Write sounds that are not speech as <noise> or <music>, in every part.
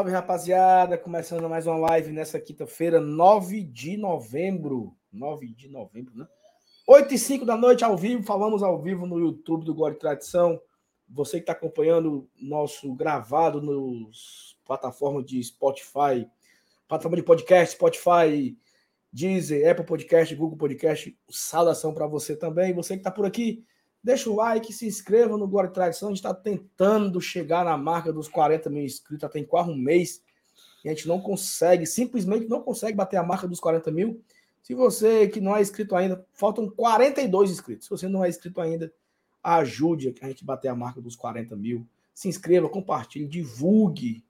Salve, rapaziada! Começando mais uma live nessa quinta-feira, 9 de novembro. 9 de novembro, né? 8 e 5 da noite, ao vivo. Falamos ao vivo no YouTube do Gore Tradição. Você que está acompanhando nosso gravado nos plataformas de Spotify, plataforma de podcast, Spotify, Deezer, Apple Podcast, Google Podcast. Saudação para você também. Você que está por aqui Deixa o like, se inscreva no Glória e Tradição. A gente está tentando chegar na marca dos 40 mil inscritos, tem quase um mês. E a gente não consegue, simplesmente não consegue bater a marca dos 40 mil. Se você que não é inscrito ainda, faltam 42 inscritos. Se você não é inscrito ainda, ajude a gente bater a marca dos 40 mil. Se inscreva, compartilhe, divulgue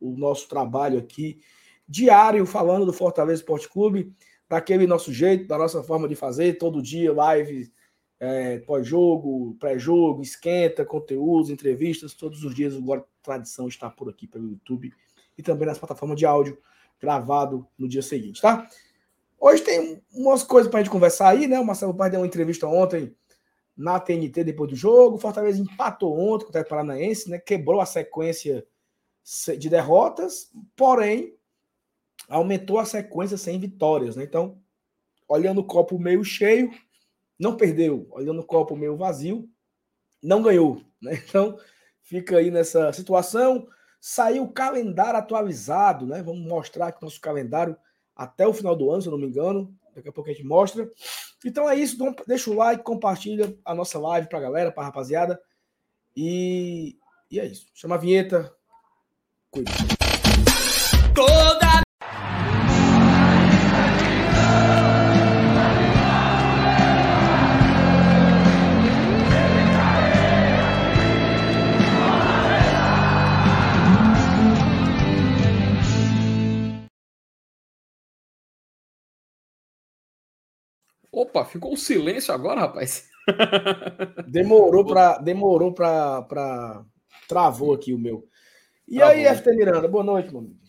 o nosso trabalho aqui. Diário falando do Fortaleza Esporte Clube, daquele nosso jeito, da nossa forma de fazer, todo dia, live é, pós-jogo, pré-jogo, esquenta, conteúdos, entrevistas, todos os dias Glória Tradição está por aqui pelo YouTube e também nas plataformas de áudio, gravado no dia seguinte, tá? Hoje tem umas coisas para a gente conversar aí, né? O Marcelo Paz deu uma entrevista ontem na TNT depois do jogo. Fortaleza empatou ontem com o Paranaense, né? Quebrou a sequência de derrotas, porém aumentou a sequência sem vitórias, né? Então, olhando o copo meio cheio, não perdeu, olhando o copo meio vazio, não ganhou. <laughs> Né? Então, fica aí nessa situação. Saiu o calendário atualizado, né? Vamos mostrar aqui nosso calendário até o final do ano, se eu não me engano. Daqui a pouco a gente mostra. Então é isso. Deixa o like, compartilha a nossa live para a galera, para a rapaziada. E, e é isso. Chama a vinheta. Cuida. Toda Opa, ficou um silêncio agora, rapaz. <laughs> Demorou para demorou para para travou aqui o meu. E travou. aí, FT Miranda, boa noite, meu amigo.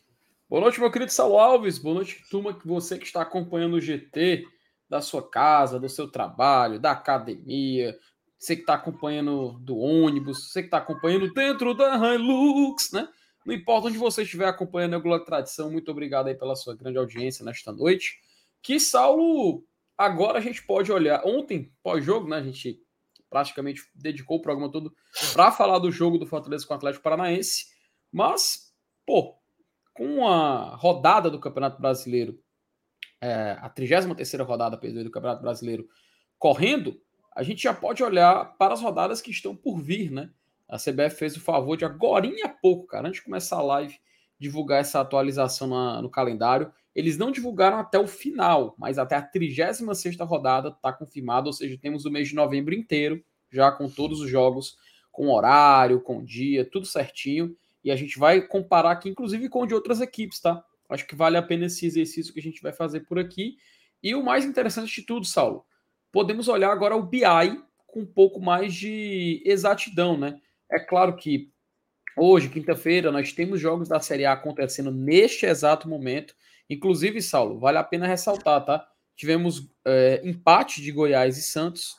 Boa noite, meu querido Saulo Alves. Boa noite, turma, que você que está acompanhando o GT da sua casa, do seu trabalho, da academia, você que está acompanhando do ônibus, você que está acompanhando dentro da Hilux, né? Não importa onde você estiver acompanhando a Globo Tradição, muito obrigado aí pela sua grande audiência nesta noite. Que Saulo Agora a gente pode olhar. Ontem, pós-jogo, né? A gente praticamente dedicou o programa todo para falar do jogo do Fortaleza com o Atlético Paranaense. Mas, pô, com a rodada do Campeonato Brasileiro, é, a 33 rodada do Campeonato Brasileiro correndo, a gente já pode olhar para as rodadas que estão por vir, né? A CBF fez o favor de agora a pouco, cara, antes de começar a live, divulgar essa atualização na, no calendário. Eles não divulgaram até o final, mas até a 36 rodada está confirmado, ou seja, temos o mês de novembro inteiro, já com todos os jogos, com horário, com dia, tudo certinho. E a gente vai comparar aqui, inclusive, com o de outras equipes, tá? Acho que vale a pena esse exercício que a gente vai fazer por aqui. E o mais interessante de tudo, Saulo, podemos olhar agora o BI com um pouco mais de exatidão, né? É claro que hoje, quinta-feira, nós temos jogos da Série A acontecendo neste exato momento. Inclusive, Saulo, vale a pena ressaltar, tá? Tivemos é, empate de Goiás e Santos,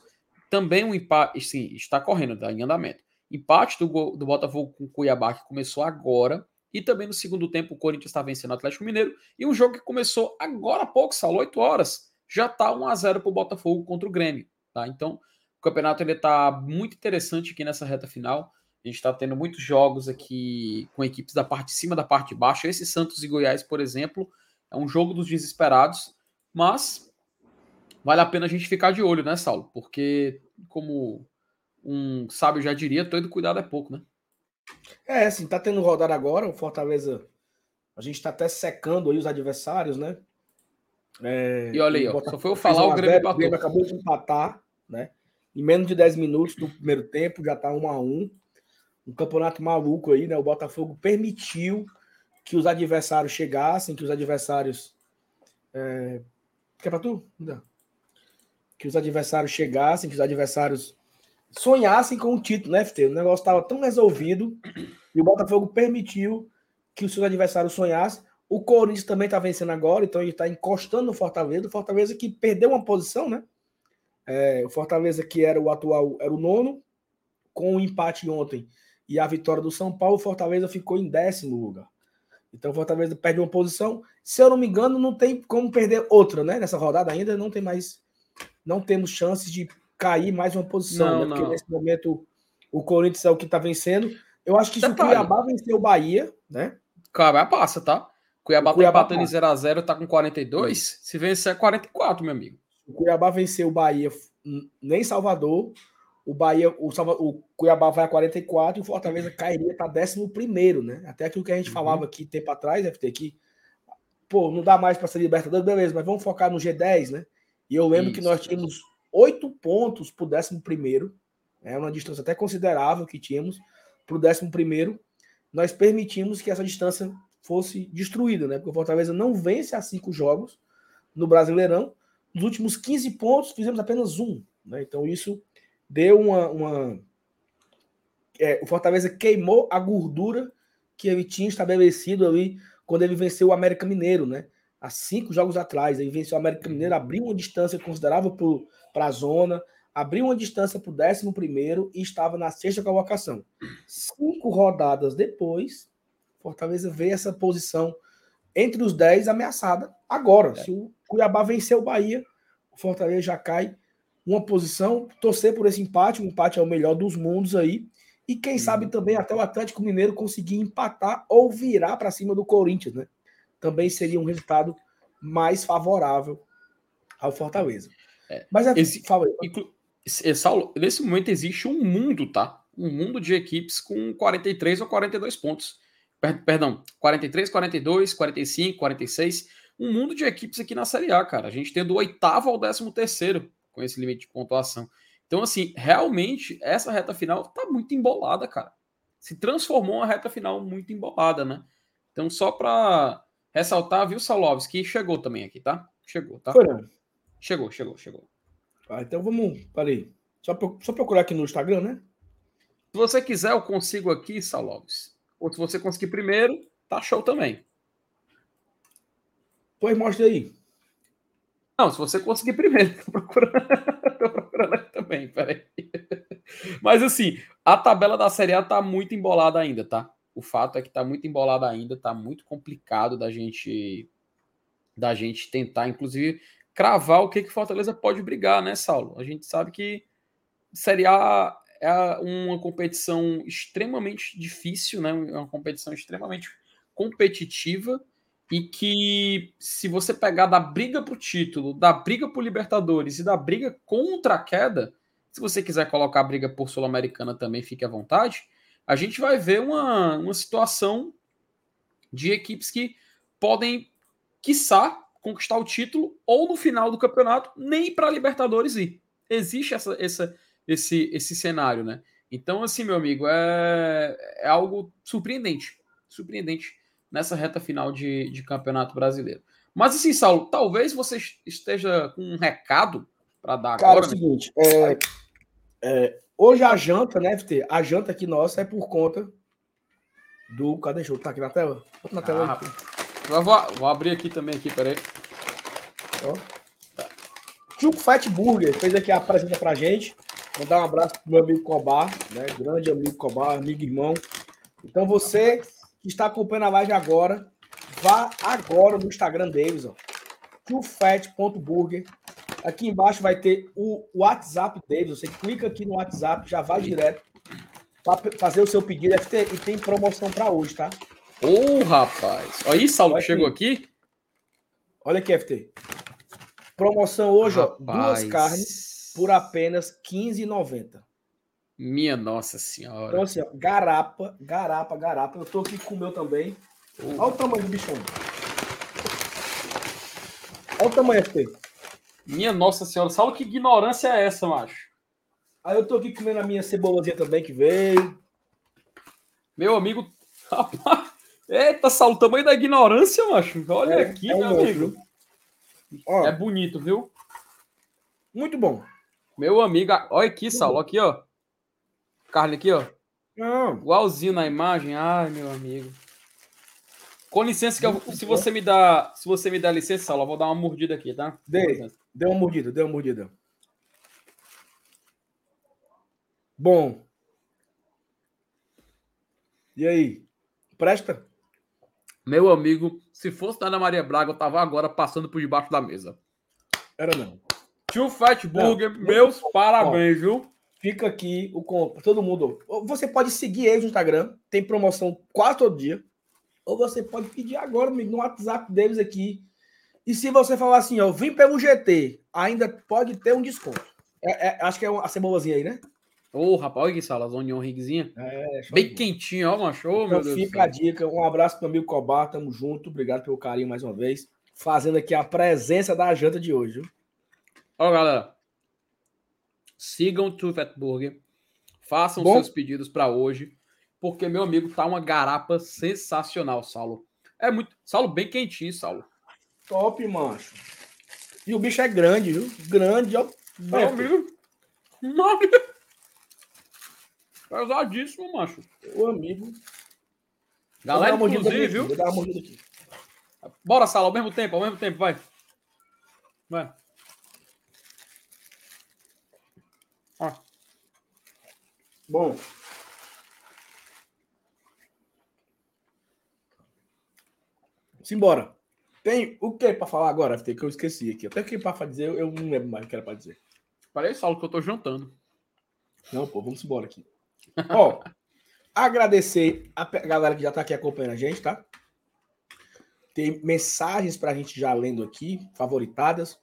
também um empate, sim, está correndo, está em andamento. Empate do, do Botafogo com Cuiabá, que começou agora, e também no segundo tempo o Corinthians está vencendo o Atlético Mineiro, e um jogo que começou agora há pouco, Saulo, 8 horas, já está 1 a 0 para o Botafogo contra o Grêmio, tá? Então, o campeonato ele está muito interessante aqui nessa reta final. A gente está tendo muitos jogos aqui com equipes da parte de cima, da parte de baixo. Esse Santos e Goiás, por exemplo, é um jogo dos desesperados, mas vale a pena a gente ficar de olho, né, Saulo? Porque, como um sábio já diria, todo cuidado é pouco, né? É, assim, tá tendo rodada agora, o Fortaleza. A gente tá até secando aí os adversários, né? É, e olha aí, ó, só foi eu falar, o Grêmio empatou. O Grêmio acabou de empatar, né? Em menos de 10 minutos do primeiro tempo, já tá 1 a 1 Um campeonato maluco aí, né? O Botafogo permitiu que os adversários chegassem, que os adversários. É... Quer para tu? Que os adversários chegassem, que os adversários sonhassem com o título, né, FT? O negócio estava tão resolvido e o Botafogo permitiu que os seus adversários sonhassem. O Corinthians também está vencendo agora, então ele está encostando no Fortaleza. O Fortaleza que perdeu uma posição, né? É, o Fortaleza que era o atual, era o nono, com o empate ontem e a vitória do São Paulo, o Fortaleza ficou em décimo lugar. Então o Fortaleza perde uma posição. Se eu não me engano, não tem como perder outra, né? Nessa rodada ainda não tem mais. Não temos chances de cair mais uma posição, não, né? Porque nesse momento o Corinthians é o que está vencendo. Eu acho que se o Cuiabá vencer o Bahia, né? Cuiabá passa, tá? Cuiabá, Cuiabá tá empatando em 0x0, tá com 42. Se vencer é 44, meu amigo. O Cuiabá venceu o Bahia nem Salvador. O Bahia, o, o Cuiabá vai a 44 e o Fortaleza cairia para 11, né? Até aquilo que a gente uhum. falava aqui tempo atrás, deve ter que. Pô, não dá mais para ser Libertadores, beleza, mas vamos focar no G10, né? E eu lembro Isso. que nós tínhamos oito pontos para o 11, é uma distância até considerável que tínhamos para o 11. Nós permitimos que essa distância fosse destruída, né? Porque o Fortaleza não vence a cinco jogos no Brasileirão. Nos últimos 15 pontos, fizemos apenas um. Né? Então, isso deu uma. uma é, o Fortaleza queimou a gordura que ele tinha estabelecido ali quando ele venceu o América Mineiro, né? Há cinco jogos atrás. Ele venceu o América Mineiro, abriu uma distância considerável para a zona, abriu uma distância para o décimo primeiro e estava na sexta colocação. Cinco rodadas depois, Fortaleza vê essa posição entre os 10 ameaçada agora. É. Se o Cuiabá vencer o Bahia, o Fortaleza já cai uma posição. Torcer por esse empate, o empate é o melhor dos mundos aí. E quem uhum. sabe também até o Atlético Mineiro conseguir empatar ou virar para cima do Corinthians, né? Também seria um resultado mais favorável ao Fortaleza. É. Mas é, Esse, fala aí. Inclu... Saulo, nesse momento existe um mundo, tá? Um mundo de equipes com 43 ou 42 pontos perdão, 43, 42, 45, 46. Um mundo de equipes aqui na Série A, cara. A gente tem do oitavo ao décimo terceiro com esse limite de pontuação. Então, assim, realmente, essa reta final tá muito embolada, cara. Se transformou uma reta final muito embolada, né? Então, só para ressaltar, viu, Saulovs, que chegou também aqui, tá? Chegou, tá? Foi, né? Chegou, chegou, chegou. Ah, então vamos. Peraí. Só, só procurar aqui no Instagram, né? Se você quiser, eu consigo aqui, Saulovs. Ou se você conseguir primeiro, tá show também. Pois mostra aí. Não, se você conseguir primeiro, <laughs> tô procurando, tô procurando também, peraí. Mas assim, a tabela da Série A tá muito embolada ainda, tá? O fato é que tá muito embolada ainda, tá muito complicado da gente da gente tentar, inclusive, cravar o que que Fortaleza pode brigar, né, Saulo? A gente sabe que Série A é uma competição extremamente difícil, né? É uma competição extremamente competitiva e que se você pegar da briga para o título, da briga por Libertadores e da briga contra a queda, se você quiser colocar a briga por Sul-Americana também, fique à vontade, a gente vai ver uma, uma situação de equipes que podem, quiçá, conquistar o título ou no final do campeonato nem para Libertadores ir. Existe essa, essa, esse, esse cenário, né? Então, assim, meu amigo, é, é algo surpreendente. Surpreendente nessa reta final de, de campeonato brasileiro. Mas, assim, Saulo, talvez você esteja com um recado para dar Cara, agora. Cara, é o né? seguinte, é, é, hoje a janta, né, FT? A janta aqui nossa é por conta do. Cadê? Deixa eu tá aqui na tela? Na tela ah, vou, vou, abrir aqui também, aqui, peraí. Ó. Tá. Chuco Fat Burger fez aqui a presença pra gente. Mandar um abraço pro meu amigo Cobar, né? Grande amigo Cobar, amigo irmão. Então você que está acompanhando a live agora, vá agora no Instagram deles, ó. Tufet.burger. Aqui embaixo vai ter o WhatsApp deles. Você clica aqui no WhatsApp, já vai direto para fazer o seu pedido. E tem promoção para hoje, tá? Ô, oh, rapaz. Olha aí, Saulo, chegou aqui. Olha aqui, FT. Promoção hoje, rapaz. ó. Duas carnes por apenas R$15,90. Minha Nossa Senhora. Então, assim, ó, garapa, garapa, garapa. Eu tô aqui com o meu também. Olha o tamanho do bichão. Olha o tamanho aqui. Minha Nossa Senhora, sabe que ignorância é essa, macho? Aí eu tô aqui comendo a minha cebolazinha também que veio. Meu amigo. <laughs> Rapaz. Eita, Saulo, o tamanho da ignorância, macho. Olha é, aqui, é meu amigo. Ó, é bonito, viu? Muito bom. Meu amigo, olha aqui, Saulo, aqui, ó. Carne aqui, ó. Não. Igualzinho na imagem. Ai, meu amigo. Com licença, que eu, se você me dá, se você me dá licença, Saulo, eu vou dar uma mordida aqui, tá? Dê, dê uma mordida, dê uma mordida. Bom. E aí? Presta? Meu amigo, se fosse da Ana Maria Braga, eu tava agora passando por debaixo da mesa. Era não. Tio Fat Burger, meus parabéns, ó, viu? Fica aqui o compra. Todo mundo. Você pode seguir eles no Instagram, tem promoção quase todo dia. Ou você pode pedir agora amigo, no WhatsApp deles aqui. E se você falar assim, ó, vim pelo GT, ainda pode ter um desconto. É, é, acho que é uma, a cebolazinha aí, né? Ô, oh, rapaz, olha que salas, onion rigzinha. É, Bem quentinho, ó, macho. Então fica a dica. Um abraço para o amigo Cobar, tamo junto. Obrigado pelo carinho mais uma vez. Fazendo aqui a presença da janta de hoje. Ó, galera. Sigam o Fat Burger. Façam Bom? seus pedidos para hoje. Porque, meu amigo, tá uma garapa sensacional, Saulo. É muito. Saulo, bem quentinho, Saulo. Top, macho. E o bicho é grande, viu? Grande, ó. Meu amigo. Nossa. Pesadíssimo, macho. O amigo. Galera, inclusive, viu? Bora, Sala, ao mesmo tempo, ao mesmo tempo, vai. Vai. Bom. Simbora. Tem o que para falar agora, que eu esqueci aqui. Até o que para dizer, eu não lembro mais o que era para dizer. Parece, Saulo, que eu tô jantando. Não, pô, vamos embora aqui. <laughs> Ó, agradecer a galera que já está aqui acompanhando a gente, tá? Tem mensagens para a gente já lendo aqui, favoritadas.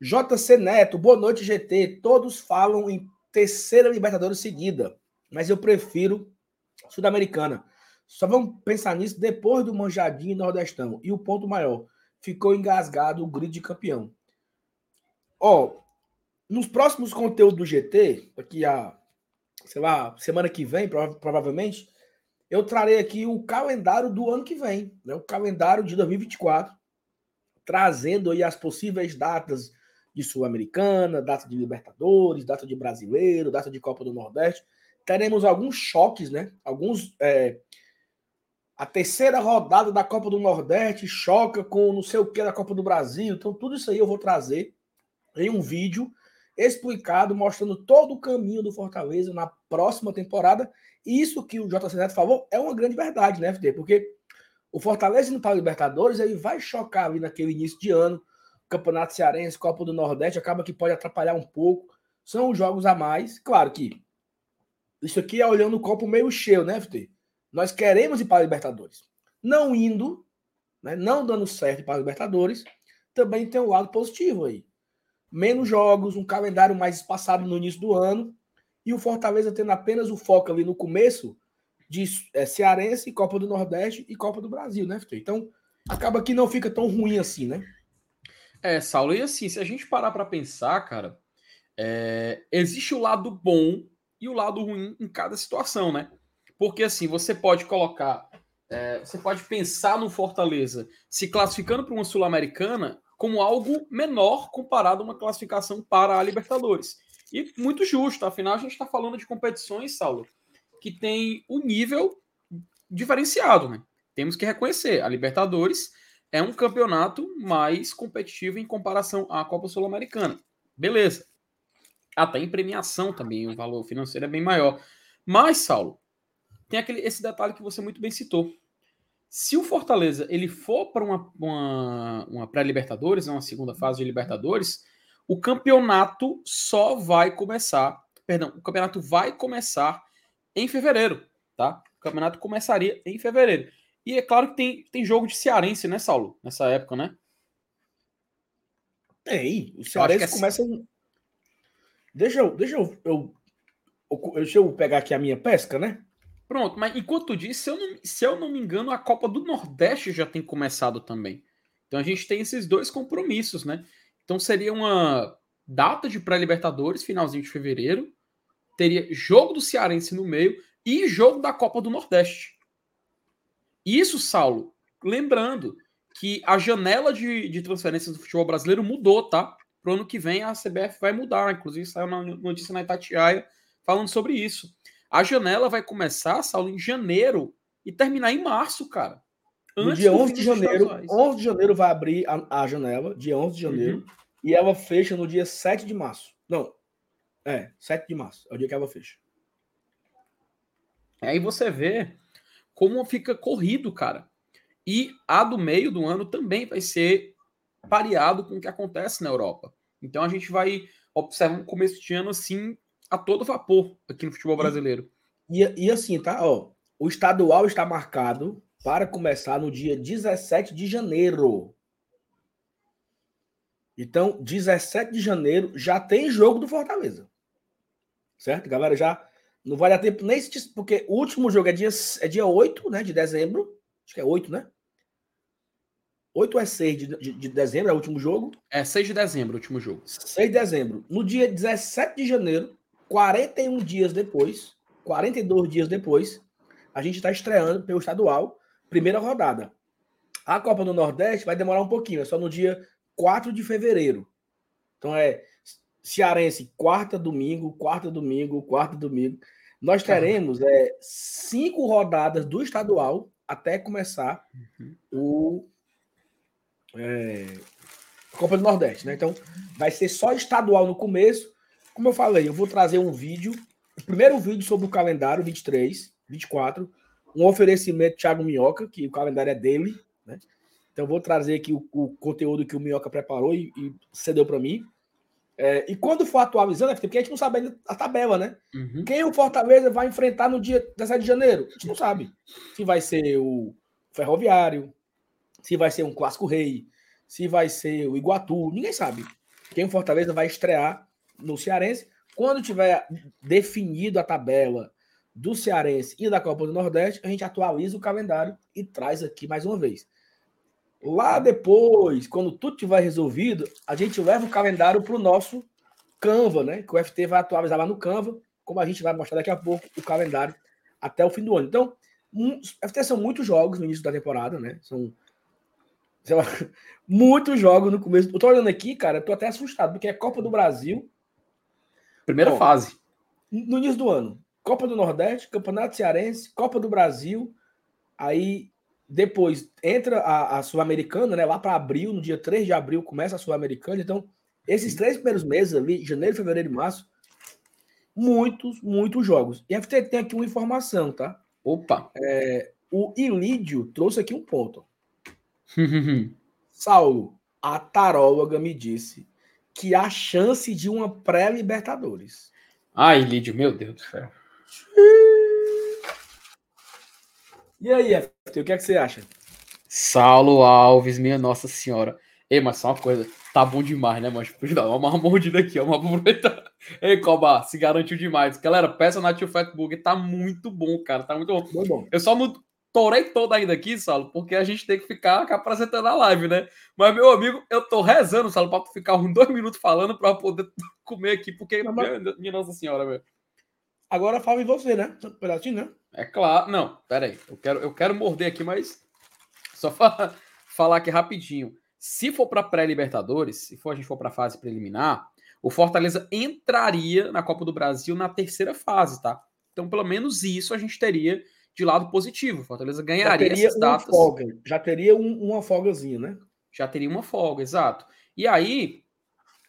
JC Neto, boa noite, GT. Todos falam em terceira Libertadores seguida, mas eu prefiro Sul-Americana. Só vamos pensar nisso depois do Manjadinho Nordestão. E o ponto maior, ficou engasgado o grid de campeão. Ó, nos próximos conteúdos do GT, aqui a sei lá, semana que vem, provavelmente, eu trarei aqui o calendário do ano que vem, né? o calendário de 2024, trazendo aí as possíveis datas de Sul-Americana, data de Libertadores, data de Brasileiro, data de Copa do Nordeste. Teremos alguns choques, né? Alguns. É... A terceira rodada da Copa do Nordeste choca com não sei o que da Copa do Brasil. Então, tudo isso aí eu vou trazer em um vídeo explicado, mostrando todo o caminho do Fortaleza na próxima temporada. Isso que o JC Neto falou é uma grande verdade, né, FT? Porque o Fortaleza indo para Libertadores, ele vai chocar ali naquele início de ano. Campeonato Cearense, Copa do Nordeste, acaba que pode atrapalhar um pouco. São jogos a mais. Claro que isso aqui é olhando o copo meio cheio, né, FT? Nós queremos ir para a Libertadores. Não indo, né, não dando certo para a Libertadores, também tem um lado positivo aí menos jogos, um calendário mais espaçado no início do ano, e o Fortaleza tendo apenas o foco ali no começo de é, Cearense, Copa do Nordeste e Copa do Brasil, né, Fê? Então, acaba que não fica tão ruim assim, né? É, Saulo, e assim, se a gente parar para pensar, cara, é, existe o lado bom e o lado ruim em cada situação, né? Porque assim, você pode colocar, é, você pode pensar no Fortaleza se classificando para uma Sul-Americana como algo menor comparado a uma classificação para a Libertadores. E muito justo, afinal a gente está falando de competições, Saulo, que tem o um nível diferenciado, né? Temos que reconhecer, a Libertadores é um campeonato mais competitivo em comparação à Copa Sul-Americana. Beleza. Até em premiação também o valor financeiro é bem maior. Mas, Saulo, tem aquele, esse detalhe que você muito bem citou. Se o Fortaleza ele for para uma, uma, uma pré-Libertadores, né, uma segunda fase de Libertadores, o campeonato só vai começar. Perdão, o campeonato vai começar em fevereiro, tá? O campeonato começaria em fevereiro. E é claro que tem, tem jogo de cearense, né, Saulo? Nessa época, né? Tem. O cearense é... começa. Deixa eu, deixa eu, eu, deixa eu pegar aqui a minha pesca, né? Pronto, mas enquanto disso, se eu, não, se eu não me engano, a Copa do Nordeste já tem começado também. Então a gente tem esses dois compromissos, né? Então seria uma data de pré-Libertadores, finalzinho de fevereiro, teria jogo do Cearense no meio e jogo da Copa do Nordeste. Isso, Saulo, lembrando que a janela de, de transferências do futebol brasileiro mudou, tá? Pro ano que vem a CBF vai mudar, inclusive saiu uma notícia na Itatiaia falando sobre isso. A janela vai começar, Saulo, em janeiro e terminar em março, cara. no dia 11 de janeiro, 11 de janeiro vai abrir a, a janela, dia 11 de janeiro, uhum. e ela fecha no dia 7 de março. Não, é, 7 de março, é o dia que ela fecha. Aí você vê como fica corrido, cara. E a do meio do ano também vai ser pareado com o que acontece na Europa. Então a gente vai observar um começo de ano assim a todo vapor aqui no futebol brasileiro. E, e, assim, tá? Ó, o estadual está marcado para começar no dia 17 de janeiro. Então, 17 de janeiro já tem jogo do Fortaleza. Certo? Galera, já não vai dar tempo nem se, porque o último jogo é dia, é dia 8 né, de dezembro. Acho que é 8, né? 8 é 6 de, de, de, dezembro, é o último jogo? É 6 de dezembro, o último jogo. 6 de dezembro. No dia 17 de janeiro, 41 dias depois, 42 dias depois, a gente está estreando pelo estadual, primeira rodada. A Copa do Nordeste vai demorar um pouquinho, é só no dia 4 de fevereiro. Então é Cearense, quarta, domingo, quarta, domingo, quarta, domingo. Nós teremos é, cinco rodadas do estadual até começar uhum. o é, Copa do Nordeste, né? Então, vai ser só estadual no começo. Como eu falei, eu vou trazer um vídeo, o primeiro vídeo sobre o calendário 23, 24, um oferecimento Thiago Minhoca, que o calendário é dele, né? Então, eu vou trazer aqui o, o conteúdo que o Minhoca preparou e, e cedeu para mim. É, e quando for atualizando, porque a gente não sabe ainda a tabela, né? Uhum. Quem o Fortaleza vai enfrentar no dia 17 de janeiro? A gente não sabe. Se vai ser o Ferroviário, se vai ser um Clássico Rei, se vai ser o Iguatu, ninguém sabe. Quem o Fortaleza vai estrear no Cearense. Quando tiver definido a tabela do Cearense e da Copa do Nordeste, a gente atualiza o calendário e traz aqui mais uma vez. Lá depois, quando tudo tiver resolvido, a gente leva o calendário para o nosso Canva, né? Que o FT vai atualizar lá no Canva, como a gente vai mostrar daqui a pouco o calendário até o fim do ano. Então, um, FT são muitos jogos no início da temporada, né? São sei lá, <laughs> muitos jogos no começo. Eu tô olhando aqui, cara, tô até assustado, porque é Copa do Brasil. Primeira Bom, fase. No início do ano. Copa do Nordeste, Campeonato Cearense, Copa do Brasil. Aí depois entra a, a Sul-Americana, né? Lá para abril, no dia 3 de abril, começa a Sul-Americana. Então, esses três primeiros meses ali, janeiro, fevereiro e março, muitos, muitos jogos. E a FT tem aqui uma informação, tá? Opa! É, o Ilídio trouxe aqui um ponto. <laughs> Saulo, a taróloga me disse que há chance de uma pré-Libertadores. Ai, Lídio, meu Deus do céu. E aí, FT, o que é que você acha? Saulo Alves, minha Nossa Senhora. Ei, mas só uma coisa, tá bom demais, né, mano? Deixa dar uma mordida aqui, ó, uma aproveitar. <laughs> Ei, Coba, se garantiu demais. Galera, peça na Tio Fatburg, tá muito bom, cara, tá muito bom. Muito bom. Eu só não torei toda ainda aqui, Saulo, porque a gente tem que ficar apresentando a live, né? Mas, meu amigo, eu tô rezando, Saulo, pra tu ficar uns dois minutos falando pra poder <laughs> comer aqui, porque, Não, minha, minha, Nossa Senhora, velho. Agora fala em você, né? Um pedacinho, né? É claro. Não, pera aí. Eu quero, eu quero morder aqui, mas só fa <laughs> falar aqui rapidinho. Se for para pré-Libertadores, se for a gente for para fase preliminar, o Fortaleza entraria na Copa do Brasil na terceira fase, tá? Então, pelo menos isso a gente teria de lado positivo. Fortaleza ganharia já teria essas datas. Folga, já teria um, uma folgazinha, né? Já teria uma folga, exato. E aí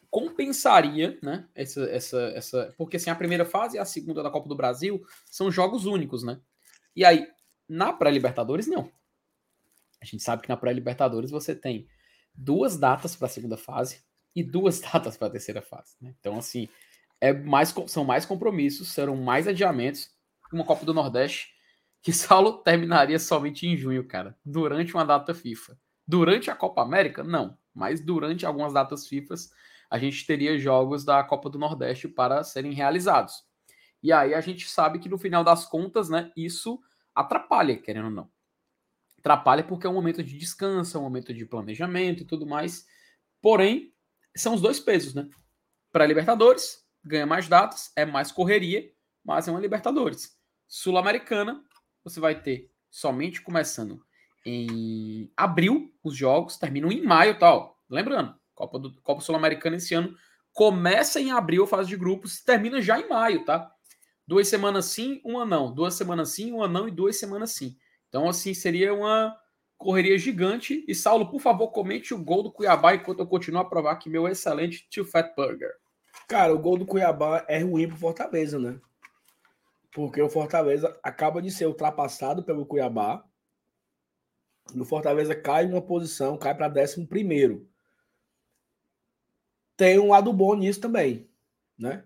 compensaria, né? Essa, essa, essa, porque assim a primeira fase e a segunda da Copa do Brasil são jogos únicos, né? E aí na pré-Libertadores não. A gente sabe que na pré-Libertadores você tem duas datas para a segunda fase e duas <laughs> datas para a terceira fase. Né? Então assim é mais são mais compromissos, serão mais adiamentos. Uma Copa do Nordeste que Saulo <laughs> terminaria somente em junho, cara, durante uma data FIFA. Durante a Copa América, não, mas durante algumas datas FIFA, a gente teria jogos da Copa do Nordeste para serem realizados. E aí a gente sabe que no final das contas, né, isso atrapalha, querendo ou não. Atrapalha porque é um momento de descanso, é um momento de planejamento e tudo mais. Porém, são os dois pesos, né? Para Libertadores, ganha mais datas, é mais correria, mas é uma Libertadores. Sul-Americana, você vai ter somente começando em abril os jogos, terminam em maio tal. Lembrando, Copa, do, Copa Sul-Americana esse ano começa em abril a fase de grupos, termina já em maio, tá? Duas semanas sim, uma não. Duas semanas sim, uma não e duas semanas sim. Então, assim, seria uma correria gigante. E, Saulo, por favor, comente o gol do Cuiabá enquanto eu continuo a provar que meu excelente Tio Fat Burger. Cara, o gol do Cuiabá é ruim pro Fortaleza, né? Porque o Fortaleza acaba de ser ultrapassado pelo Cuiabá. E o Fortaleza cai uma posição, cai para 11 primeiro. Tem um lado bom nisso também, né?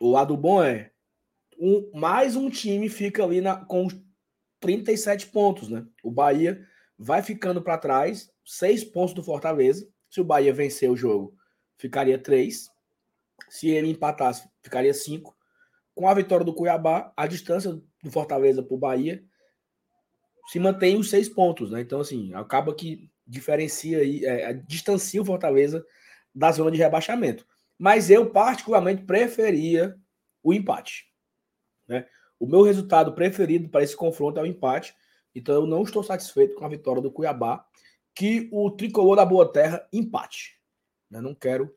O lado bom é um, mais um time fica ali na, com 37 pontos, né? O Bahia vai ficando para trás, seis pontos do Fortaleza. Se o Bahia vencer o jogo, ficaria três. Se ele empatasse, ficaria cinco. Com a vitória do Cuiabá, a distância do Fortaleza para o Bahia se mantém os seis pontos, né? Então, assim, acaba que diferencia aí, é, distancia o Fortaleza da zona de rebaixamento. Mas eu, particularmente, preferia o empate. Né? O meu resultado preferido para esse confronto é o empate. Então eu não estou satisfeito com a vitória do Cuiabá, que o tricolor da Boa Terra empate. Eu não quero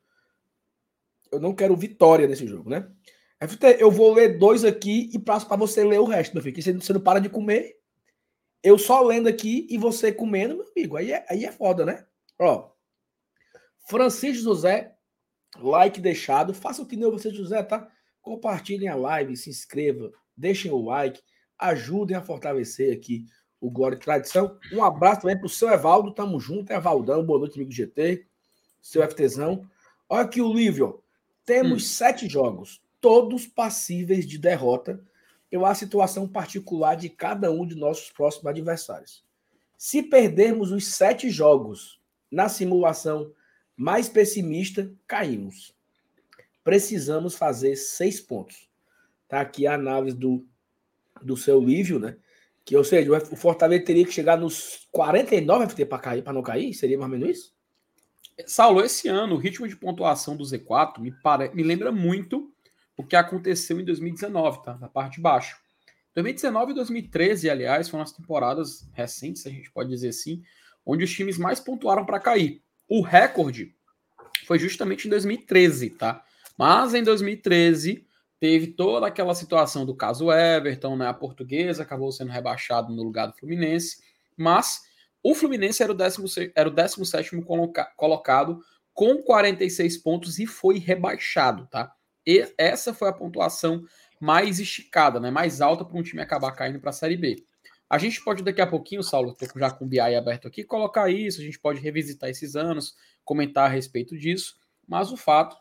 eu não quero vitória nesse jogo, né? FT, eu vou ler dois aqui e passo para você ler o resto, meu filho. Que você não para de comer. Eu só lendo aqui e você comendo, meu amigo. Aí é, aí é foda, né? Ó. Francisco José, like deixado. Faça o que nem você, José, tá? Compartilhem a live, se inscreva, deixem o like, ajudem a fortalecer aqui o Glória e Tradição. Um abraço também para o seu Evaldo, tamo junto, Evaldão, boa noite, amigo GT, seu FTzão. Olha aqui o livro, temos hum. sete jogos, todos passíveis de derrota pela situação particular de cada um de nossos próximos adversários. Se perdermos os sete jogos na simulação mais pessimista, caímos precisamos fazer seis pontos. Tá aqui a análise do, do seu Lívio, né? Que, ou seja, o Fortaleza teria que chegar nos 49 FT para cair, para não cair? Seria mais ou menos isso? Saulo, esse ano, o ritmo de pontuação do Z4 me, pare... me lembra muito o que aconteceu em 2019, tá? Na parte de baixo. 2019 e 2013, aliás, foram as temporadas recentes, a gente pode dizer assim, onde os times mais pontuaram para cair. O recorde foi justamente em 2013, tá? Mas em 2013 teve toda aquela situação do caso Everton, né? A portuguesa acabou sendo rebaixado no lugar do Fluminense, mas o Fluminense era o, 16, era o 17 coloca, colocado com 46 pontos e foi rebaixado, tá? E essa foi a pontuação mais esticada, né? Mais alta para um time acabar caindo para a Série B. A gente pode daqui a pouquinho, Saulo, tô já com o BI aberto aqui, colocar isso, a gente pode revisitar esses anos, comentar a respeito disso, mas o fato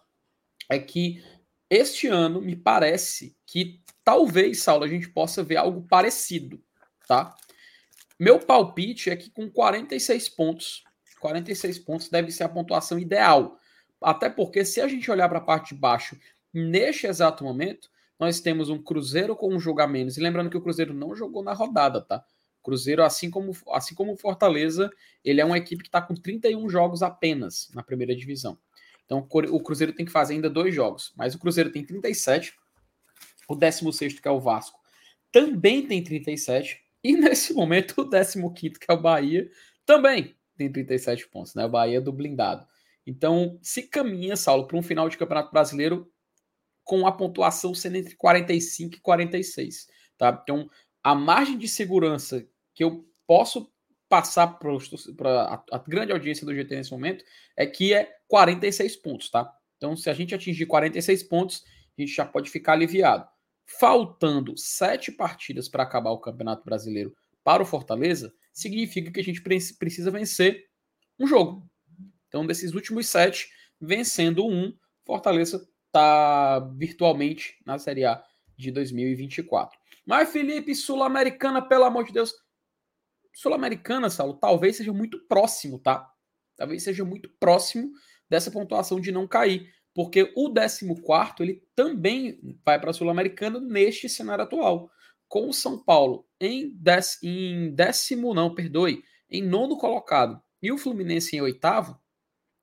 é que este ano me parece que talvez, Saulo, a gente possa ver algo parecido, tá? Meu palpite é que com 46 pontos, 46 pontos deve ser a pontuação ideal. Até porque se a gente olhar para a parte de baixo, neste exato momento, nós temos um Cruzeiro com um jogo a menos. E lembrando que o Cruzeiro não jogou na rodada, tá? Cruzeiro, assim como assim como o Fortaleza, ele é uma equipe que está com 31 jogos apenas na primeira divisão. Então o Cruzeiro tem que fazer ainda dois jogos, mas o Cruzeiro tem 37, o 16 que é o Vasco também tem 37, e nesse momento o 15 que é o Bahia também tem 37 pontos, né? O Bahia do blindado. Então se caminha, Saulo, para um final de Campeonato Brasileiro com a pontuação sendo entre 45 e 46, tá? Então a margem de segurança que eu posso passar para a, grande audiência do GT nesse momento é que é 46 pontos, tá? Então, se a gente atingir 46 pontos, a gente já pode ficar aliviado. Faltando sete partidas para acabar o Campeonato Brasileiro para o Fortaleza, significa que a gente precisa vencer um jogo. Então, desses últimos sete, vencendo um, Fortaleza está virtualmente na Série A de 2024. Mas, Felipe, Sul-Americana, pelo amor de Deus, Sul-Americana, Saulo, talvez seja muito próximo, tá? Talvez seja muito próximo dessa pontuação de não cair, porque o 14 ele também vai para a Sul-Americana neste cenário atual. Com o São Paulo em, dec, em décimo, não, perdoe, em nono colocado e o Fluminense em oitavo,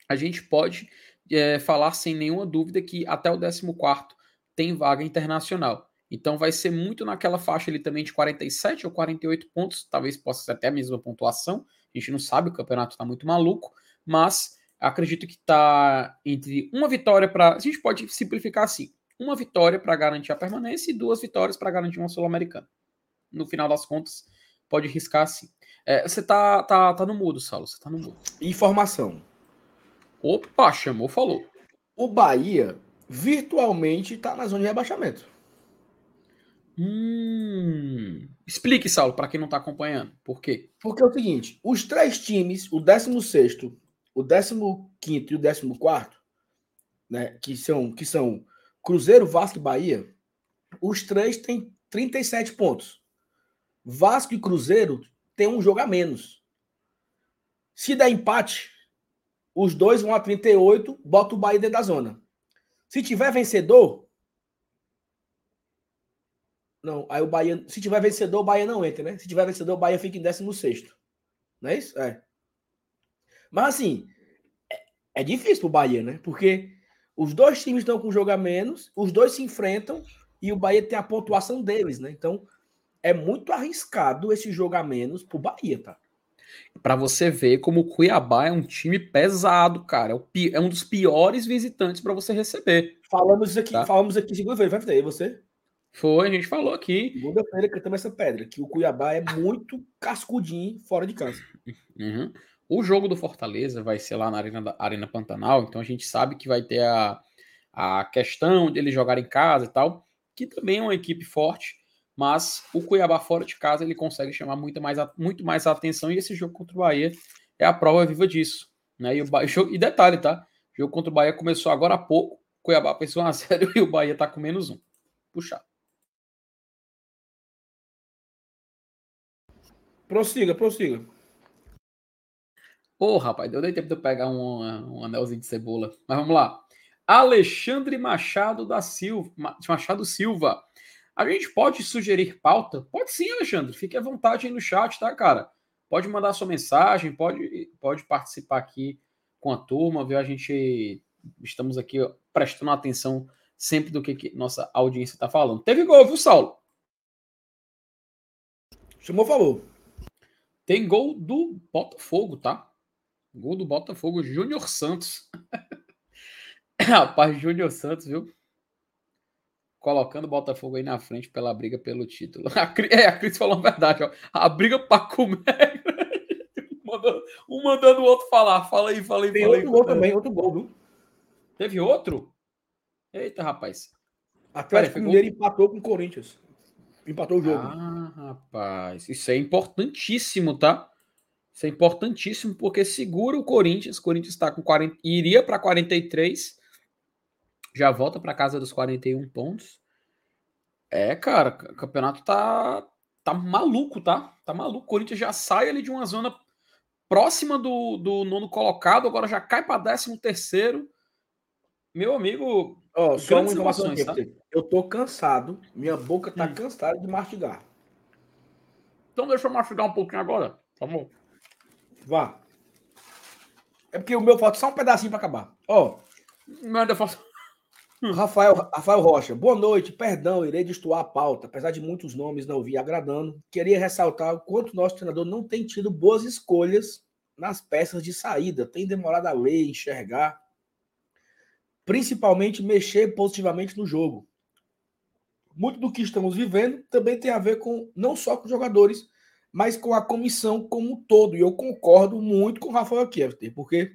a gente pode é, falar sem nenhuma dúvida que até o 14 tem vaga internacional. Então vai ser muito naquela faixa ali também de 47 ou 48 pontos, talvez possa ser até a mesma pontuação. A gente não sabe, o campeonato está muito maluco, mas acredito que está entre uma vitória para. A gente pode simplificar assim: uma vitória para garantir a permanência e duas vitórias para garantir uma Sul-Americana. No final das contas, pode riscar assim. É, você tá, tá, tá no mudo, Saulo. Você tá no mudo. Informação. Opa, chamou, falou. O Bahia virtualmente está na zona de rebaixamento. Hum. Explique, Saulo, para quem não está acompanhando. Por quê? Porque é o seguinte: os três times, o 16, o 15 e o 14, né, que são, que são Cruzeiro, Vasco e Bahia, os três têm 37 pontos. Vasco e Cruzeiro têm um jogo a menos. Se der empate, os dois vão a 38, bota o Bahia dentro da zona. Se tiver vencedor. Não, aí o Bahia. Se tiver vencedor, o Bahia não entra, né? Se tiver vencedor, o Bahia fica em 16. Não é isso? É. Mas assim, é, é difícil pro Bahia, né? Porque os dois times estão com jogo a menos, os dois se enfrentam e o Bahia tem a pontuação deles, né? Então é muito arriscado esse jogo a menos pro Bahia, tá? Para você ver como o Cuiabá é um time pesado, cara. É, é um dos piores visitantes para você receber. Falamos isso aqui, tá? falamos aqui segunda-feira, vai ter você? Foi, a gente falou aqui. Segunda-feira cantamos essa pedra, que o Cuiabá é muito cascudinho fora de casa. Uhum. O jogo do Fortaleza vai ser lá na Arena, da, Arena Pantanal, então a gente sabe que vai ter a, a questão de ele jogar em casa e tal, que também é uma equipe forte, mas o Cuiabá fora de casa ele consegue chamar muito mais, muito mais a atenção e esse jogo contra o Bahia é a prova viva disso. Né? E, o jogo, e detalhe, tá? O jogo contra o Bahia começou agora há pouco, Cuiabá pensou uma série e o Bahia tá com menos um. Puxar. Prossiga, prossiga. Ô, oh, rapaz, deu nem tempo de eu pegar um, um anelzinho de cebola. Mas vamos lá. Alexandre Machado da Silva. Machado Silva. A gente pode sugerir pauta? Pode sim, Alexandre. Fique à vontade aí no chat, tá, cara? Pode mandar sua mensagem, pode, pode participar aqui com a turma, viu? A gente estamos aqui ó, prestando atenção sempre do que, que nossa audiência está falando. Teve gol, viu, Saulo? Chamou, falou. Tem gol do Botafogo, tá? Gol do Botafogo, Júnior Santos. <laughs> Rapaz, Júnior Santos, viu? Colocando o Botafogo aí na frente pela briga pelo título. <laughs> A, é, a Cris falou a verdade, ó. A briga para comer. <laughs> um mandando o outro falar. Fala aí, fala aí. Tem fala outro aí, gol também, outro gol, viu? Teve outro? Eita, rapaz. Atlético Mineiro empatou com o Corinthians. Empatou o jogo. Ah, rapaz. Isso é importantíssimo, tá? Isso é importantíssimo porque segura o Corinthians. O Corinthians está com 40, iria para 43, já volta para casa dos 41 pontos. É, cara, o campeonato tá tá maluco, tá? Tá maluco. O Corinthians já sai ali de uma zona próxima do, do nono colocado, agora já cai para 13 terceiro. Meu amigo, oh, só uma informação aqui, tá? Eu tô cansado, minha boca tá hum. cansada de mastigar. Então deixa eu mastigar um pouquinho agora, tá bom? Vá. É porque o meu falta só um pedacinho para acabar. Ó. Manda falta. Rafael, Rafael Rocha, boa noite. Perdão, irei destoar a pauta. Apesar de muitos nomes não vir agradando, queria ressaltar o quanto nosso treinador não tem tido boas escolhas nas peças de saída. Tem demorado a ler, enxergar, principalmente mexer positivamente no jogo. Muito do que estamos vivendo também tem a ver com não só com os jogadores, mas com a comissão como um todo. E eu concordo muito com o Rafael Kiefer, porque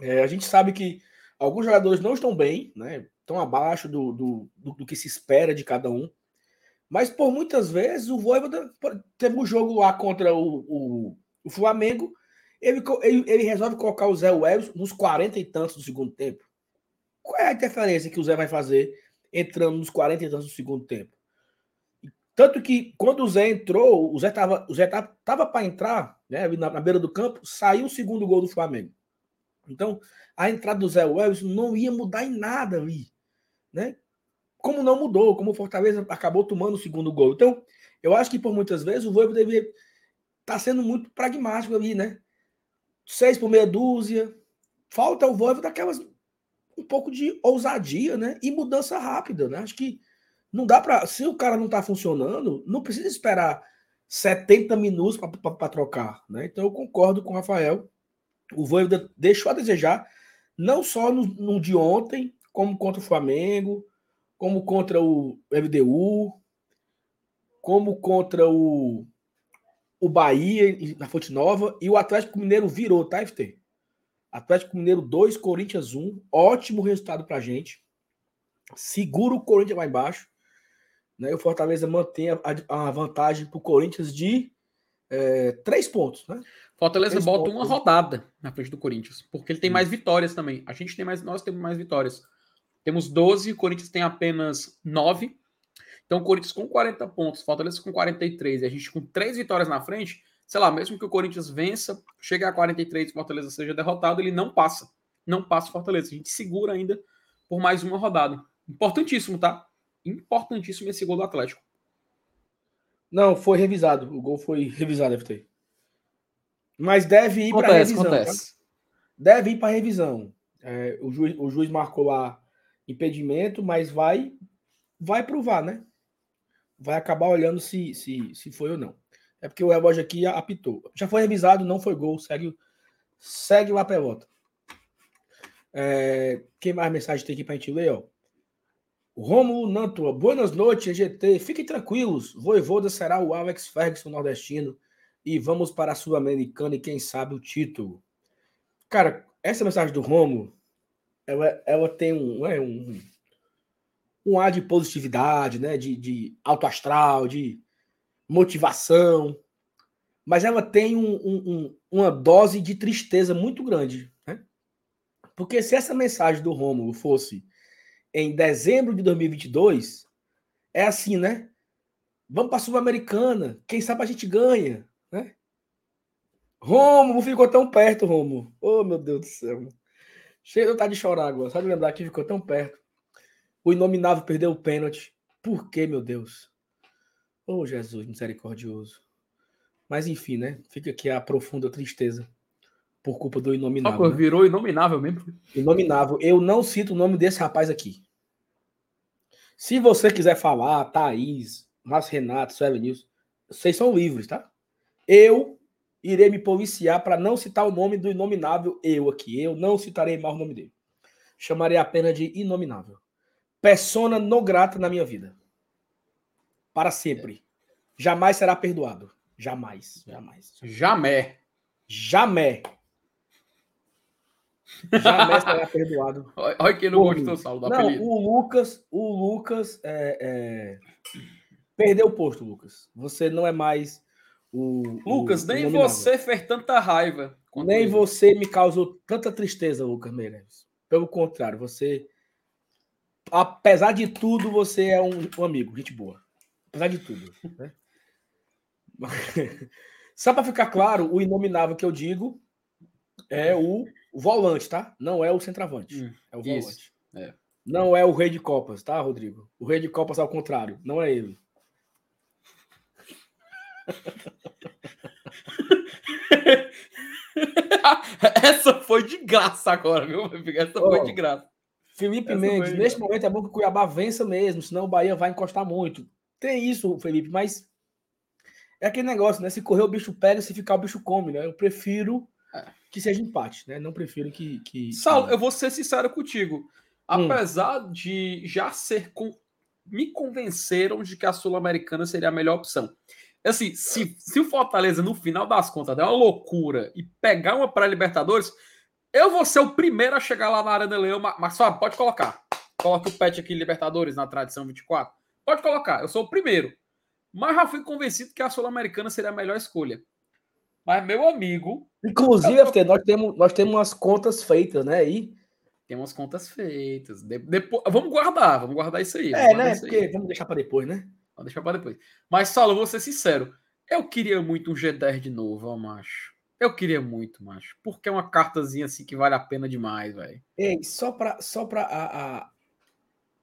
é, a gente sabe que alguns jogadores não estão bem, né? estão abaixo do, do, do, do, que se espera de cada um. Mas por muitas vezes o Voivoda teve um jogo lá contra o, o, o Flamengo, ele, ele, ele, resolve colocar o Zé Welles nos 40 e tantos do segundo tempo. Qual é a interferência que o Zé vai fazer entrando nos 40 e tantos do segundo tempo? Tanto que quando o Zé entrou, o Zé tava, o Zé tava, tava para entrar, né, na, na, beira do campo, saiu o segundo gol do Flamengo. Então, a entrada do Zé Wells não ia mudar em nada ali, né? Como não mudou, como o Fortaleza acabou tomando o segundo gol. Então, eu acho que por muitas vezes o Voivo deveria estar tá sendo muito pragmático ali, né? Seis por meia dúzia. Falta o Voivo daquelas um pouco de ousadia, né? E mudança rápida, né? Acho que não dá para. Se o cara não está funcionando, não precisa esperar 70 minutos para trocar. Né? Então eu concordo com o Rafael. O Voivoda deixou a desejar, não só no, no, de ontem, como contra o Flamengo, como contra o MDU, como contra o, o Bahia na Fonte Nova. E o Atlético Mineiro virou, tá, FT? Atlético Mineiro 2, Corinthians 1. Ótimo resultado pra gente. Segura o Corinthians lá embaixo. Né? E o Fortaleza mantém a, a vantagem para o Corinthians de é, três pontos. Né? Fortaleza três bota pontos. uma rodada na frente do Corinthians, porque ele tem Hum. mais vitórias também. A gente tem mais, nós temos mais vitórias. Temos 12, o Corinthians tem apenas 9. Então, o Corinthians com 40 pontos, Fortaleza com 43, e a gente com três vitórias na frente, sei lá, mesmo que o Corinthians vença, chegue a 43 e Fortaleza seja derrotado, ele não passa. Não passa o Fortaleza. A gente segura ainda por mais uma rodada. Importantíssimo, tá? Importantíssimo esse gol do Atlético. Não, foi revisado. O gol foi revisado, FT. Mas deve ir para Acontece, revisão. tá? acontece. Deve ir para revisão. É, o, juiz, o juiz marcou lá impedimento, mas vai vai provar, né? Vai acabar olhando se, se, se foi ou não. É porque o relógio aqui apitou. Já foi revisado, não foi gol. Segue, segue lá a pelota. É, quem mais mensagem tem aqui para a gente ler? Ó? Romulo Nantua, boas noites, EGT. Fiquem tranquilos. Voivoda será o Alex Ferguson nordestino. E vamos para a Sul-Americana e quem sabe o título. Cara, essa mensagem do Romulo, ela, ela tem um, é, um, um ar de positividade, né? De, de alto astral, de motivação. Mas ela tem um, um, uma dose de tristeza muito grande. Né? Porque se essa mensagem do Romulo fosse em dezembro de 2022, é assim, né? Vamos para a Sul-Americana, quem sabe a gente ganha, né? Romulo ficou tão perto, Romulo. Oh, meu Deus do céu. De vontade de chorar agora. Sabe lembrar que ficou tão perto. O Inominável perdeu o pênalti. Por quê, meu Deus? Oh, Jesus misericordioso. Mas enfim, né? Fica aqui a profunda tristeza por culpa do Inominável. Só né? virou inominável mesmo. Inominável. Eu não cito o nome desse rapaz aqui. Se você quiser falar, Thaís, Márcio Renato, Sueli News, vocês são livres, tá? Eu irei me policiar para não citar o nome do inominável eu aqui. Eu não citarei mais o nome dele. Chamarei apenas de inominável. Persona não grata na minha vida. Para sempre. Jamais será perdoado. Jamais. Jamais. Jamé. Jamais. Jamais será perdoado. <laughs> Olha quem não gostou, Saulo, do Não, apelido. o Lucas, o Lucas é, é, perdeu o posto, Lucas. Você não é mais o. Lucas, o- nem o você fez tanta raiva. Nem ele. você me causou tanta tristeza, Lucas Meirelles. Pelo contrário, você. Apesar de tudo, você é um, um amigo, gente boa. Apesar de tudo. Né? <laughs> <laughs> Só para ficar claro, o inominável que eu digo é o volante, tá? Não é o centroavante. Hum, é o volante. é. Não é o rei de copas, tá, Rodrigo? O rei de copas ao contrário, não é ele. <laughs> Essa foi de graça agora, viu? Essa foi Ó, de graça. Felipe Essa Mendes, foi- neste momento é bom que o Cuiabá vença mesmo, senão o Bahia vai encostar muito. Tem isso, Felipe, mas é aquele negócio, né? Se correr o bicho pega, se ficar o bicho come, né? Eu prefiro. Que seja empate, né? Não prefiro que. que Saulo, eu vou ser sincero contigo. Hum. Apesar de já ser. com- Me convenceram de que a Sul-Americana seria a melhor opção. Assim, se, se o Fortaleza, no final das contas, der uma loucura e pegar uma pré-Libertadores, eu vou ser o primeiro a chegar lá na Arena Leão. ma- Mas só pode colocar. Coloca o pet aqui, Libertadores, na tradição 24. Pode colocar, eu sou o primeiro. Mas já fui convencido que a Sul-Americana seria a melhor escolha. Mas, meu amigo, Inclusive, FT, nós temos, nós temos umas contas feitas, né? Aí. Tem umas contas feitas. De- depois, vamos guardar, vamos guardar isso aí. É, né? isso aí. Porque vamos deixar para depois, né? Vamos deixar pra depois. Mas, Saulo, vou ser sincero. Eu queria muito um G10 de novo, ó, macho. Eu queria muito, macho. Porque é uma cartazinha assim que vale a pena demais, velho. Ei, só para só pra a, a,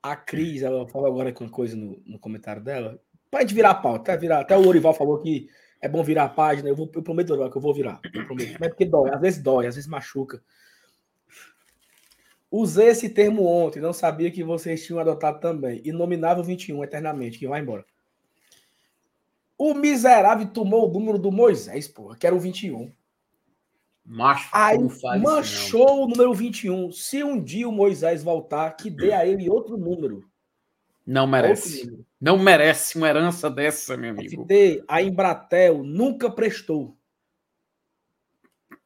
a Cris, ela falou agora aqui uma coisa no, no comentário dela. Gente virar a pauta, até, virar, até o Lorival falou que é bom virar a página. Eu, vou, eu prometo, que eu vou virar. Eu prometo. Mas é porque dói, às vezes dói, às vezes machuca. Usei esse termo ontem, não sabia que vocês tinham adotado também. Inominável 21, eternamente, que vai embora. O miserável tomou o número do Moisés, porra, que era o 21. Macho, Aí manchou o número 21. Se um dia o Moisés voltar, que dê a ele outro número. Não merece. Não merece uma herança dessa, meu amigo. FT, a Embratel nunca prestou.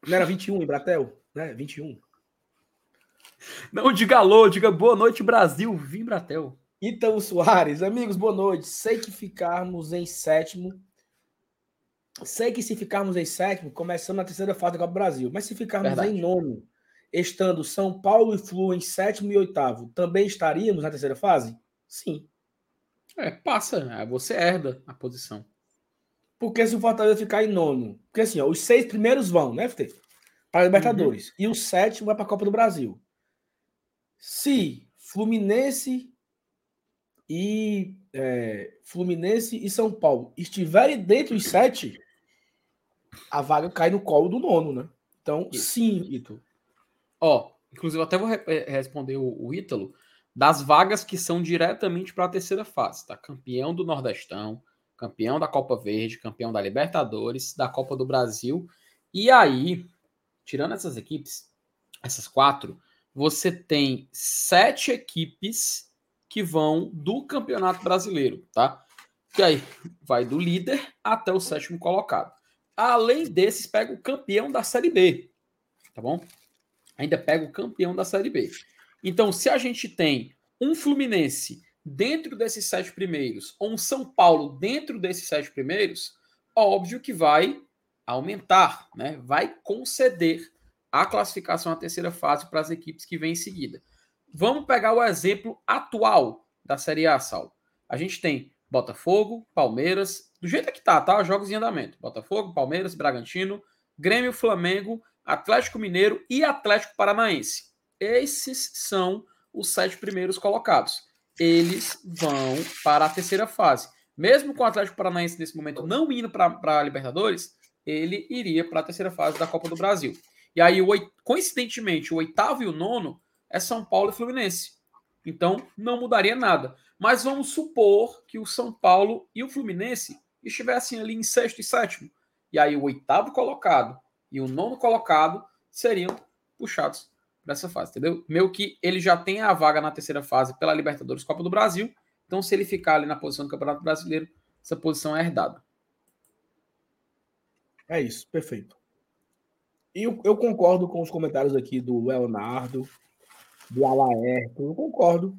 Não era 21, Embratel? Né? 21. Não diga alô, diga boa noite, Brasil. Vim, Bratel. Então Soares, amigos, boa noite. Sei que ficarmos em sétimo. Sei que se ficarmos em sétimo, começamos na terceira fase do Copa do Brasil. Mas se ficarmos Verdade. em nono, estando São Paulo e Flu em sétimo e oitavo, também estaríamos na terceira fase? Sim. É, passa, né? você herda a posição. Porque se o Fortaleza ficar em nono, porque assim, ó, os seis primeiros vão, né, FT? Para a Libertadores. Uhum. E o sétimo vai para a Copa do Brasil. Se Fluminense e é, Fluminense e São Paulo estiverem dentro dos sete, a vaga cai no colo do nono, né? Então, sim, Ítalo. Ó, inclusive, até vou re responder o, o Ítalo das vagas que são diretamente para a terceira fase, tá? Campeão do Nordestão, campeão da Copa Verde, campeão da Libertadores, da Copa do Brasil. E aí, tirando essas equipes, essas quatro, você tem sete equipes que vão do Campeonato Brasileiro, tá? Que aí vai do líder até o sétimo colocado. Além desses, pega o campeão da Série B, tá bom? Ainda pega o campeão da Série B. Então, se a gente tem um Fluminense dentro desses sete primeiros, ou um São Paulo dentro desses sete primeiros, óbvio que vai aumentar, né? vai conceder a classificação à terceira fase para as equipes que vêm em seguida. Vamos pegar o exemplo atual da Série A, Sal. A gente tem Botafogo, Palmeiras, do jeito que tá, tá? Jogos em andamento. Botafogo, Palmeiras, Bragantino, Grêmio, Flamengo, Atlético Mineiro e Atlético Paranaense. Esses são os sete primeiros colocados. Eles vão para a terceira fase. Mesmo com o Atlético Paranaense nesse momento não indo para a Libertadores, ele iria para a terceira fase da Copa do Brasil. E aí, coincidentemente, o oitavo e o nono é São Paulo e Fluminense. Então, não mudaria nada. Mas vamos supor que o São Paulo e o Fluminense estivessem ali em sexto e sétimo. E aí, o oitavo colocado e o nono colocado seriam puxados dessa fase, entendeu? Meio que ele já tem a vaga na terceira fase pela Libertadores Copa do Brasil. Então, se ele ficar ali na posição do Campeonato Brasileiro, essa posição é herdada. É isso, perfeito. E eu, eu concordo com os comentários aqui do Leonardo, do Alaerto, eu concordo.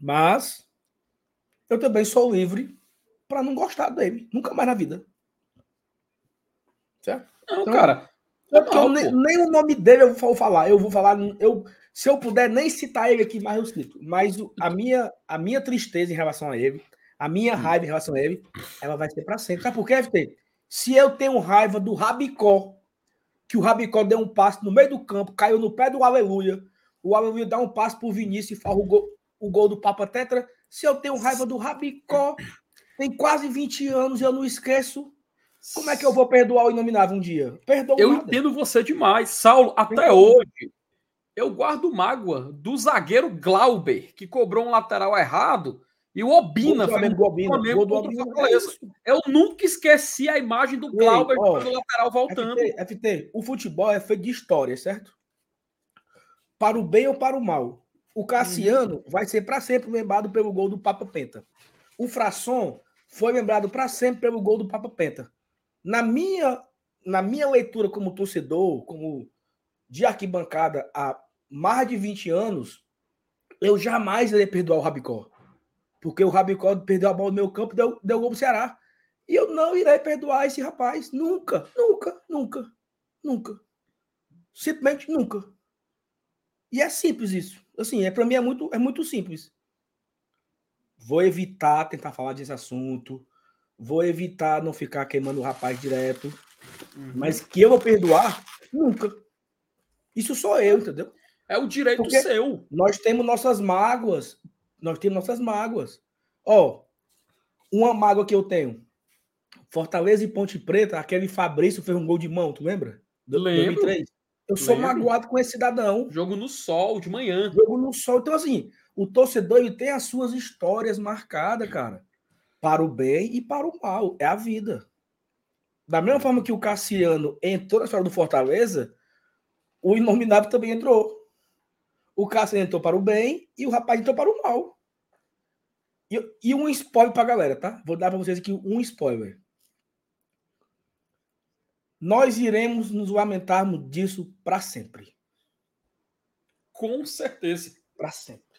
Mas eu também sou livre para não gostar dele, nunca mais na vida. Certo? Não, então, cara, eu, nem, nem, o nome dele eu vou falar. Eu vou falar. Eu, se eu puder nem citar ele aqui, mais eu cito. Mas a minha, a minha tristeza em relação a ele, a minha hum. raiva em relação a ele, ela vai ser para sempre. Sabe por quê, FT? Se eu tenho raiva do Rabicó, que o Rabicó deu um passe no meio do campo, caiu no pé do Aleluia, o Aleluia dá um passe pro Vinícius e faz o gol, o gol do Papa Tetra. Se eu tenho raiva do Rabicó, tem quase 20 anos, eu não esqueço como é que eu vou perdoar o inominável um dia? Perdoa Eu nada. entendo você demais. Saulo, até hoje, eu guardo mágoa do zagueiro Glauber, que cobrou um lateral errado, e o Obina foi Obina, Obina é Eu nunca esqueci a imagem do Glauber Ei, ó, o lateral voltando. FT, FT, o futebol é feito de história, certo? Para o bem ou para o mal. O Cassiano uhum. vai ser para sempre lembrado pelo gol do Papa Penta. O Frasson foi lembrado para sempre pelo gol do Papa Penta. Na minha, na minha leitura como torcedor, como de arquibancada há mais de 20 anos, eu jamais irei perdoar o Rabicó. Porque o Rabicó perdeu a bola no meu campo e deu, deu gol pro Ceará. E eu não irei perdoar esse rapaz. Nunca, nunca, nunca, nunca. Simplesmente nunca. E é simples isso. Assim, é para mim é muito, é muito simples. Vou evitar tentar falar desse assunto. Vou evitar não ficar queimando o rapaz direto. Uhum. Mas que eu vou perdoar, nunca. Isso sou eu, entendeu? É o direito Porque seu. Nós temos nossas mágoas. Nós temos nossas mágoas. Ó, uma mágoa que eu tenho. Fortaleza e Ponte Preta, aquele Fabrício fez um gol de mão, tu lembra? Lembro. 2003. Eu sou Lembro. magoado com esse cidadão. Jogo no sol, de manhã. Jogo no sol. Então, assim, o torcedor ele tem as suas histórias marcadas, cara para o bem e para o mal. É a vida. Da mesma forma que o Cassiano entrou na história do Fortaleza, o Inominável também entrou. O Cassiano entrou para o bem e o rapaz entrou para o mal. E, e um spoiler para a galera, tá? Vou dar para vocês aqui um spoiler. Nós iremos nos lamentarmos disso para sempre. Com certeza. Para sempre.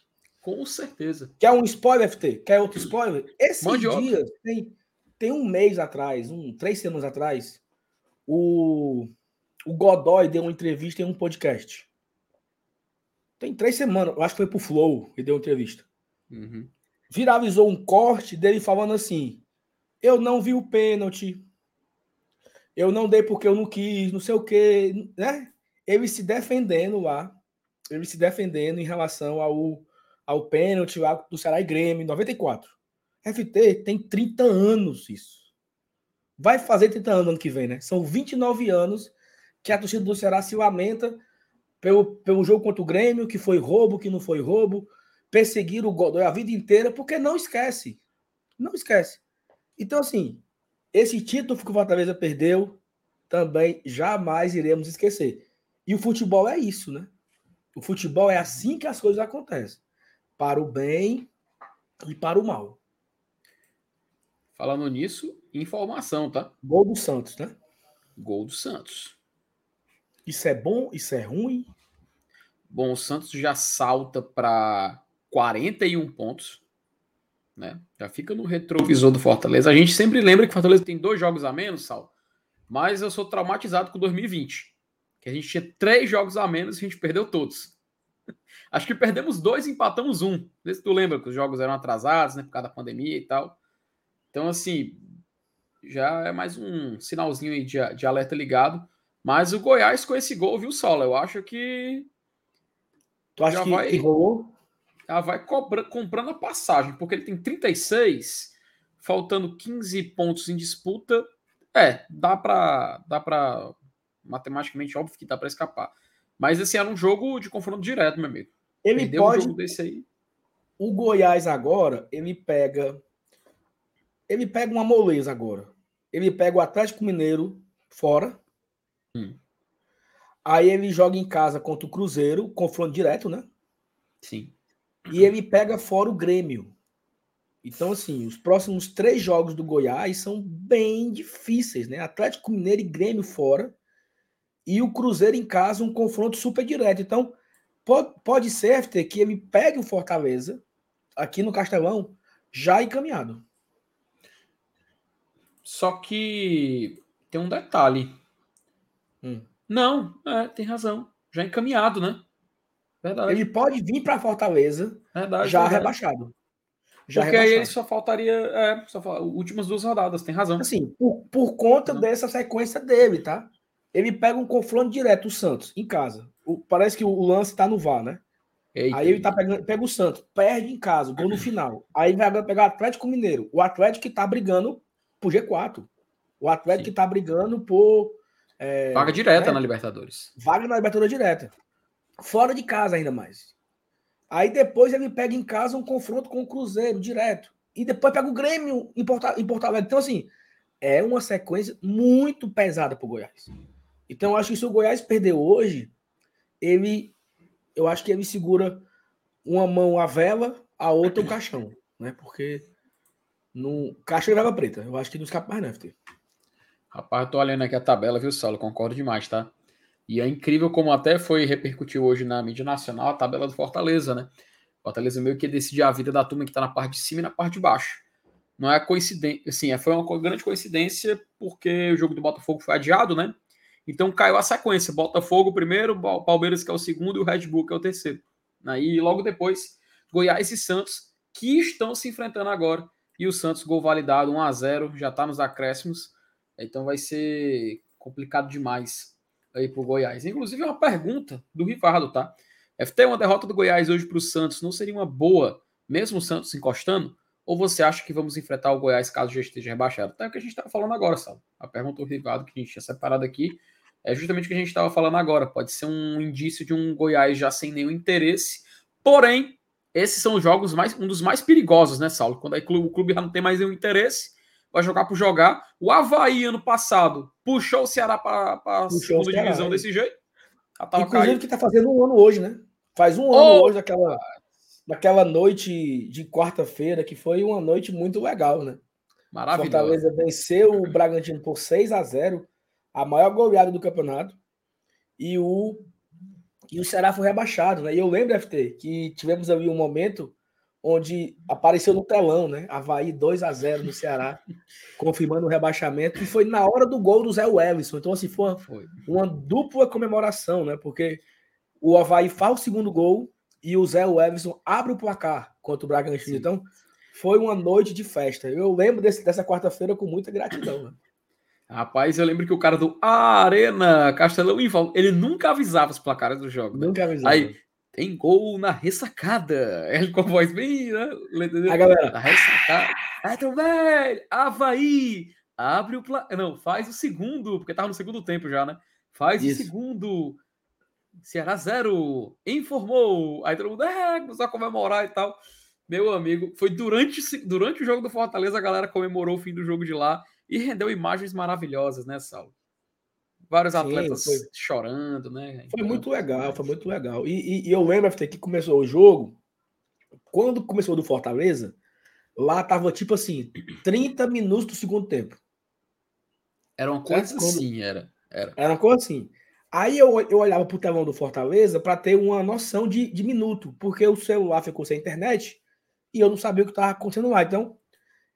Com certeza. Quer um spoiler, FT? Quer outro spoiler? Esses dias, tem, tem um mês atrás, um, três semanas atrás, o, o Godoy deu uma entrevista em um podcast. Tem três semanas, acho que foi pro Flow e deu uma entrevista. Uhum. Viralizou um corte dele falando assim: Eu não vi o pênalti. Eu não dei porque eu não quis, não sei o quê, né? Ele se defendendo lá, ele se defendendo em relação ao ao pênalti do Ceará e Grêmio, em 94. FT tem 30 anos isso. Vai fazer 30 anos ano que vem, né? São 29 anos que a torcida do Ceará se lamenta pelo, pelo jogo contra o Grêmio, que foi roubo, que não foi roubo, perseguir o Godoy a vida inteira, porque não esquece. Não esquece. Então, assim, esse título que o Fortaleza perdeu, também jamais iremos esquecer. E o futebol é isso, né? O futebol é assim que as coisas acontecem para o bem e para o mal. Falando nisso, informação, tá? Gol do Santos, né? Gol do Santos. Isso é bom? Isso é ruim? Bom, o Santos já salta para 41 pontos, né? Já fica no retrovisor do Fortaleza. A gente sempre lembra que o Fortaleza tem dois jogos a menos, Sal. Mas eu sou traumatizado com 2020, que a gente tinha três jogos a menos e a gente perdeu todos. <laughs> Acho que perdemos dois e empatamos um. Vê se tu lembra que os jogos eram atrasados, né? Por causa da pandemia e tal. Então, assim, já é mais um sinalzinho aí de, de alerta ligado. Mas o Goiás com esse gol, viu, Sola? Eu acho que. Tu acha já que vai, rolou? Já vai cobra, comprando a passagem, porque ele tem 36, faltando 15 pontos em disputa. É, dá para dá para matematicamente óbvio que dá para escapar. Mas esse era um jogo de confronto direto, meu amigo. Ele Perdeu pode. Um jogo desse aí. O Goiás agora, ele pega. Ele pega uma moleza agora. Ele pega o Atlético Mineiro fora. Hum. Aí ele joga em casa contra o Cruzeiro, confronto direto, né? Sim. E ele pega fora o Grêmio. Então, assim, os próximos três jogos do Goiás são bem difíceis, né? Atlético Mineiro e Grêmio fora e o Cruzeiro em casa, um confronto super direto. Então, pode, pode ser, FT, que ele pegue o Fortaleza aqui no Castelão já encaminhado. Só que tem um detalhe. Hum. Não, é, tem razão. Já encaminhado, né? Verdade. Ele pode vir para Fortaleza verdade, já verdade. rebaixado. Já Porque rebaixado. aí ele só faltaria é, só fal... últimas duas rodadas, tem razão. Assim, por, por conta Não. dessa sequência dele, tá? Ele pega um confronto direto, o Santos, em casa. O, parece que o lance tá no VAR, né? Eita. Aí ele tá pegando, pega o Santos, perde em casa, gol no final. Aí vai pegar o Atlético Mineiro. O Atlético que tá brigando por G4. O Atlético Sim. que tá brigando por. É, Vaga direta né? na Libertadores. Vaga na Libertadores direta. Fora de casa ainda mais. Aí depois ele pega em casa um confronto com o Cruzeiro direto. E depois pega o Grêmio em Porto, em Porto Alegre. Então, assim, é uma sequência muito pesada pro Goiás. Então, acho que se o Goiás perder hoje, ele, eu acho que ele segura uma mão a vela, a outra o caixão, né? Porque no caixa e vela preta. Eu acho que não escapa mais, FT? Rapaz, eu tô olhando aqui a tabela, viu, Saulo? Concordo demais, tá? E é incrível como até foi repercutiu hoje na mídia nacional a tabela do Fortaleza, né? Fortaleza meio que decide a vida da turma que tá na parte de cima e na parte de baixo. Não é coincidência, assim, foi uma grande coincidência porque o jogo do Botafogo foi adiado, né? Então caiu a sequência: Botafogo primeiro, Palmeiras que é o segundo e o Red Bull que é o terceiro. Aí logo depois, Goiás e Santos, que estão se enfrentando agora. E o Santos, gol validado 1 a 0 já está nos acréscimos. Então vai ser complicado demais aí pro Goiás. Inclusive, é uma pergunta do Ricardo, tá? FT, uma derrota do Goiás hoje para o Santos não seria uma boa, mesmo o Santos encostando? Ou você acha que vamos enfrentar o Goiás caso já esteja rebaixado? Então é o que a gente está falando agora, sabe? A pergunta do Ricardo que a gente tinha separado aqui é justamente o que a gente estava falando agora. Pode ser um indício de um Goiás já sem nenhum interesse. Porém, esses são os jogos mais um dos mais perigosos, né, Saulo? Quando aí o clube já não tem mais nenhum interesse, vai jogar por jogar. O Havaí, ano passado, puxou o Ceará para a segunda Ceará, divisão é. desse jeito. Inclusive que está fazendo um ano hoje, né? Faz um oh! ano hoje daquela, daquela noite de quarta-feira, que foi uma noite muito legal, né? Maravilhoso. Fortaleza venceu o Bragantino por 6 a 0 a maior goleada do campeonato. E o E o Ceará foi rebaixado, né? E eu lembro, FT, que tivemos ali um momento onde apareceu no telão, né? Havaí 2 a 0 no Ceará, <laughs> confirmando o rebaixamento, e foi na hora do gol do Zé Wellison. Então, assim, foi uma, foi uma dupla comemoração, né? Porque o Havaí faz o segundo gol e o Zé Wellison abre o placar contra o Bragantino. Então, foi uma noite de festa. Eu lembro desse, dessa quarta-feira com muita gratidão. Né? Rapaz, eu lembro que o cara do Arena Castelão Inval, ele nunca avisava os placares do jogo. Né? Nunca avisava. Aí, tem gol na ressacada. Ele com a voz bem, né? A galera. Na ressacada. Então, velho, Havaí, abre o placar. Não, faz o segundo, porque tava no segundo tempo já, né? Faz Isso. o segundo. Ceará zero. Informou. Aí todo mundo, é, começou a comemorar e tal. Meu amigo, foi durante, durante o jogo do Fortaleza, a galera comemorou o fim do jogo de lá e rendeu imagens maravilhosas, né, Saulo? Vários atletas foi, chorando, né? Foi muito legal, foi muito legal. E, e, e eu lembro até que começou o jogo, quando começou do Fortaleza, lá tava tipo assim, 30 minutos do segundo tempo. Era uma coisa quando, assim, era, era. Era uma coisa assim. Aí eu, eu olhava pro telão do Fortaleza para ter uma noção de, de minuto, porque o celular ficou sem internet e eu não sabia o que estava acontecendo lá. Então,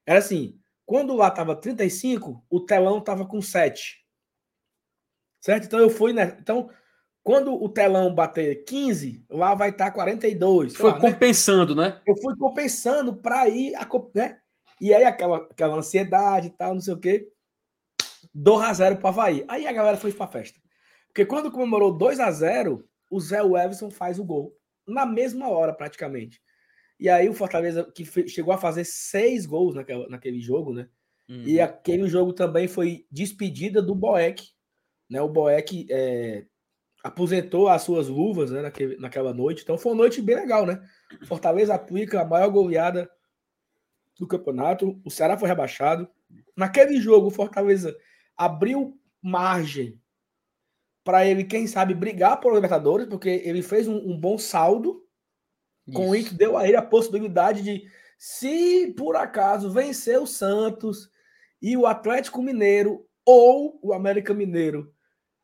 era assim, quando lá estava 35, o telão estava com 7. Certo? Então eu fui, né? Então, quando o telão bater 15, lá vai estar tá 42. Foi lá, né? compensando, né? né? Eu fui compensando para ir, a, né? E aí aquela, aquela ansiedade e tal, não sei o quê. 2 a 0 para Havaí. Aí a galera foi para festa. Porque quando comemorou 2 a 0 o Zé Everson faz o gol. Na mesma hora, praticamente. E aí o Fortaleza, que chegou a fazer seis gols naquela, naquele jogo, né? Uhum. E aquele jogo também foi despedida do Boeck. Né? O Boeck é, aposentou as suas luvas né, naquele, naquela noite. Então foi uma noite bem legal, né? Fortaleza aplica a maior goleada do campeonato. O Ceará foi rebaixado. Naquele jogo, o Fortaleza abriu margem para ele, quem sabe, brigar por Libertadores, porque ele fez um, um bom saldo com isso deu a ele a possibilidade de, se por acaso vencer o Santos e o Atlético Mineiro ou o América Mineiro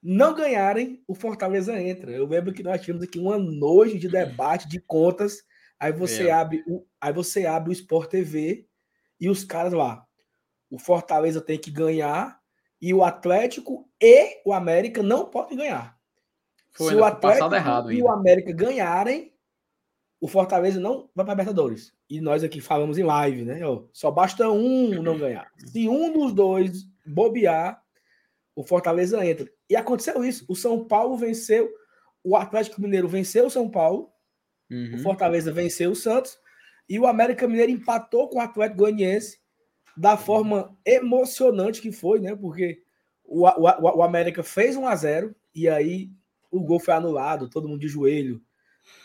não ganharem, o Fortaleza entra. Eu lembro que nós tínhamos aqui uma noite de debate de contas. Aí você é. abre o, aí você abre o Sport TV e os caras lá. O Fortaleza tem que ganhar e o Atlético e o América não podem ganhar. Foi, Se o Atlético e ainda. o América ganharem, o Fortaleza não vai para Libertadores. E nós aqui falamos em live, né? Ó, só basta um não ganhar. Se um dos dois bobear, o Fortaleza entra. E aconteceu isso. O São Paulo venceu, o Atlético Mineiro venceu o São Paulo, uhum. o Fortaleza venceu o Santos e o América Mineiro empatou com o Atlético Goianiense da forma emocionante que foi, né? Porque o, o, o América fez 1 a 0 e aí o gol foi anulado, todo mundo de joelho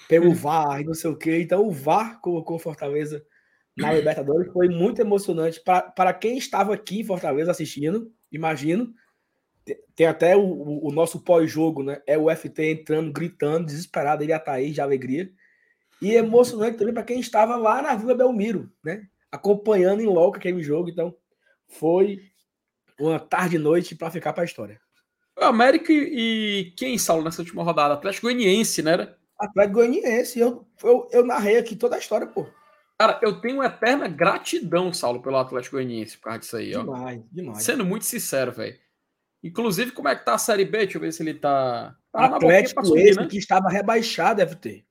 pelo VAR e não sei o quê. Então o VAR colocou Fortaleza na <clears throat> Libertadores. Foi muito emocionante para quem estava aqui em Fortaleza assistindo, imagino. Tem até o, o nosso pós-jogo, né? É o FT entrando, gritando, desesperado, ele e a Thaís de alegria. E emocionante também para quem estava lá na Vila Belmiro, né? Acompanhando em loco aquele jogo. Então, foi uma tarde e noite para ficar para a história. O América e quem, Saulo, nessa última rodada? Atlético Goianiense, né? Atlético Goianiense. Eu, eu, eu narrei aqui toda a história, pô. Cara, eu tenho eterna gratidão, Saulo, pelo Atlético Goianiense por causa disso aí, ó. Demais, demais. Sendo muito sincero, velho. Inclusive, como é que tá a Série B? Deixa eu ver se ele tá. tá Atlético subir, esse né? que estava rebaixado, deve ter.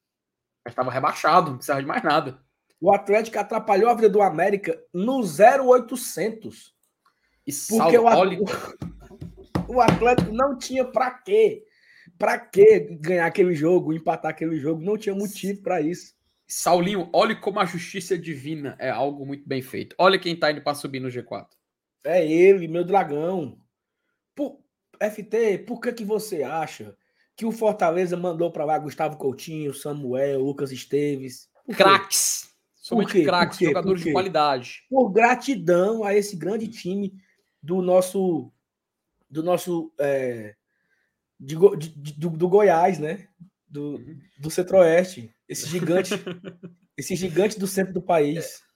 Estava rebaixado, não precisava de mais nada. O Atlético atrapalhou a vida do América no 0800. E porque Saulo, o, olha... <laughs> o Atlético não tinha para quê para que ganhar aquele jogo, empatar aquele jogo? Não tinha motivo para isso. Saulinho, olhe como a justiça divina é algo muito bem feito. Olha quem tá indo para subir no G4. É ele, meu dragão. Por, FT, por que que você acha que o Fortaleza mandou para lá Gustavo Coutinho, Samuel, Lucas Esteves? Craques. Somente craques, jogadores de qualidade. Por gratidão a esse grande time do nosso do nosso é, de, de, do, do, Goiás, né? Do, uhum. do Centro-Oeste. Esse <laughs> gigante, esse gigante do centro do país. É.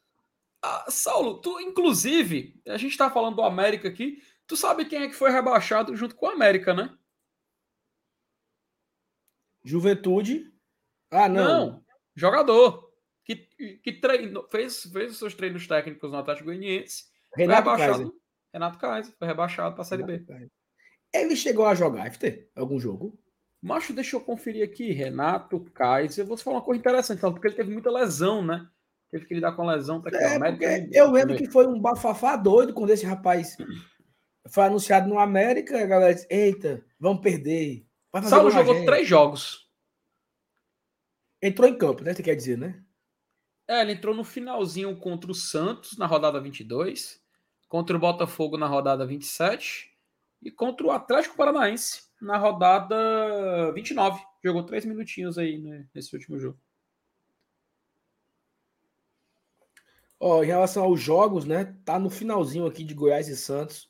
Ah, Saulo, tu, inclusive, a gente tá falando do América aqui. Tu sabe quem é que foi rebaixado junto com o América, né? Juventude. Ah, não. Não, jogador. Que, que treinou, fez, fez os seus treinos técnicos no Atlético Goianiense. Renato Kaiser. Renato Kaiser. Foi rebaixado para a Série Renato B. Kaiser. Ele chegou a jogar, FT, algum jogo? Macho, deixa eu conferir aqui. Renato Kaiser. Eu vou falar uma coisa interessante, então, porque ele teve muita lesão, né? Teve que lidar com lesão. Tá aqui, é, América, eu lembro que foi um bafafá doido quando esse rapaz foi anunciado no América. A galera disse: Eita, vamos perder. Saulo jogou três jogos. Entrou em campo, né? Você quer dizer, né? É, ele entrou no finalzinho contra o Santos na rodada 22, contra o Botafogo na rodada 27 e contra o Atlético Paranaense na rodada 29. Jogou três minutinhos aí né, nesse último jogo. Ó, em relação aos jogos, né? Tá no finalzinho aqui de Goiás e Santos.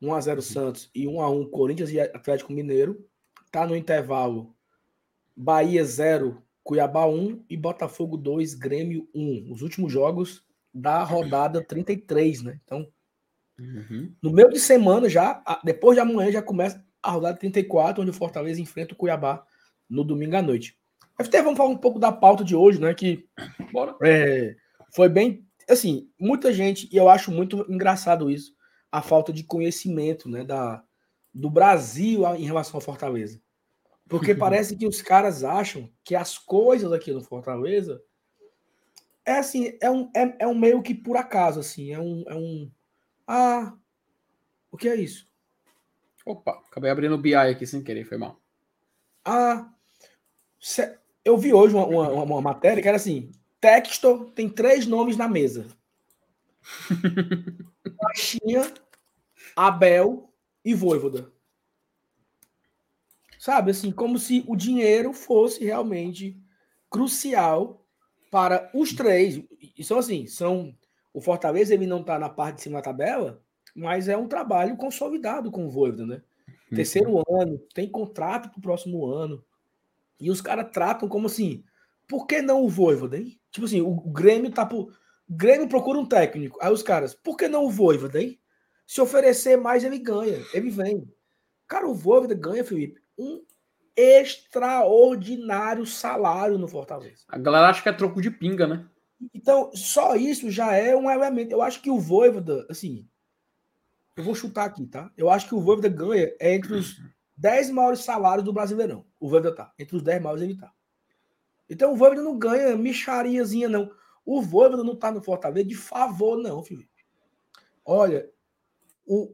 1x0 uhum. Santos e 1x1 Corinthians e Atlético Mineiro. Tá no intervalo Bahia 0, Cuiabá 1 e Botafogo 2, Grêmio 1. Os últimos jogos da rodada 33, né? Então, uhum. no meio de semana já, depois de amanhã já começa a rodada 34, onde o Fortaleza enfrenta o Cuiabá no domingo à noite. FT, vamos falar um pouco da pauta de hoje, né? Que Bora. É, foi bem. Assim, muita gente, e eu acho muito engraçado isso, a falta de conhecimento né, da, do Brasil em relação ao Fortaleza. Porque <laughs> parece que os caras acham que as coisas aqui no Fortaleza é assim, é um, é, é um meio que por acaso, assim, é um, é um. Ah, o que é isso? Opa, acabei abrindo o BI aqui sem querer, foi mal. Ah, eu vi hoje uma, uma, uma matéria que era assim: Textor tem três nomes na mesa: <laughs> Baixinha, Abel e Voivoda. Sabe, assim, como se o dinheiro fosse realmente crucial para os três. E são assim, são o Fortaleza ele não está na parte de cima da tabela, mas é um trabalho consolidado com o Voivoda, né? Uhum. Terceiro ano, tem contrato para o próximo ano. E os caras tratam como assim, por que não o Voivoda, hein? Tipo assim, o Grêmio tá por. O Grêmio procura um técnico. Aí os caras, por que não o Voivoda, hein? Se oferecer mais, ele ganha, ele vem. Cara, o Voivoda ganha, Felipe, um extraordinário salário no Fortaleza. A galera acha que é troco de pinga, né? Então, só isso já é um elemento. Eu acho que o Voivoda, assim, eu vou chutar aqui, tá? Eu acho que o Voivoda ganha é entre os 10 maiores salários do Brasileirão. O Voivoda tá. Entre os 10 maiores ele tá. Então o Voivoda não ganha michariazinha, não. O Voivoda não tá no Fortaleza de favor, não, Felipe. Olha, o,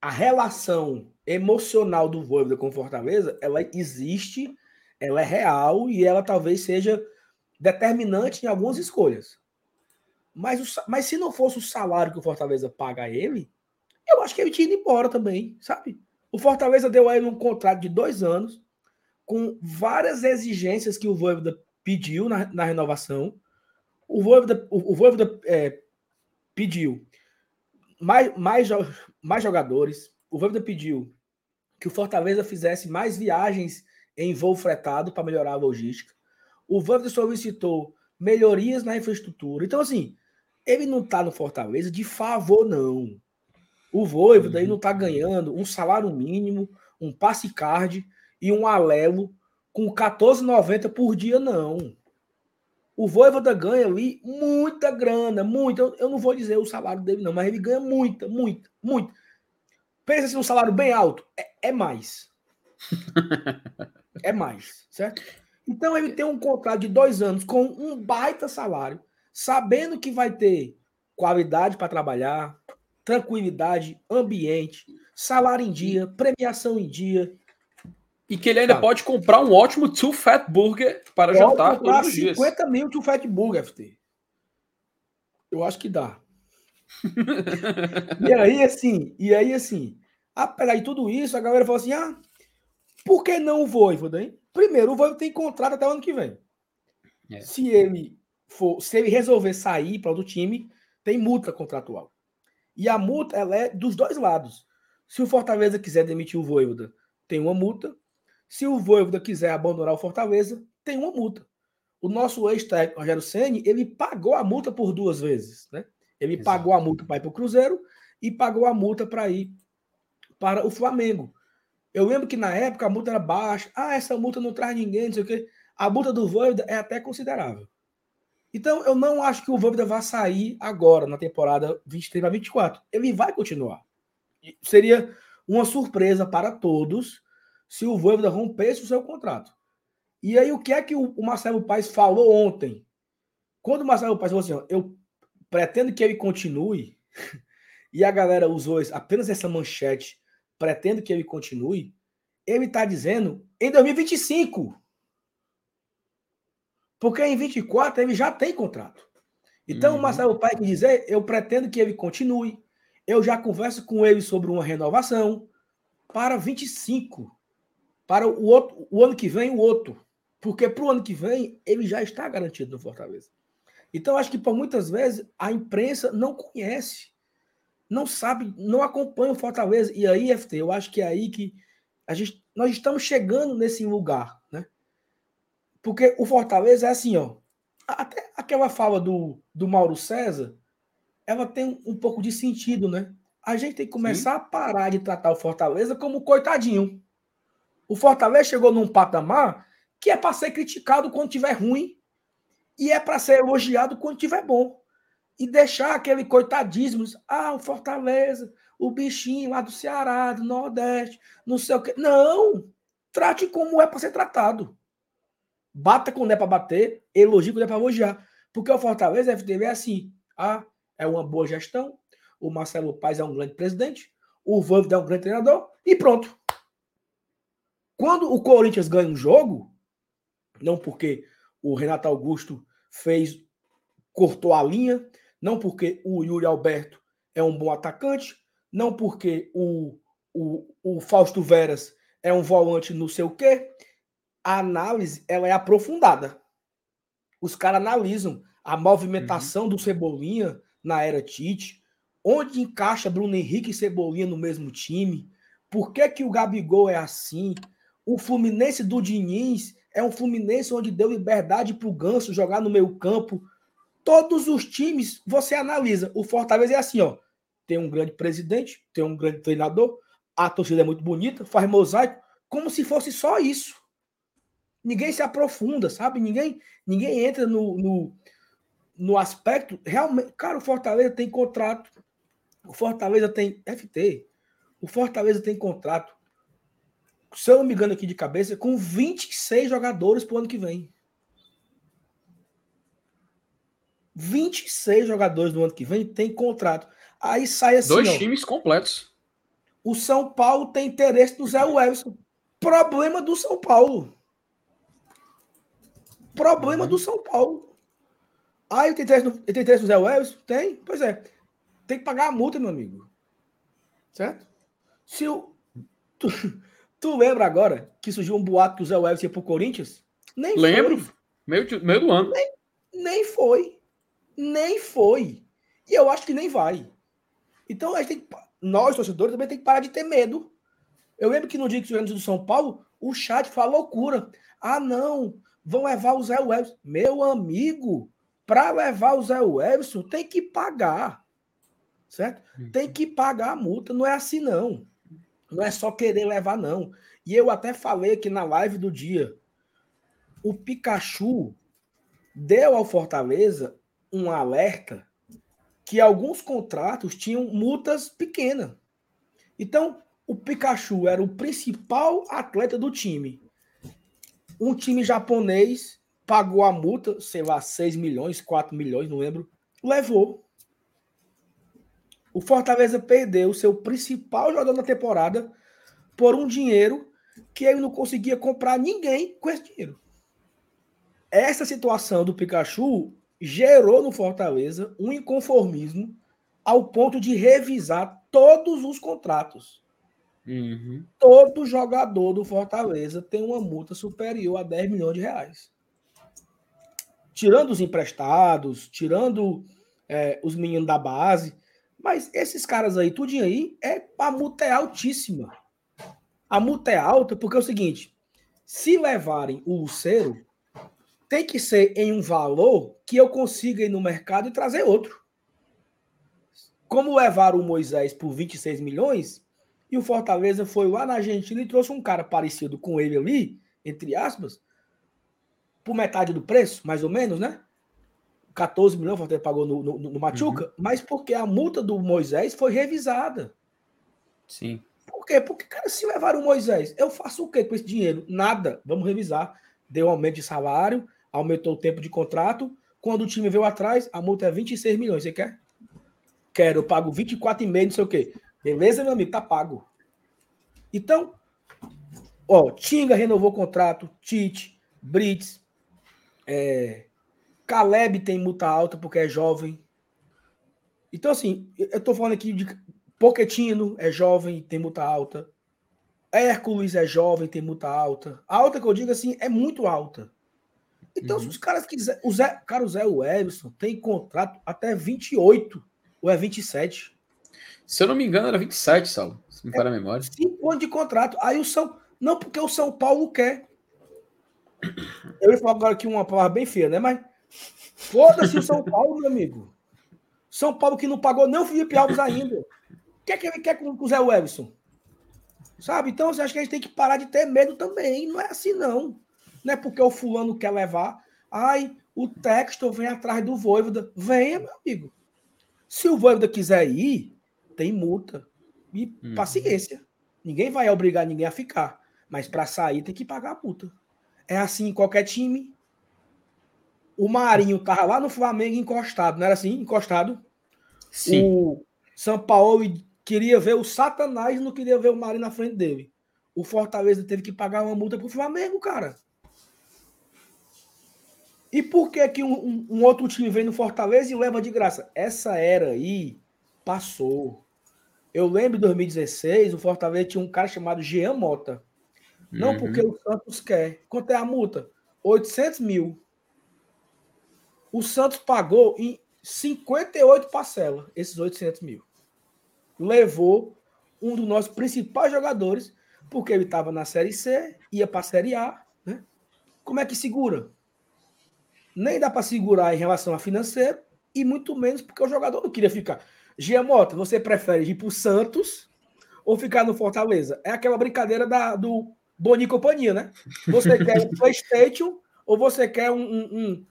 a relação emocional do Voivoda com o Fortaleza, ela existe, ela é real e ela talvez seja determinante em algumas escolhas. Mas, o, mas se não fosse o salário que o Fortaleza paga a ele, eu acho que ele tinha ido embora também, sabe? O Fortaleza deu a ele um contrato de dois anos, com várias exigências que o Voivoda pediu na, na renovação. O Voivoda, o, o Voivoda é, pediu mais, mais, mais jogadores. O Voivoda pediu que o Fortaleza fizesse mais viagens em voo fretado para melhorar a logística. O Voivoda solicitou melhorias na infraestrutura. Então, assim, ele não está no Fortaleza de favor, não. O Voivoda uhum. não está ganhando um salário mínimo, um passe card e um alelo com 14,90 por dia, não. O Voivoda ganha ali muita grana, muita. Eu, eu não vou dizer o salário dele, não, mas ele ganha muita, muita, muita. Pensa assim, um salário bem alto. É, é mais. <laughs> é mais, certo? Então ele tem um contrato de dois anos com um baita salário, sabendo que vai ter qualidade para trabalhar, tranquilidade, ambiente, salário em dia, premiação em dia. E que ele ainda Sabe? pode comprar um ótimo Two Fat Burger para pode jantar todos os 50 dias. 50 mil Two Fat Burger, FT. Eu acho que dá. <laughs> e aí, assim, e aí, assim, apesar de tudo isso, a galera falou assim: ah, por que não o Voivoda, hein? Primeiro, o Voivoda tem contrato até o ano que vem. É. Se ele for, se ele resolver sair para outro time, tem multa contratual. E a multa ela é dos dois lados. Se o Fortaleza quiser demitir o Voivoda, tem uma multa. Se o Voivoda quiser abandonar o Fortaleza, tem uma multa. O nosso ex-técnico Rogério Ceni ele pagou a multa por duas vezes, né? Ele Exato. pagou a multa para ir para o Cruzeiro e pagou a multa para ir para o Flamengo. Eu lembro que na época a multa era baixa. Ah, essa multa não traz ninguém, não sei o quê. A multa do Voivoda é até considerável. Então, eu não acho que o Voivoda vá sair agora, na temporada 23 para 24. Ele vai continuar. Seria uma surpresa para todos se o Voivoda rompesse o seu contrato. E aí, o que é que o Marcelo Paes falou ontem? Quando o Marcelo Paes falou assim, ó, eu pretendo que ele continue, <laughs> e a galera usou apenas essa manchete, pretendo que ele continue, ele está dizendo em 2025. Porque em 24 ele já tem contrato. Então, uhum. o Marcelo Paes quer dizer, eu pretendo que ele continue. Eu já converso com ele sobre uma renovação para 25. Para o, outro, o ano que vem, o outro. Porque para o ano que vem, ele já está garantido no Fortaleza. Então, acho que por muitas vezes a imprensa não conhece, não sabe, não acompanha o Fortaleza. E aí, FT, eu acho que é aí que a gente, nós estamos chegando nesse lugar, né? Porque o Fortaleza é assim, ó. Até aquela fala do, do Mauro César, ela tem um pouco de sentido, né? A gente tem que começar Sim. a parar de tratar o Fortaleza como coitadinho. O Fortaleza chegou num patamar que é para ser criticado quando tiver ruim e é para ser elogiado quando tiver bom. E deixar aquele coitadismo, ah, o Fortaleza, o bichinho lá do Ceará, do Nordeste, não sei o quê. Não! Trate como é para ser tratado. Bata quando é para bater, elogie quando é para elogiar. Porque o Fortaleza FTV é assim. Ah, é uma boa gestão. O Marcelo Paes é um grande presidente. O Vâmbio é um grande treinador. E pronto. Quando o Corinthians ganha um jogo, não porque o Renato Augusto fez, cortou a linha, não porque o Yuri Alberto é um bom atacante, não porque o, o, o Fausto Veras é um volante não sei o quê. A análise ela é aprofundada. Os caras analisam a movimentação uhum. do Cebolinha na era Tite, onde encaixa Bruno Henrique e Cebolinha no mesmo time, por que, que o Gabigol é assim, o Fluminense do Diniz é um Fluminense onde deu liberdade para o Ganso jogar no meio campo. Todos os times você analisa. O Fortaleza é assim, ó. Tem um grande presidente, tem um grande treinador, a torcida é muito bonita, faz mosaico, como se fosse só isso. Ninguém se aprofunda, sabe? Ninguém, ninguém entra no, no, no aspecto. Realmente, cara, o Fortaleza tem contrato. O Fortaleza tem FT. O Fortaleza tem contrato se eu não me engano aqui de cabeça, com 26 jogadores pro ano que vem. 26 jogadores no ano que vem tem contrato. Aí sai assim. Dois times completos. O São Paulo tem interesse no Zé Wilson. Problema do São Paulo. Problema uhum. do São Paulo. Aí tem interesse no, tem interesse no Zé Wilson? Tem? Pois é. Tem que pagar a multa, meu amigo. Certo? Se o. Tu <laughs> lembra agora que surgiu um boato que o Zé Welles ia pro Corinthians? Nem Lembro. Foi. Meio, meio do ano. Nem, nem foi. Nem foi. E eu acho que nem vai. Então, a gente tem, nós, torcedores, também tem que parar de ter medo. Eu lembro que no dia que tivemos do São Paulo, o chat falou loucura. Ah, não, vão levar o Zé Welles. Meu amigo, para levar o Zé Welles, tem que pagar. Certo? Tem que pagar a multa. Não é assim, não. Não é só querer levar, não. E eu até falei aqui na live do dia. O Pikachu deu ao Fortaleza um alerta que alguns contratos tinham multas pequenas. Então, o Pikachu era o principal atleta do time. Um time japonês pagou a multa, sei lá, 6 milhões, 4 milhões, não lembro, levou. O Fortaleza perdeu o seu principal jogador da temporada por um dinheiro que ele não conseguia comprar ninguém com esse dinheiro. Essa situação do Pikachu gerou no Fortaleza um inconformismo ao ponto de revisar todos os contratos. Uhum. Todo jogador do Fortaleza tem uma multa superior a 10 milhões de reais. Tirando os emprestados, tirando é, os meninos da base, mas esses caras aí, tudinho aí, é, a multa é altíssima. A multa é alta porque é o seguinte: se levarem o Lucero, tem que ser em um valor que eu consiga ir no mercado e trazer outro. Como levaram o Moisés por 26 milhões, E o Fortaleza foi lá na Argentina e trouxe um cara parecido com ele ali, entre aspas, por metade do preço, mais ou menos, né? 14 milhões o Fortaleza pagou no, no, no Machuca, uhum. mas porque a multa do Moisés foi revisada. Sim. Por quê? Porque, cara, se levaram o Moisés, eu faço o quê com esse dinheiro? Nada. Vamos revisar. Deu aumento de salário, aumentou o tempo de contrato. Quando o time veio atrás, a multa é 26 milhões. Você quer? Quero, eu pago 24,5, não sei o quê. Beleza, meu amigo? Tá pago. Então, ó, Tinga renovou o contrato, Tite, Brits, é, Caleb tem multa alta porque é jovem. Então, assim, eu tô falando aqui de Poquetino é jovem, tem multa alta. Hércules é jovem, tem multa alta. A alta que eu digo assim é muito alta. Então, uhum. se os caras quiserem. O Zé, cara, o Zé Wellison tem contrato até 28 ou é 27. Se eu não me engano, era 27, Saulo. Se me é, para a memória. Cinco anos de contrato. Aí o São. Não, porque o São Paulo quer. Eu ia falar agora aqui uma palavra bem feia, né? Mas foda-se o São Paulo, meu amigo. São Paulo que não pagou nem o Felipe Alves ainda. O que é que ele quer com o Zé Webson? Sabe? Então, você acha que a gente tem que parar de ter medo também. Não é assim, não. Não é porque o fulano quer levar. Ai, o texto vem atrás do Voivoda. Venha, meu amigo. Se o Voivoda quiser ir, tem multa. E hum. paciência. Ninguém vai obrigar ninguém a ficar. Mas para sair tem que pagar a multa. É assim em qualquer time. O Marinho tava lá no Flamengo encostado, não era assim? Encostado. Sim. O São Paulo queria ver o Satanás, não queria ver o Marinho na frente dele. O Fortaleza teve que pagar uma multa pro Flamengo, cara. E por que que um, um, outro time vem no Fortaleza e leva de graça? Essa era aí passou. Eu lembro de 2016, o Fortaleza tinha um cara chamado Jean Mota. Não uhum. porque o Santos quer. Quanto é a multa? 800 mil. O Santos pagou em 58 parcelas esses 800 mil. Levou um dos nossos principais jogadores, porque ele estava na Série C, ia para a Série A. Né? Como é que segura? Nem dá para segurar em relação a financeiro, e muito menos porque o jogador não queria ficar. Giamota, você prefere ir para o Santos ou ficar no Fortaleza? É aquela brincadeira da, do Boni Companhia, né? Você quer um <laughs> PlayStation ou você quer um, um, um,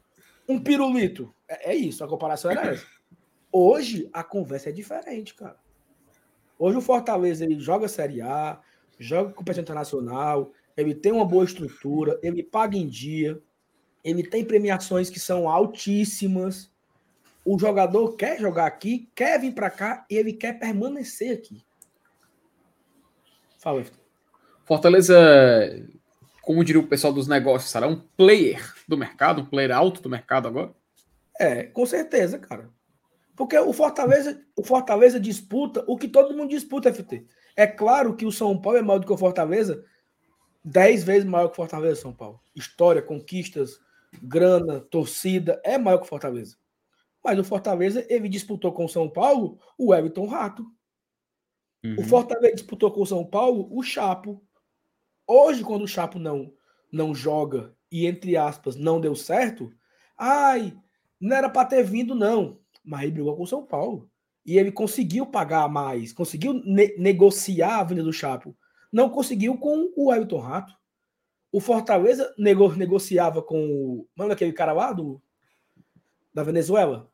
um pirulito? É, é, isso, a comparação era essa. Hoje a conversa é diferente, cara. Hoje o Fortaleza ele joga Série A, joga competição internacional, ele tem uma boa estrutura, ele paga em dia, ele tem premiações que são altíssimas. O jogador quer jogar aqui, quer vir para cá e ele quer permanecer aqui. Fala, Victor. Fortaleza, como diria o pessoal dos negócios, será um player do mercado, um player alto do mercado agora? É, com certeza, cara. Porque o Fortaleza, o Fortaleza disputa o que todo mundo disputa, FT. É claro que o São Paulo é maior do que o Fortaleza, dez vezes maior que o Fortaleza São Paulo. História, conquistas, grana, torcida, é maior que o Fortaleza. Mas o Fortaleza, ele disputou com o São Paulo o Everton Rato. Uhum. O Fortaleza disputou com o São Paulo o Chapo. Hoje, quando o Chapo não, não joga e, entre aspas, não deu certo, ai, não era para ter vindo, não. Mas ele brigou com o São Paulo. E ele conseguiu pagar mais, conseguiu ne negociar a vinda do Chapo. Não conseguiu com o Everton Rato. O Fortaleza nego negociava com o. Mano, aquele cara lá do, da Venezuela?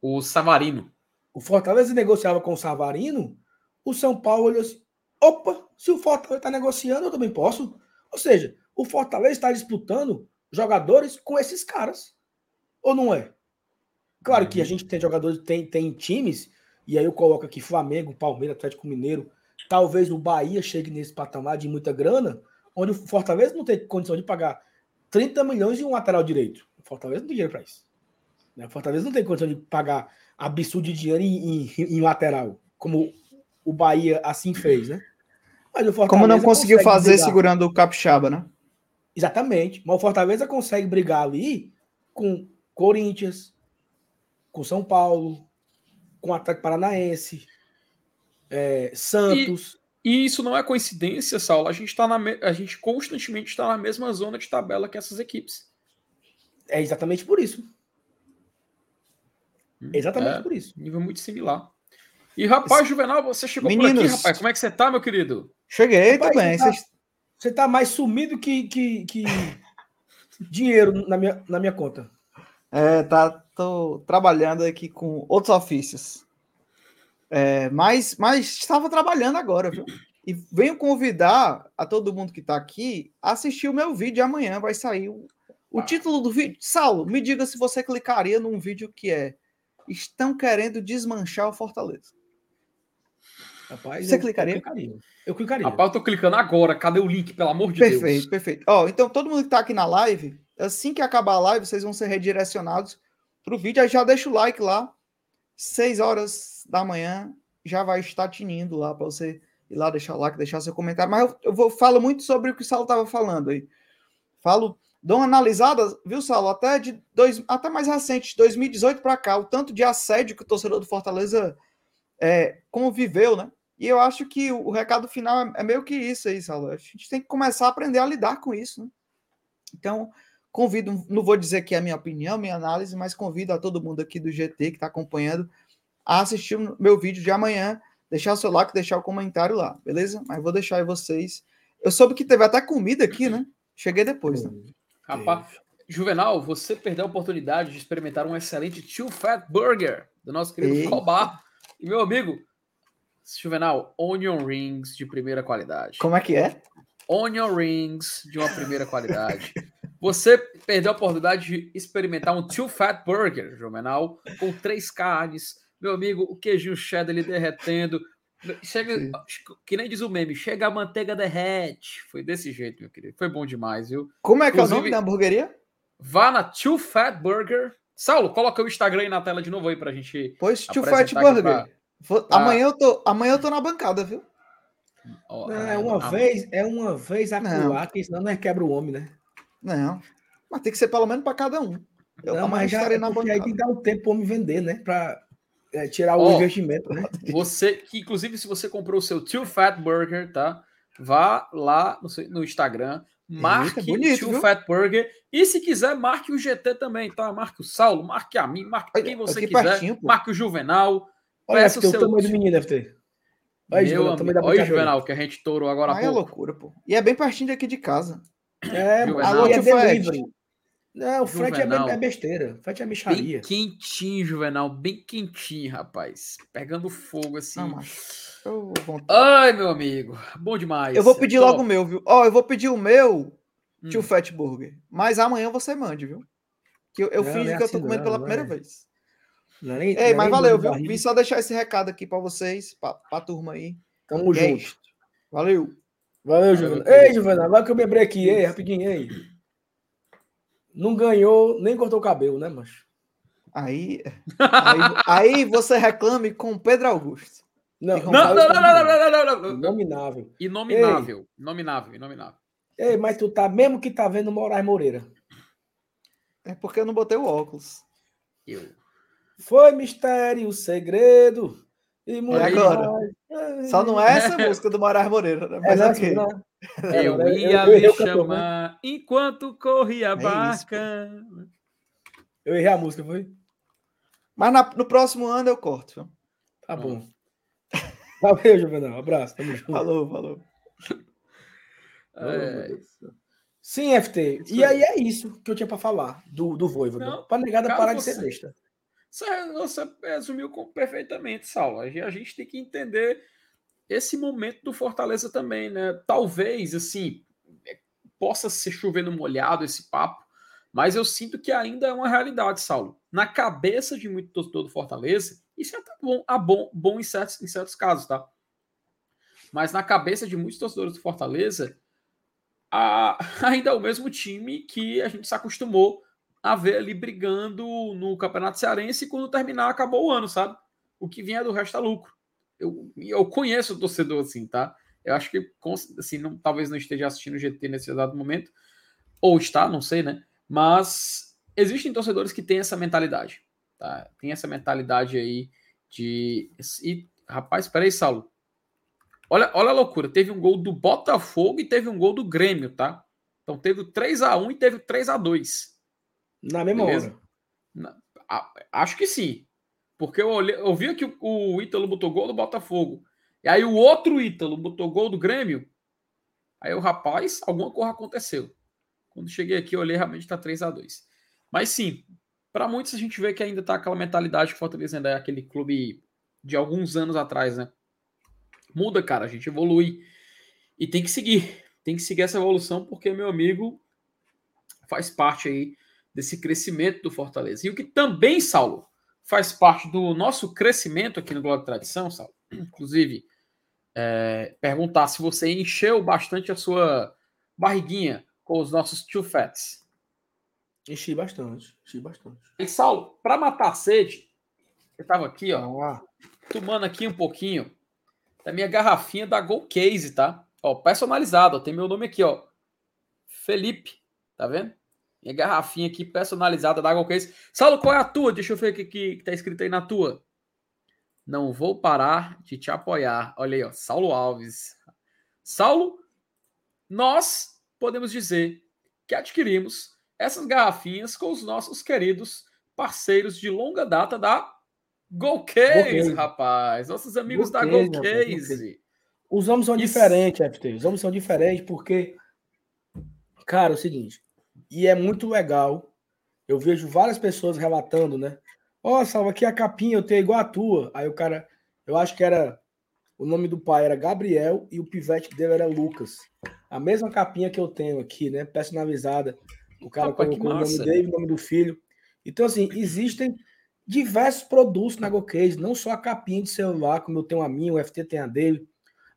O Savarino. O Fortaleza negociava com o Savarino. O São Paulo olhou assim: Opa, se o Fortaleza está negociando, eu também posso. Ou seja, o Fortaleza está disputando jogadores com esses caras. Ou não é? Claro que a uhum. gente tem jogadores, tem, tem times, e aí eu coloco aqui Flamengo, Palmeiras, Atlético Mineiro. Talvez o Bahia chegue nesse patamar de muita grana, onde o Fortaleza não tem condição de pagar 30 milhões em um lateral direito. O Fortaleza não tem dinheiro para isso. O Fortaleza não tem condição de pagar absurdo de dinheiro em, em, em lateral, como o Bahia assim fez, né? Como não conseguiu fazer brigar. segurando o Capixaba, né? Exatamente. Mas o Fortaleza consegue brigar ali com Corinthians, com São Paulo, com o Atlético Paranaense, é, Santos. E, isso não é coincidência, Saulo. A gente, tá na a gente constantemente está na mesma zona de tabela que essas equipes. É exatamente por isso. Hum, exatamente é, por isso. Nível muito similar. E rapaz, Juvenal, você chegou Meninos, por aqui, rapaz. Como é que você tá, meu querido? Cheguei, tudo bem. Você tá, você tá mais sumido que, que, que dinheiro na minha, na minha conta. É, tá. Tô trabalhando aqui com outros ofícios. É, mas, mas estava trabalhando agora, viu? E venho convidar a todo mundo que está aqui a assistir o meu vídeo amanhã. Vai sair o, o ah. título do vídeo. Saulo, me diga se você clicaria num vídeo que é Estão querendo desmanchar o Fortaleza. Rapaz, você eu, clicaria? Eu clicaria. Eu clicaria. Rapaz, eu tô clicando agora. Cadê o link, pelo amor de perfeito, Deus? Perfeito, perfeito. Ó, então todo mundo que tá aqui na live, assim que acabar a live, vocês vão ser redirecionados pro vídeo. Aí já deixa o like lá. 6 horas da manhã já vai estar tinindo lá para você ir lá deixar like, deixar seu comentário. Mas eu, eu vou falo muito sobre o que o Saulo estava falando aí. Falo, dou uma analisada, viu, Saulo? Até de dois, até mais recente, 2018 para cá, o tanto de assédio que o torcedor do Fortaleza é, conviveu, né? E eu acho que o, o recado final é, é, meio que isso aí, Saulo. A gente tem que começar a aprender a lidar com isso, né? Então, convido, não vou dizer que é a minha opinião, minha análise, mas convido a todo mundo aqui do GT que está acompanhando a assistir o meu vídeo de amanhã, deixar o seu like, deixar o comentário lá, beleza? Mas vou deixar aí vocês. Eu soube que teve até comida aqui, né? Cheguei depois, né? Rapaz, Juvenal, você perdeu a oportunidade de experimentar um excelente Too Fat Burger do nosso querido Eita. Cobar. E meu amigo, Juvenal, onion rings de primeira qualidade. Como é que é? Onion rings de uma primeira qualidade. <laughs> Você perdeu a oportunidade de experimentar um Too Fat Burger, Juvenal, com três carnes, meu amigo, o queijinho cheddar ele derretendo. Chega, que nem diz o meme, chega a manteiga derrete. Foi desse jeito, meu querido. Foi bom demais, viu? Como é que Inclusive, é o nome da hamburgueria? Vá na Too Fat Burger. Saulo, coloca o Instagram aí na tela de novo aí pra gente. Pois, Too Fat Burger. Pra... Vou... Ah. Amanhã, eu tô, amanhã eu tô na bancada, viu? Oh, é, uma a... vez, é uma vez a pular, que senão não é quebra o homem, né? Não. Mas tem que ser pelo menos para cada um. Eu não, mas já estarei na bancada. aí tem que dar um tempo para me vender, né? Para é, tirar o investimento, né? <laughs> Você, que inclusive, se você comprou o seu Too Fat Burger, tá? Vá lá no, no Instagram, marque o bonito, Too Fat Burger e se quiser, marque o GT também, tá? Marque o Saulo, marque a mim, marque quem você quiser, pertinho, marque o Juvenal. Olha, peça o, seu... o tamanho do menino deve ter. Olha, Juvenal, amigo, olha Juvenal, que a gente tourou agora há pouco. é loucura, pô. E é bem pertinho daqui de casa. É, Juvenal, é delivery. Não, o frete é, é besteira. O frete é micharia. Bem quentinho, Juvenal. Bem quentinho, rapaz. Pegando fogo assim. Não, Ai, meu amigo. Bom demais. Eu vou pedir logo o meu, viu? Ó, oh, eu vou pedir o meu, hum. tio Fat Burger. Mas amanhã você mande, viu? Que eu, eu não, fingi que eu tô assim, comendo não, pela não primeira é. vez. Não, nem, Ei, mas valeu, viu? Vim só deixar esse recado aqui pra vocês, pra, pra turma aí. Tamo e junto. É valeu. Valeu, Giovana. Ei, Giovana, agora que eu me lembrei aqui, ei, rapidinho, ei. Não ganhou, nem cortou o cabelo, né, macho? Aí, aí, aí você reclame com Pedro Augusto. Não, não, não, não, não, não, não, Inominável. Inominável, ei. inominável, inominável. Ei, mas tu tá, mesmo que tá vendo Moraes Moreira. É porque eu não botei o óculos. Eu. Foi mistério, segredo. E é agora. Só não é essa música do Moraes Moreira, né? Mas é, okay. não, eu ia eu, eu, me chamar enquanto corria a é barca. Eu errei a música, foi? Mas na, no próximo ano eu corto. Tá bom. <laughs> Valeu, Juvenal. Um abraço. Tamo junto. Falou, falou. <laughs> É... Sim, FT. Isso e aí é isso que eu tinha para falar do, do Voivoda. Para negada parar você, de ser besta. Você resumiu perfeitamente, Saulo. A gente tem que entender esse momento do Fortaleza também, né? Talvez, assim, possa ser chovendo molhado esse papo, mas eu sinto que ainda é uma realidade, Saulo. Na cabeça de muito torcedor do Fortaleza, isso é até bom, bom, bom em, certos, em certos casos, tá? Mas na cabeça de muitos torcedores do Fortaleza, a, <laughs> ainda é o mesmo time que a gente se acostumou a ver ali brigando no Campeonato Cearense e quando terminar acabou o ano, sabe? O que vinha do resto é lucro eu, eu conheço o torcedor assim, tá? Eu acho que assim, não, talvez não esteja assistindo o GT nesse exato momento, ou está, não sei, né? Mas existem torcedores que têm essa mentalidade, tá? Tem essa mentalidade aí de. E, rapaz, peraí, Saulo. Olha, olha a loucura. Teve um gol do Botafogo e teve um gol do Grêmio, tá? Então teve o 3x1 e teve o 3x2. Na mesma Beleza? hora. Na, a, acho que sim. Porque eu, olhei, eu vi que o, o Ítalo botou gol do Botafogo. E aí o outro Ítalo botou gol do Grêmio. Aí o rapaz, alguma coisa aconteceu. Quando cheguei aqui, eu olhei, realmente tá 3 a 2 Mas sim, para muitos a gente vê que ainda tá aquela mentalidade que o Fortaleza ainda é aquele clube de alguns anos atrás, né? Muda, cara, a gente evolui. E tem que seguir. Tem que seguir essa evolução, porque, meu amigo, faz parte aí desse crescimento do Fortaleza. E o que também, Saulo, faz parte do nosso crescimento aqui no Globo de Tradição, Saulo, <clears throat> inclusive, é, perguntar se você encheu bastante a sua barriguinha com os nossos two fats. Enchi bastante, enchi bastante. E Saulo, para matar a sede, eu tava aqui, ó, tomando aqui um pouquinho da minha garrafinha da Go Case, tá? Ó, personalizada, ó, tem meu nome aqui, ó. Felipe, tá vendo? Minha garrafinha aqui personalizada da Água Case. Saulo, qual é a tua? Deixa eu ver o que, que, que tá escrito aí na tua. Não vou parar de te apoiar. Olha aí, ó. Saulo Alves. Saulo, nós podemos dizer que adquirimos essas garrafinhas com os nossos queridos parceiros de longa data da GoCase, rapaz. Nossos amigos Go da GoCase. Os homens são Isso. diferentes, FT. Os homens são diferentes porque, cara, é o seguinte, e é muito legal. Eu vejo várias pessoas relatando, né? Ó, oh, salva aqui a capinha, eu tenho igual a tua. Aí o cara, eu acho que era o nome do pai era Gabriel e o pivete dele era Lucas. A mesma capinha que eu tenho aqui, né? Personalizada. O cara Opa, colocou o nome dele, o nome do filho. Então, assim, existem diversos produtos na GoCase, não só a capinha de celular, como eu tenho a minha, o FT tem a dele.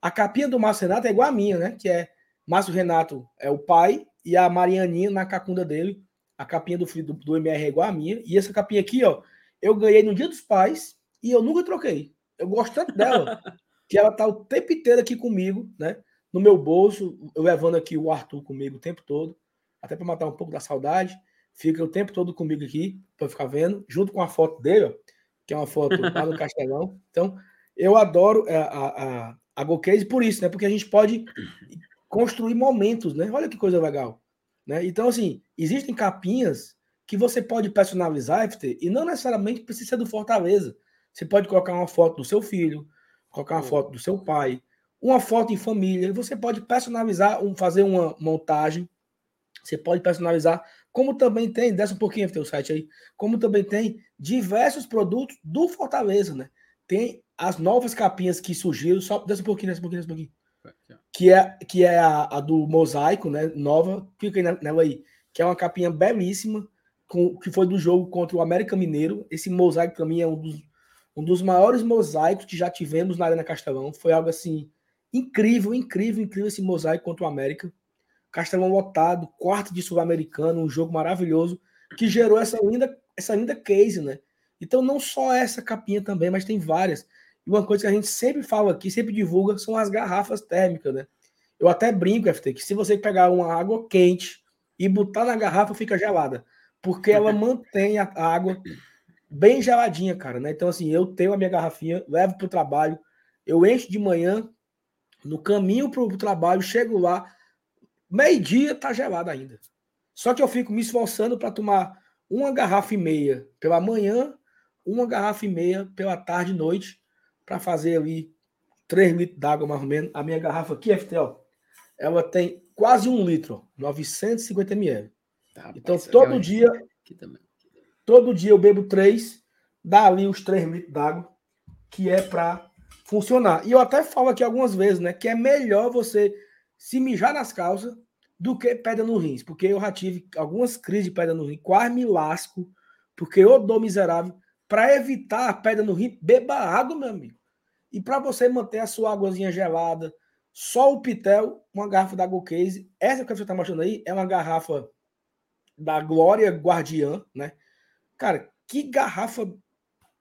A capinha do Márcio Renato é igual a minha, né? Que é Márcio Renato é o pai e a Marianinha na cacunda dele. A capinha do, do, do MR é igual a minha. E essa capinha aqui, ó, eu ganhei no Dia dos Pais e eu nunca troquei. Eu gosto tanto dela <laughs> que ela tá o tempo inteiro aqui comigo, né? No meu bolso, eu levando aqui o Arthur comigo o tempo todo, até para matar um pouco da saudade. Fica o tempo todo comigo aqui para ficar vendo, junto com a foto dele, ó, que é uma foto lá no <laughs> Castelão. Então, eu adoro a, a, a, a GoCase por isso, né? Porque a gente pode construir momentos, né? Olha que coisa legal. Né? Então, assim, existem capinhas que você pode personalizar, FT, e não necessariamente precisa ser do Fortaleza. Você pode colocar uma foto do seu filho, colocar uma foto do seu pai, uma foto em família. Você pode personalizar, um, fazer uma montagem. Você pode personalizar, como também tem, desce um pouquinho FT, o site aí, como também tem diversos produtos do Fortaleza, né? Tem as novas capinhas que surgiram, só desce um pouquinho, desce um pouquinho, desce um pouquinho que é, que é a, a, do mosaico, né? Nova, fica nela aí, que é uma capinha belíssima, com, que foi do jogo contra o América Mineiro. Esse mosaico, para mim, é um dos, um dos maiores mosaicos que já tivemos na Arena Castelão. Foi algo assim incrível, incrível, incrível esse mosaico contra o América. Castelão lotado, quarto de Sul-Americano, um jogo maravilhoso que gerou essa linda, essa linda case, né? Então, não só essa capinha também, mas tem várias. E uma coisa que a gente sempre fala aqui, sempre divulga, são as garrafas térmicas, né? Eu até brinco, FT, que se você pegar uma água quente e botar na garrafa, fica gelada. Porque ela <laughs> mantém a água bem geladinha, cara, né? Então, assim, eu tenho a minha garrafinha, levo para o trabalho, eu encho de manhã, no caminho para o trabalho, chego lá, meio-dia tá gelada ainda. Só que eu fico me esforçando para tomar uma garrafa e meia pela manhã, uma garrafa e meia pela tarde e noite, para fazer ali 3 litros d'água mais ou menos. A minha garrafa aqui, FTL, ela tem quase um litro, 950 ml. Tá, então, todo dia, todo dia eu bebo 3, dá ali os 3 litros d'água, que é para funcionar. E eu até falo aqui algumas vezes, né, que é melhor você se mijar nas calças do que pedra no rins, porque eu já tive algumas crises de pedra no rins, quase me lasco, porque eu dou miserável. Para evitar a pedra no rim, beba água, meu amigo. E para você manter a sua águazinha gelada, só o Pitel, uma garrafa da Go Case. Essa que você está mostrando aí é uma garrafa da Glória Guardiã, né? Cara, que garrafa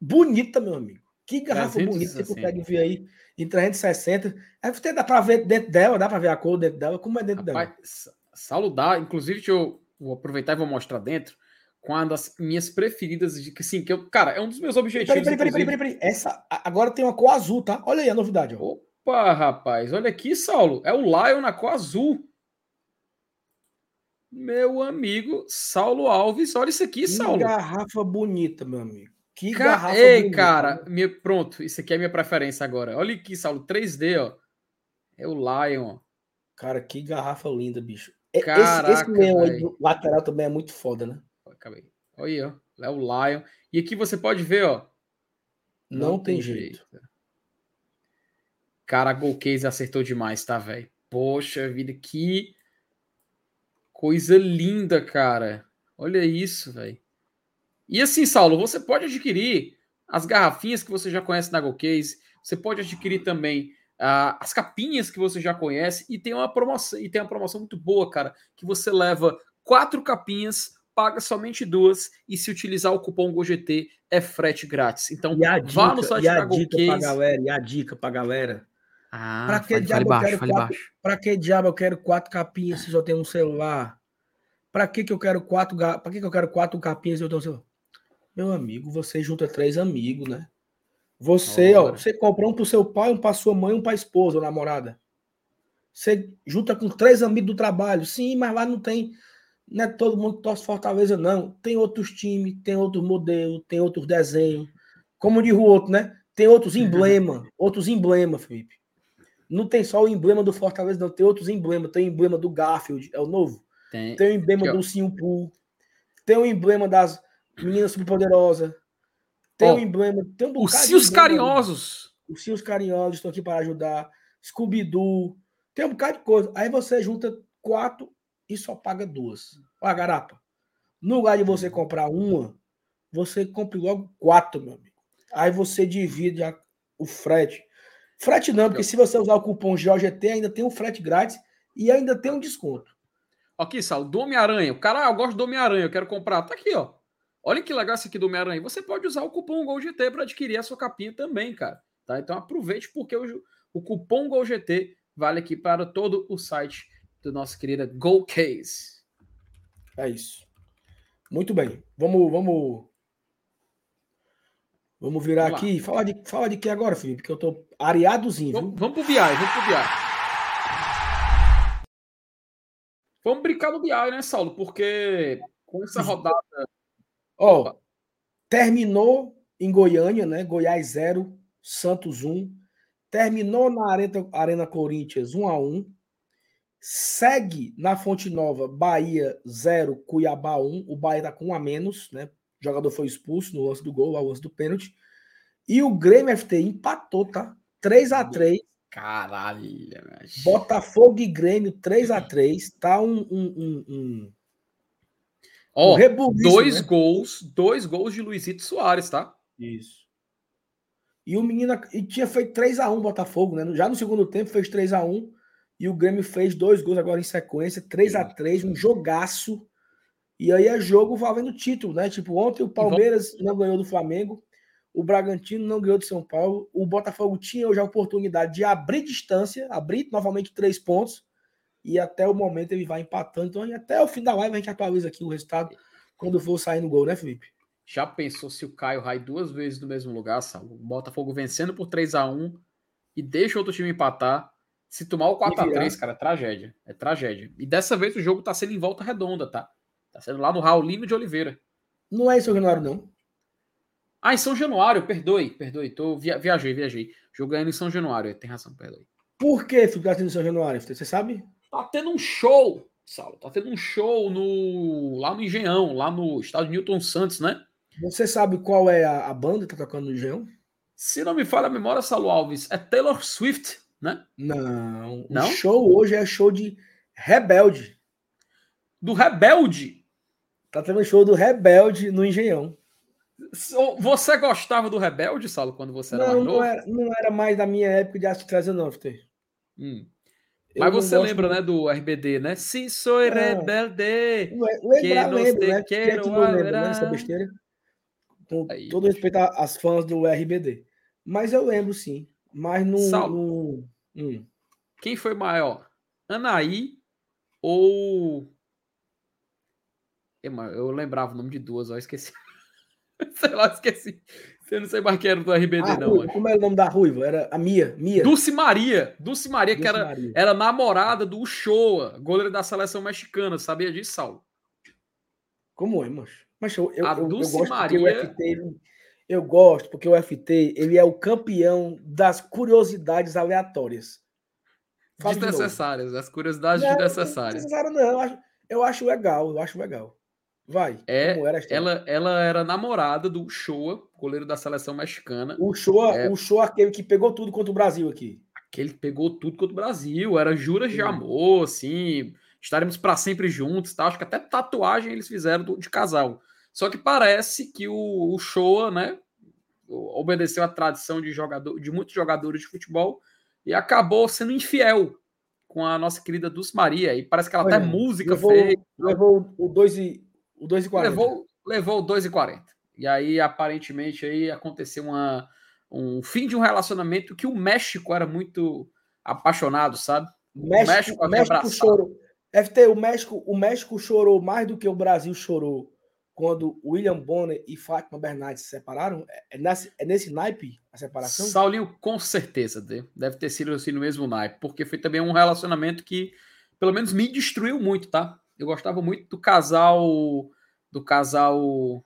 bonita, meu amigo. Que garrafa bonita você consegue ver aí em 360. É, dá para ver dentro dela, dá para ver a cor dentro dela. Como é dentro Rapaz, dela? Saludar. Inclusive, deixa eu vou aproveitar e vou mostrar dentro com uma das minhas preferidas de que sim, que eu, cara, é um dos meus objetivos. Peraí, peraí, peraí, peraí, peraí, Essa agora tem uma cor azul, tá? Olha aí a novidade. Ó. Opa, rapaz, olha aqui, Saulo, é o Lion na cor azul. Meu amigo Saulo Alves, olha isso aqui, que Saulo. garrafa bonita, meu amigo. Que Ca- garrafa Ei, bonita, cara, né? minha- pronto, isso aqui é a minha preferência agora. Olha aqui, Saulo, 3D, ó. É o Lion. Cara, que garrafa linda, bicho. Esse, Caraca, esse leão aí véi. do lateral também é muito foda, né? Acabei. Olha aí, ó. É o Lion. E aqui você pode ver, ó. Não, tem, jeito. Cara, a Gold Case acertou demais, tá, velho? Poxa vida, que coisa linda, cara. Olha isso, velho. E assim, Saulo, você pode adquirir as garrafinhas que você já conhece na Gold Case. Você pode adquirir também ah, as capinhas que você já conhece. E tem uma promoção, e tem uma promoção muito boa, cara, que você leva quatro capinhas, paga somente duas, e se utilizar o cupom GOGT é frete grátis. Então, E a vá no dica, site e a da dica pra galera, e a dica pra galera. Ah, Pra que fale, diabo fale eu baixo, quero quatro- baixo. Pra que diabo eu quero quatro capinhas se só tem um celular? Pra que que eu quero quatro, pra que que eu quero quatro capinhas se eu tenho um celular? Meu amigo, você junta três amigos, né? Você, ó, você compra um pro seu pai, um pra sua mãe, um pra esposa ou namorada. Você junta com três amigos do trabalho. Sim, mas lá não tem. Não é todo mundo que torce Fortaleza, não. Tem outros times, tem outros modelos, tem outros desenhos. Como diz o outro, né? Tem outros emblemas. outros emblemas, Felipe. Não tem só o emblema do Fortaleza, não. Tem outros emblemas. Tem o emblema do Garfield, é o novo. Tem, Tem o emblema Aqui, do Simpu. Tem o emblema das meninas superpoderosas. Tem Ó, o emblema. Tem um Os Cios. Carinhosos. Os Cios Carinhosos estão aqui para ajudar. Scooby-Doo. Tem um bocado de coisa. Aí você junta quatro e só paga duas. Ó, garapa. No lugar de você comprar uma, você compra logo quatro, meu amigo. Aí você divide a- o frete. Frete não, porque se você usar o cupom GOGT, ainda tem um frete grátis e ainda tem um desconto. Aqui, Sal, do Homem-Aranha. O cara, ah, eu gosto do Homem-Aranha, eu quero comprar. Tá aqui, ó. Olha que legal esse aqui do Homem-Aranha. Você pode usar o cupom GOLGT para adquirir a sua capinha também, cara. Tá? Então aproveite, porque o, o cupom GOLGT vale aqui para todo o site do nosso querida GoCase. É isso. Muito bem. Vamos, vamos. Vamos virar Vamos aqui. Fala de, fala de que agora, Felipe? Que eu tô areadozinho, viu? Vamos, vamos pro BI, vamos pro BI. Vamos brincar no BI, né, Saulo? Porque com essa rodada. Ó, terminou em Goiânia, né? Goiás 0, Santos 1. Terminou na Arena, Arena Corinthians 1 a 1. Segue na Fonte Nova, Bahia 0, Cuiabá 1. O Bahia tá com um a menos, né? O jogador foi expulso no lance do gol, ao lance do pênalti. E o Grêmio FT empatou, tá? 3 a 3 Caralho, mas... Botafogo e Grêmio 3 a 3 Tá um, um, um, um, Ó, um dois né? gols, dois gols de Luizito Soares, tá? Isso. E o menino e tinha feito 3 a 1 Botafogo, né? Já no segundo tempo fez 3 a 1 e o Grêmio fez dois gols agora em sequência, 3 a 3 um jogaço. E aí é jogo valendo título, né? Tipo, ontem o Palmeiras não ganhou do Flamengo, o Bragantino não ganhou do São Paulo, o Botafogo tinha hoje a oportunidade de abrir distância, abrir novamente três pontos, e até o momento ele vai empatando. Então, até o fim da live a gente atualiza aqui o resultado quando for sair no gol, né, Felipe? Já pensou se o Caio Rai duas vezes no mesmo lugar, Saulo? O Botafogo vencendo por 3 a 1 e deixa outro time empatar. Se tomar o 4 a 3 cara, é tragédia. É tragédia. E dessa vez o jogo tá sendo em volta redonda, tá? Tá sendo lá no Raulino de Oliveira. Não é em São Januário, não. Ah, em São Januário, perdoe, perdoe. Tô, via, viajei, viajei. Jogando em São Januário, tem razão, perdoe. Por que ficar tendo em São Januário? Você sabe? Tá tendo um show, Saulo. Tá tendo um show no lá no Engenhão, lá no estádio Newton Santos, né? Você sabe qual é a, a banda que tá tocando no Engenhão? Se não me falha a memória, Saulo Alves, é Taylor Swift, né? Não. Não? O show hoje é show de Rebelde. Do Rebelde. Tá tendo show do Rebelde no Engenhão. Você gostava do Rebelde, Saulo, quando você era não, mais novo? não era, não era mais da minha época de assistir 19, Hum. Mas você lembra, muito. né, do RBD, né? Se sou É. rebelde. Lembrar, Que não lembro, né? Quem é que quero não lembra, né? Essa besteira. Com Aí. todo respeito às fãs do RBD. Mas eu lembro, sim. Mas no. Saulo. no- hum. Quem foi maior? Anaí ou. Eu lembrava o nome de duas, ó, esqueci. <laughs> sei lá, esqueci. Eu não sei mais quem era do RBD, A não. Ruiva, como era o nome da Ruiva? Era a Mia. Mia. Dulce Maria. Dulce Maria, que Dulce era, Maria. era namorada do Uchoa, goleiro da seleção mexicana. Sabia disso, Saulo? Como é, mancho? Mas eu, eu, A eu, eu Dulce gosto porque o Maria- FT ele, Eu gosto porque o FT ele é o campeão das curiosidades aleatórias. Desnecessárias, as curiosidades não, desnecessárias. Não, não, eu acho, eu acho legal, eu acho legal. Vai. É, ela, ela era namorada do Shoa, goleiro da seleção mexicana. O Shoa, é, o Shoa aquele que pegou tudo contra o Brasil aqui. Aquele que pegou tudo contra o Brasil, era juras de amor, assim, estaremos para sempre juntos, tá? Acho que até tatuagem eles fizeram de casal. Só que parece que o, o Shoa, né, obedeceu a tradição de jogador, de muitos jogadores de futebol e acabou sendo infiel com a nossa querida Dulce Maria. E parece que ela Olha, até música levou, fez. Levou o 2 e o 2,40. Levou, levou o 2,40. E aí, aparentemente, aí aconteceu uma, um fim de um relacionamento que o México era muito apaixonado, sabe? México, o México, o México chorou. FT, o México, o México chorou mais do que o Brasil chorou quando William Bonner e Fátima Bernardes se separaram? É nesse, é nesse naipe a separação? Saulinho, com certeza, deve ter sido assim no mesmo naipe, porque foi também um relacionamento que, pelo menos, me destruiu muito, tá? Eu gostava muito do casal do casal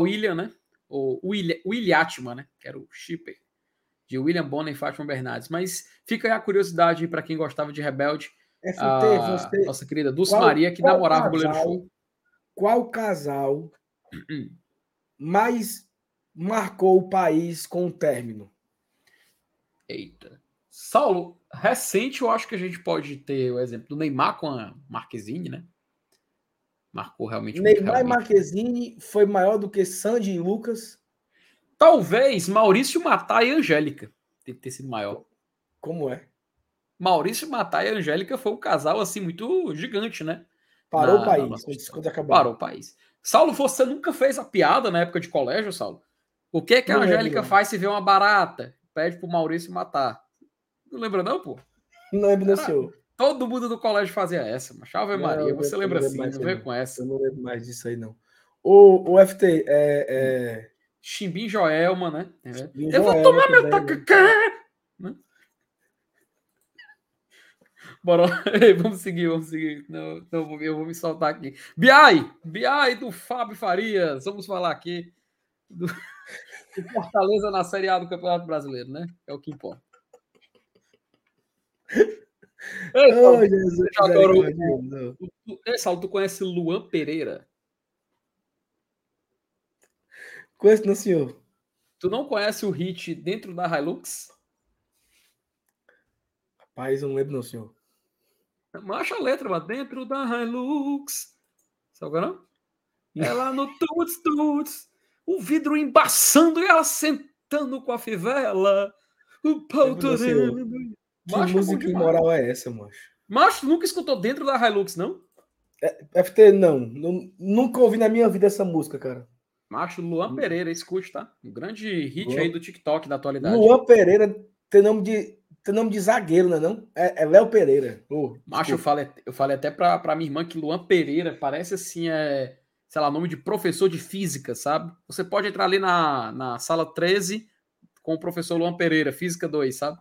William, né? O Williatman, né? Que era o shipper de William Bonner e Fátima Bernardes. Mas fica aí a curiosidade para quem gostava de Rebelde. FT, a você... nossa querida Dulce qual, Maria, que namorava o goleiro show. Qual casal mais marcou o país com o término? Eita. Saulo, recente eu acho que a gente pode ter o exemplo do Neymar com a Marquezine, né? Marcou realmente Neymar realmente. e Marquezine foi maior do que Sandy e Lucas? Talvez Maurício Matar e Angélica tem que ter sido maior. Como é? Maurício Matar e Angélica foi um casal assim muito gigante, né? Parou na, o país. Nossa... Quando acabar. Parou o país. Saulo, você nunca fez a piada na época de colégio, Saulo? O que é que a Angélica faz se vê uma barata? Pede pro Maurício matar. Não lembra, não, pô? Não lembro, não, senhor. Todo mundo do colégio fazia essa, mas Ave Maria, você não lembra assim, não veio com essa. Eu não lembro mais disso aí, não. O, o FT, é, é... Chimbim Joelma, né? É. eu Joelma vou tomar meu tacacá! Né? Bora, <laughs> vamos seguir, vamos seguir. Não, não, eu vou me soltar aqui. BI, BI do Fábio Farias. Vamos falar aqui do, <laughs> do Fortaleza na Série A do Campeonato Brasileiro, né? É o que importa. <laughs> Ei, Paulo, oh, Jesus, agora, o, o, Ei, Saulo, tu conhece Luan Pereira? Conheço, não, senhor. Tu não conhece o hit dentro da Hilux? Rapaz, eu não lembro, não, senhor. Marcha a letra, mas dentro da Hilux. Sabe não? Ela no tuts, tuts. O vidro embaçando e ela sentando com a fivela. O pau torando. Que macho música é imoral é essa, macho? Macho, nunca escutou dentro da Hilux, não? É, FT, não. Nunca ouvi na minha vida essa música, cara. Macho, Luan Pereira, escute, tá? Um grande hit Luan... aí do TikTok da atualidade. Luan Pereira tem nome de, tem nome de zagueiro, né? Não? É, é Léo Pereira. Oh, Macho, eu falei, eu falei até pra, pra minha irmã que Luan Pereira parece assim, é, sei lá, nome de professor de física, sabe? Você pode entrar ali na, na sala 13 com o professor Luan Pereira, Física 2, sabe?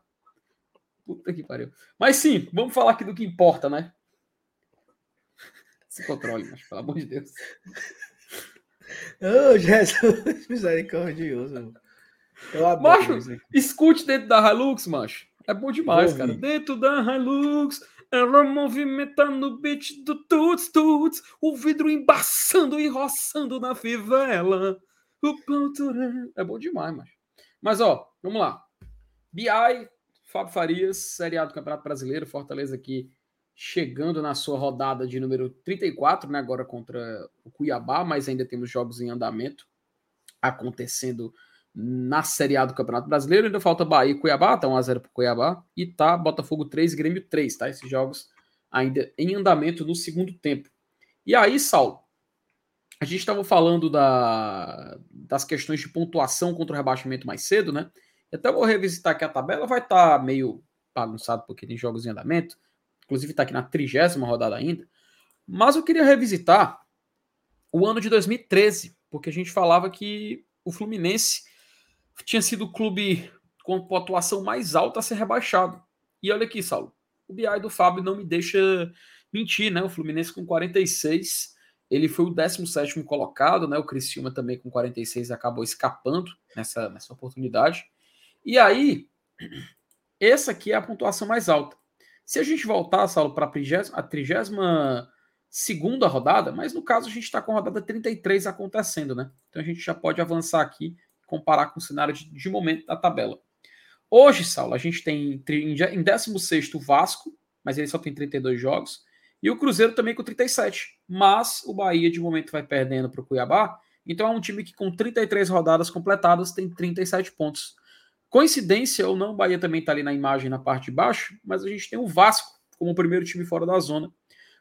Puta que pariu. Mas sim, vamos falar aqui do que importa, né? Se controle, mas pelo amor de Deus. <laughs> Oh, Jesus, misericordioso. Eu adoro macho, escute dentro da Hilux, macho. É bom demais, cara. Dentro da Hilux, ela movimentando o beat do tuts tuts, o vidro embaçando e roçando na fivela. O É bom demais, macho. Mas ó, vamos lá. BI Fábio Farias, Série A do Campeonato Brasileiro, Fortaleza aqui chegando na sua rodada de número 34, né, agora contra o Cuiabá, mas ainda temos jogos em andamento acontecendo na Série A do Campeonato Brasileiro. Ainda falta Bahia e Cuiabá, tá 1x0 para Cuiabá, e tá Botafogo 3 Grêmio 3, tá? Esses jogos ainda em andamento no segundo tempo. E aí, Saulo, a gente estava falando da, das questões de pontuação contra o rebaixamento mais cedo, né? Até vou revisitar aqui a tabela, vai estar tá meio bagunçado porque tem jogos em andamento. Inclusive está aqui na trigésima rodada ainda. Mas eu queria revisitar o ano de 2013, porque a gente falava que o Fluminense tinha sido o clube com pontuação mais alta a ser rebaixado. E olha aqui, Saulo, o BI do Fábio não me deixa mentir, né? O Fluminense com 46 ele foi o 17 colocado, né? O Criciúma também com 46 acabou escapando nessa, nessa oportunidade. E aí, essa aqui é a pontuação mais alta. Se a gente voltar, Saulo, para a 32 segunda rodada, mas no caso a gente está com a rodada 33 acontecendo, né? Então a gente já pode avançar aqui comparar com o cenário de, de momento da tabela. Hoje, Saulo, a gente tem em 16 o Vasco, mas ele só tem 32 jogos. E o Cruzeiro também com 37. Mas o Bahia, de momento, vai perdendo para o Cuiabá. Então é um time que, com 33 rodadas completadas, tem 37 pontos. Coincidência ou não, o Bahia também está ali na imagem na parte de baixo, mas a gente tem o Vasco como o primeiro time fora da zona,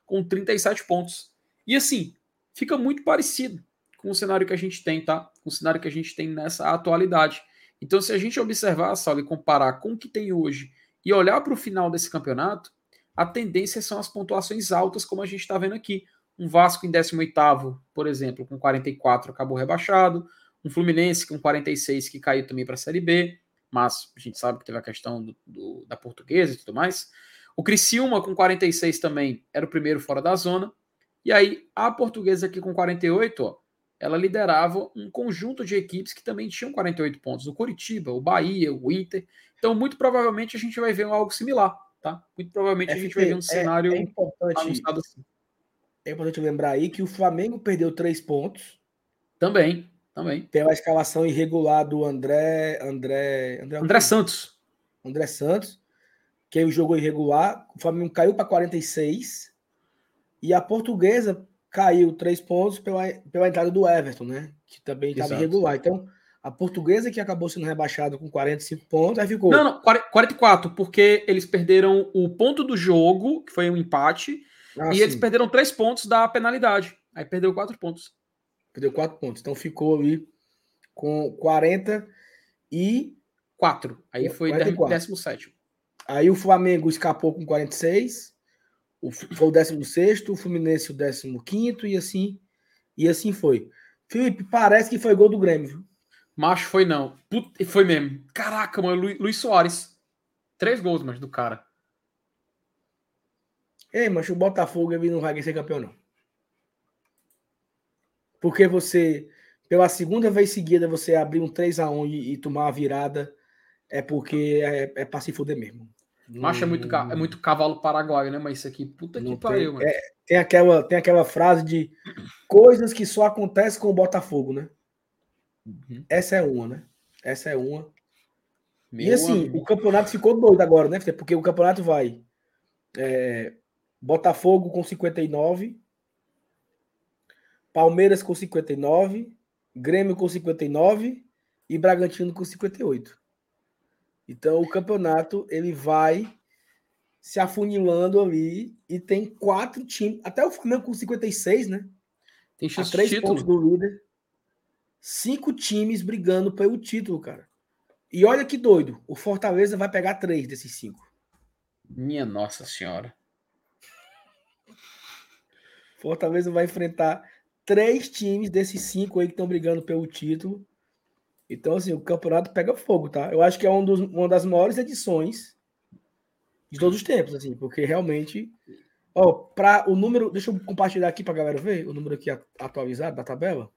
com 37 pontos. E assim, fica muito parecido com o cenário que a gente tem, tá? Com o cenário que a gente tem nessa atualidade. Então, se a gente observar, Saulo, e comparar com o que tem hoje e olhar para o final desse campeonato, a tendência são as pontuações altas, como a gente está vendo aqui. Um Vasco em 18º, por exemplo, com 44 acabou rebaixado. Um Fluminense com 46 que caiu também para a Série B, mas a gente sabe que teve a questão do, do, da portuguesa e tudo mais. O Criciúma com 46 também era o primeiro fora da zona. E aí a portuguesa aqui com 48, ó, ela liderava um conjunto de equipes que também tinham 48 pontos. O Curitiba, o Bahia, o Inter. Então, muito provavelmente a gente vai ver algo similar tá? Muito provavelmente a gente vai ver um é, cenário é importante, assim. É importante lembrar aí que o Flamengo perdeu três pontos. Também, também. Tem uma escalação irregular do André. André. André, André Santos. André Santos. Que o jogo irregular. O Flamengo caiu para 46. E a portuguesa caiu três pontos pela, pela entrada do Everton, né? Que também estava irregular. Então, a portuguesa que acabou sendo rebaixada com 45 pontos, aí ficou. Não, não, 44, porque eles perderam o ponto do jogo, que foi um empate, ah, e sim. eles perderam três pontos da penalidade. Aí perdeu quatro pontos. Perdeu quatro pontos. Então ficou ali com 40 e. 4. Aí foi 44. 17. Aí o Flamengo escapou com 46. O, foi o 16, o Fluminense o 15 e assim, e assim foi. Felipe, parece que foi gol do Grêmio, viu? Macho foi não. Put... Foi mesmo. Caraca, mano. Lu... Luiz Soares. Três gols, mas do cara. Ei, mas o Botafogo ele não vai ser campeão, não. Porque você, pela segunda vez seguida, você abrir um 3x1 e, e tomar uma virada, é porque é, é pra se fuder mesmo. Macho é muito, é muito cavalo paraguaio, né? Mas isso aqui, puta que pariu, mano. É, tem, aquela, tem aquela frase de coisas que só acontecem com o Botafogo, né? Uhum. Essa é uma, né? Essa é uma. Meu e assim, amigo. o campeonato ficou doido agora, né? Porque o campeonato vai. É, Botafogo com 59. Palmeiras com 59. Grêmio com 59. E Bragantino com 58. Então o campeonato ele vai se afunilando ali e tem quatro times, até o Flamengo com 56, né? Tem chance a três de pontos do líder cinco times brigando pelo título, cara. E olha que doido, o Fortaleza vai pegar três desses cinco. Minha Nossa Senhora. Fortaleza vai enfrentar três times desses cinco aí que estão brigando pelo título. Então, assim, o campeonato pega fogo, tá? Eu acho que é um dos, uma das maiores edições de todos os tempos, assim, porque realmente. Ó, para o número. Deixa eu compartilhar aqui para a galera ver o número aqui atualizado da tabela.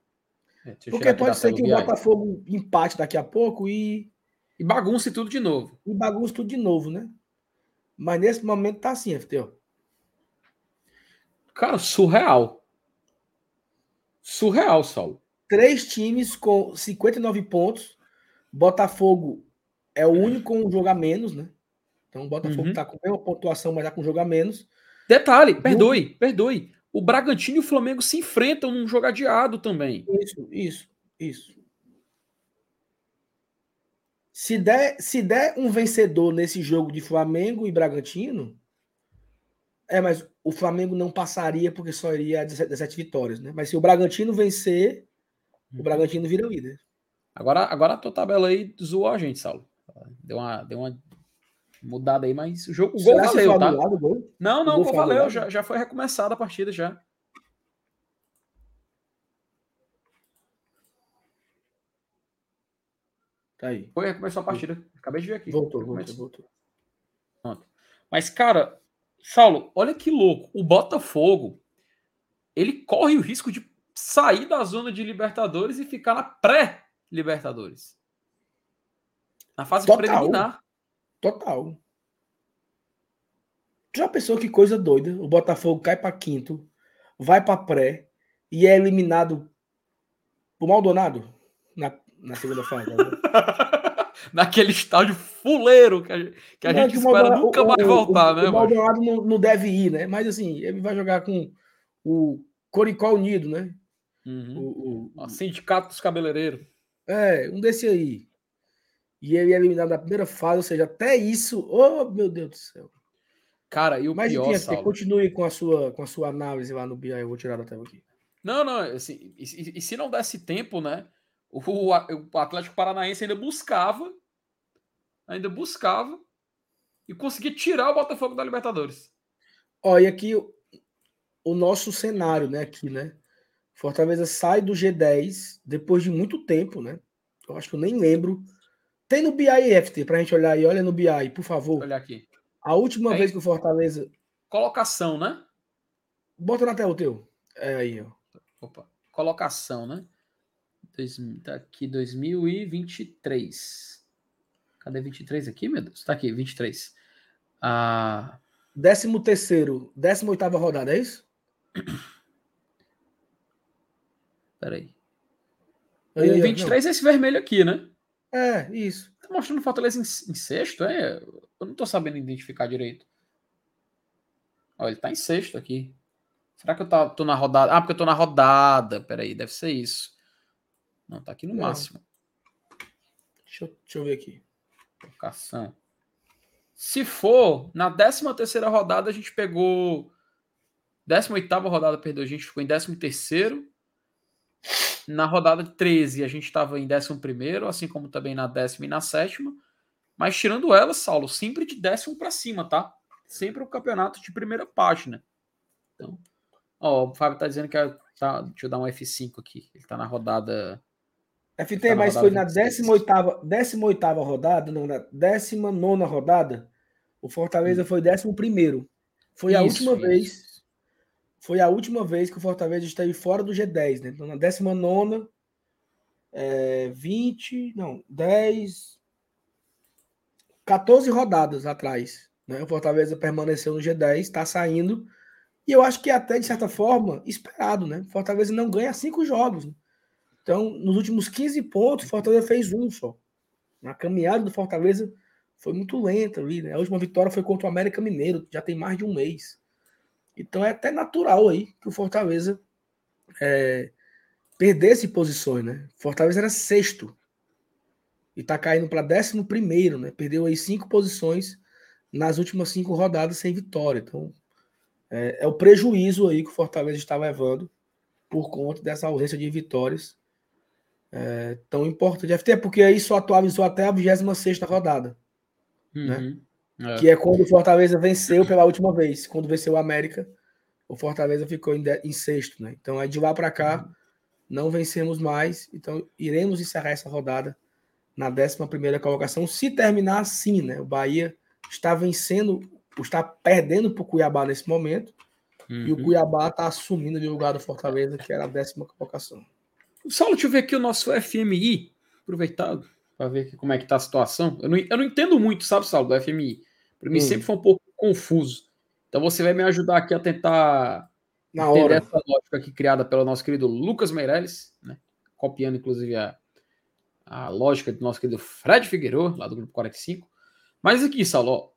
É, Porque pode ser que o Botafogo empate daqui a pouco e. E bagunce tudo de novo. E bagunce tudo de novo, né? Mas nesse momento tá assim, FT. Cara, surreal. Surreal, Saulo. Três times com 59 pontos. Botafogo é o único com um jogo a menos, né? Então o Botafogo uhum. tá com a mesma pontuação, mas tá com um jogo a menos. Detalhe, perdoe, perdoe o Bragantino e o Flamengo se enfrentam num jogo adiado também. Isso, isso, isso. Se der, se der um vencedor nesse jogo de Flamengo e Bragantino, é, mas o Flamengo não passaria porque só iria 17 vitórias, né? Mas se o Bragantino vencer, o. Bragantino vira líder. Agora, agora a tua tabela aí zoou a gente, Saulo. Deu uma, deu uma mudada aí, mas o jogo o gol valeu, tá? Lado, gol? Não, não, o gol, valeu, já, já foi recomeçada a partida já. Tá aí. Foi, começou a partida. Acabei de ver aqui. Voltou, voltou, voltou. Pronto. Mas, cara, Saulo, olha que louco. O Botafogo, ele corre o risco de sair da zona de Libertadores e ficar na pré-Libertadores. Na fase Total. preliminar. Total. Já pensou que coisa doida? O Botafogo cai para quinto, vai para pré e é eliminado por Maldonado na, na segunda fase. né? <laughs> Naquele estádio fuleiro que a, gente- que a Não, gente que espera nunca mais o- voltar, o, né, O? Maldonado não, não deve ir, né? Mas assim, ele vai jogar com o Coricó Unido, né? Uhum. O, o- Ó, Sindicato dos Cabeleireiros. é, um desse aí. E ele é eliminado na primeira fase, ou seja, até isso. Oh, meu Deus do céu. Cara, e o Mas pior, enfim, Saulo... continue com a sua, com a sua análise lá no BI. Eu vou tirar da tela aqui. Não, não, assim, e, e- e se não desse tempo, né? O, o Atlético Paranaense ainda buscava, ainda buscava e conseguia tirar o Botafogo da Libertadores. Ó, e aqui o, o nosso cenário, né? Aqui, né? Fortaleza sai do G10 depois de muito tempo, né? Eu acho que eu nem lembro. Tem no BI FT pra gente olhar aí. Olha no BI, por favor. Olha aqui. A última Aí. vez que o Fortaleza. Colocação, né? Bota na tela o teu. É aí, ó. Opa, colocação, né? Dois, tá aqui 2023. Cadê 23 aqui, meu Deus? Tá aqui, 23. Ah, 13 terceiro, 18 rodada, é isso? <clears throat> peraí. Aí, O aí, ó. 23 é esse vermelho aqui, né? Não. É, isso. Tá mostrando Fortaleza em, em sexto, é? Eu não tô sabendo identificar direito. Ó, ele tá em sexto aqui. Será que eu tá- tô na rodada? Ah, porque eu tô na rodada. Peraí, deve ser isso. Não, tá aqui no Não. máximo. Deixa eu, deixa eu ver aqui. Colocação. Se for, na 13 terceira rodada a gente pegou 18ª rodada, perdeu, a gente ficou em 13º. Na rodada 13 a gente estava em 11º, assim como também na décima e na sétima. Mas tirando ela, Saulo, sempre de décimo para cima, tá? Sempre o campeonato de primeira página. Então, ó, o Fábio tá dizendo que é- tá, deixa eu dar um F5 aqui. Ele tá na rodada FT, Tá na mas rodada foi na 26. 18ª, 18ª rodada, não, na 19ª rodada, o Fortaleza foi 11º. Foi a Hum. Isso, última isso. vez, foi a última vez que o Fortaleza esteve fora do G10, né? Então na 19ª, é, 20, não, 10, 14 rodadas atrás, né? O Fortaleza permaneceu no G10, está saindo, e eu acho que até, de certa forma, esperado, né? O Fortaleza não ganha cinco jogos, né? Então, nos últimos 15 pontos, o Fortaleza fez um só. Na caminhada do Fortaleza foi muito lenta ali, né? A última vitória foi contra o América Mineiro, já tem mais de um mês. Então é até natural aí que o Fortaleza é, perdesse posições, né? Fortaleza era sexto e tá caindo para décimo primeiro, né? Perdeu aí cinco posições nas últimas cinco rodadas sem vitória. Então é, é o prejuízo aí que o Fortaleza está levando por conta dessa ausência de vitórias é, tão importante. Até porque aí só atualizou até a 26 rodada, Né? Uhum. É. que é quando o Fortaleza venceu pela última vez. Quando venceu o América, o Fortaleza ficou em, de- em sexto. Né? Então, aí de lá para cá, não vencemos mais. Então, iremos encerrar essa rodada na 11 colocação. Se terminar assim, né? o Bahia está vencendo, está perdendo para o Cuiabá nesse momento. E o Uhum. Cuiabá está assumindo o lugar do Fortaleza, que era a décima colocação. Saulo, deixa eu ver aqui o nosso FMI, aproveitado, para ver como é que tá a situação. Eu não, eu não entendo muito, sabe, Saulo, do FMI. Para mim Hum. sempre foi um pouco confuso. Então você vai me ajudar aqui a tentar Na entender hora. essa lógica aqui criada pelo nosso querido Lucas Meirelles, né? copiando inclusive a, a lógica do nosso querido Fred Figueiredo, lá do Grupo 45. Mas aqui, Saulo, ó,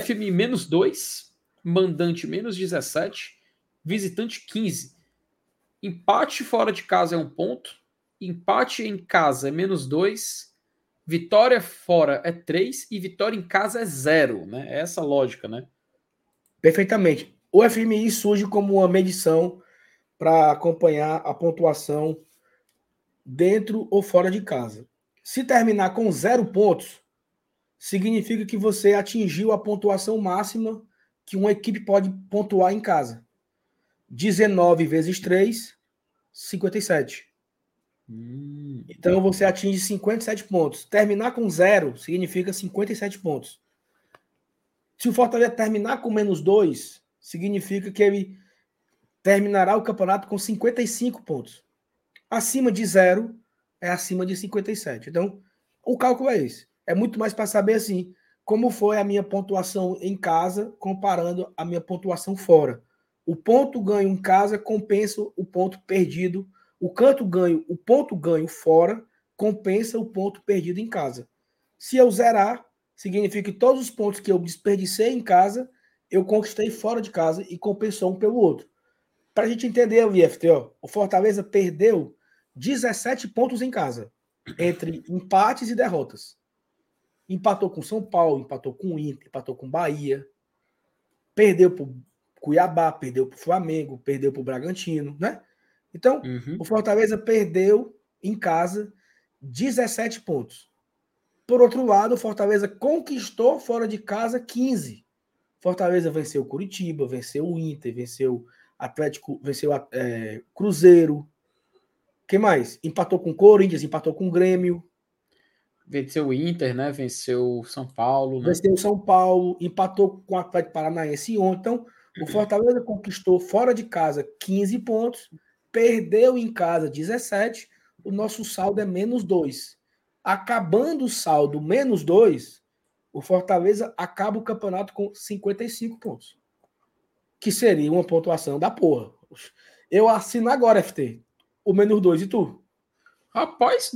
FMI menos 2, mandante menos 17, visitante 15. Empate fora de casa é um ponto, empate em casa é menos 2, vitória fora é 3 e vitória em casa é 0, né? É essa lógica, né? Perfeitamente. O FMI surge como uma medição para acompanhar a pontuação dentro ou fora de casa. Se terminar com zero pontos, significa que você atingiu a pontuação máxima que uma equipe pode pontuar em casa. 19 vezes 3, 57. Hum, Então você atinge 57 pontos. Terminar com zero significa 57 pontos. Se o Fortaleza terminar com menos dois, significa que ele terminará o campeonato com 55 pontos. Acima de zero é acima de 57. Então, o cálculo é esse. É muito mais para saber assim como foi a minha pontuação em casa comparando a minha pontuação fora. O ponto ganho em casa compensa o ponto perdido. O canto ganho, o ponto ganho fora compensa o ponto perdido em casa. Se eu zerar, significa que todos os pontos que eu desperdicei em casa, eu conquistei fora de casa e compensou um pelo outro. Para a gente entender o IFT, ó, o Fortaleza perdeu 17 pontos em casa, entre empates e derrotas. Empatou com São Paulo, empatou com o Inter, empatou com Bahia, perdeu para Cuiabá, perdeu para o Flamengo, perdeu para o Bragantino, né? Então, uhum. o Fortaleza perdeu em casa 17 pontos. Por outro lado, o Fortaleza conquistou fora de casa 15. Fortaleza venceu o Curitiba, venceu o Inter, venceu Atlético, venceu é, Cruzeiro. Quem mais? Empatou com o Corinthians, empatou com o Grêmio. Venceu o Inter, né? Venceu o São Paulo. Né? Venceu o São Paulo, empatou com o Atlético Paranaense ontem. Então, o Fortaleza conquistou fora de casa 15 pontos, perdeu em casa 17. O nosso saldo é menos 2. Acabando o saldo menos 2, o Fortaleza acaba o campeonato com 55 pontos. Que seria uma pontuação da porra. Eu assino agora, FT. O menos 2 e tu? Rapaz,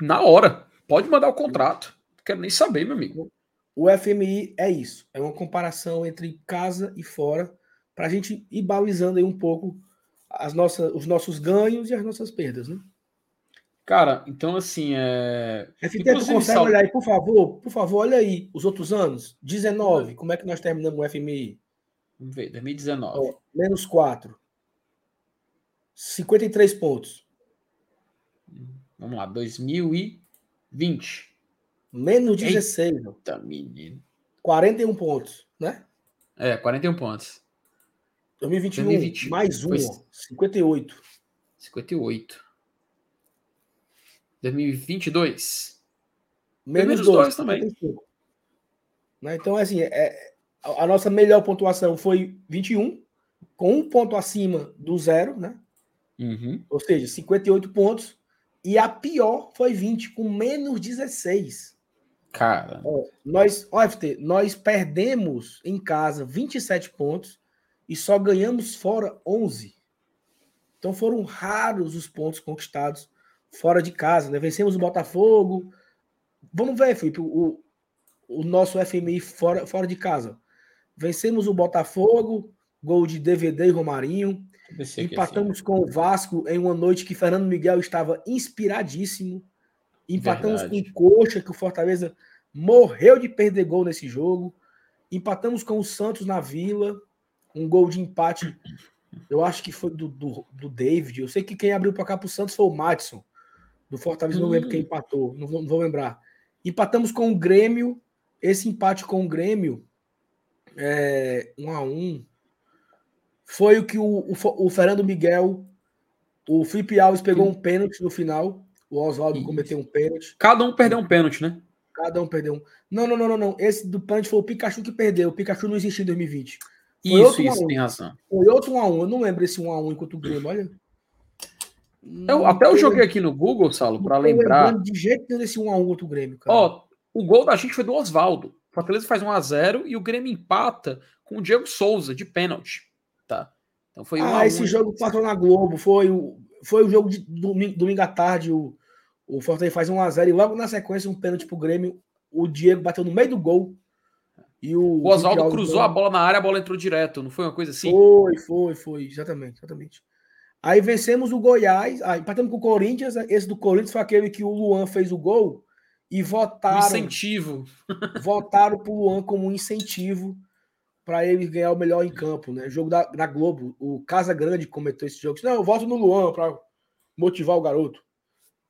na hora. Pode mandar o contrato. Não quero nem saber, meu amigo. O FMI é isso. É uma comparação entre casa e fora, para a gente ir balizando aí um pouco as nossas, os nossos ganhos e as nossas perdas, né? Cara, então assim, é. FT, tu consegue sal... olhar aí, por favor? Por favor, olha aí os outros anos. 19, como é que nós terminamos o FMI? Vamos ver, 2019. Ó, menos 4. 53 pontos. Vamos lá, 2020. Menos 16. Eita, menino. 41 pontos, né? É, 41 pontos. 2021, 2020, mais um, foi... 58. 58. 2022. Menos 2 também. Né? Então, assim, é, a nossa melhor pontuação foi 21, com um ponto acima do zero, né? Uhum. Ou seja, 58 pontos. E a pior foi 20, com menos 16. Cara. Ó, nós, OFT, nós perdemos em casa 27 pontos e só ganhamos fora 11. Então foram raros os pontos conquistados fora de casa, né? Vencemos o Botafogo. Vamos ver, Felipe, o, o nosso FMI fora, fora de casa. Vencemos o Botafogo, gol de DVD e Romarinho. Empatamos assim. com o Vasco em uma noite que Fernando Miguel estava inspiradíssimo. Empatamos Verdade. com o Coxa, que o Fortaleza morreu de perder gol nesse jogo. Empatamos com o Santos na Vila. Um gol de empate. Eu acho que foi do, do, do David. Eu sei que quem abriu para cá para o Santos foi o Matson do Fortaleza, não lembro quem hum. empatou, não vou, não vou, lembrar. Empatamos com o Grêmio, esse empate com o Grêmio, é, um a um, foi o que o, o, o Fernando Miguel, o Felipe Alves pegou um pênalti no final, o Oswaldo cometeu um pênalti. Cada um perdeu um pênalti, né? Cada um perdeu um. Não, não, não, não, não. Esse do pênalti foi o Pikachu que perdeu. O Pikachu não existiu em 2020. Isso, isso, um tem razão. Foi outro 1 a 1 Eu não lembro esse 1 a 1 enquanto o Grêmio, olha. Eu, até eu joguei aqui no Google, Saulo, para lembrar. De jeito nenhum desse 1x1 outro Grêmio, cara. Ó, o gol da gente foi do Oswaldo. O Fortaleza faz 1x0 e o Grêmio empata com o Diego Souza, de pênalti. Tá. Então foi ah, esse jogo passou na Globo. Foi o, foi o jogo de domingo, domingo à tarde. O, o Fortaleza faz 1x0 e logo na sequência um pênalti pro Grêmio. O Diego bateu no meio do gol. E o, o Oswaldo cruzou a bola na área, a bola entrou direto. Não foi uma coisa assim? Foi, foi, foi. Exatamente, exatamente. Aí vencemos o Goiás, aí empatamos com o Corinthians. Esse do Corinthians foi aquele que o Luan fez o gol e votaram. Um incentivo. <laughs> votaram para o Luan como um incentivo para ele ganhar o melhor em campo, né? Jogo da, da Globo. O Casa Grande comentou esse jogo. Não, eu voto no Luan para motivar o garoto.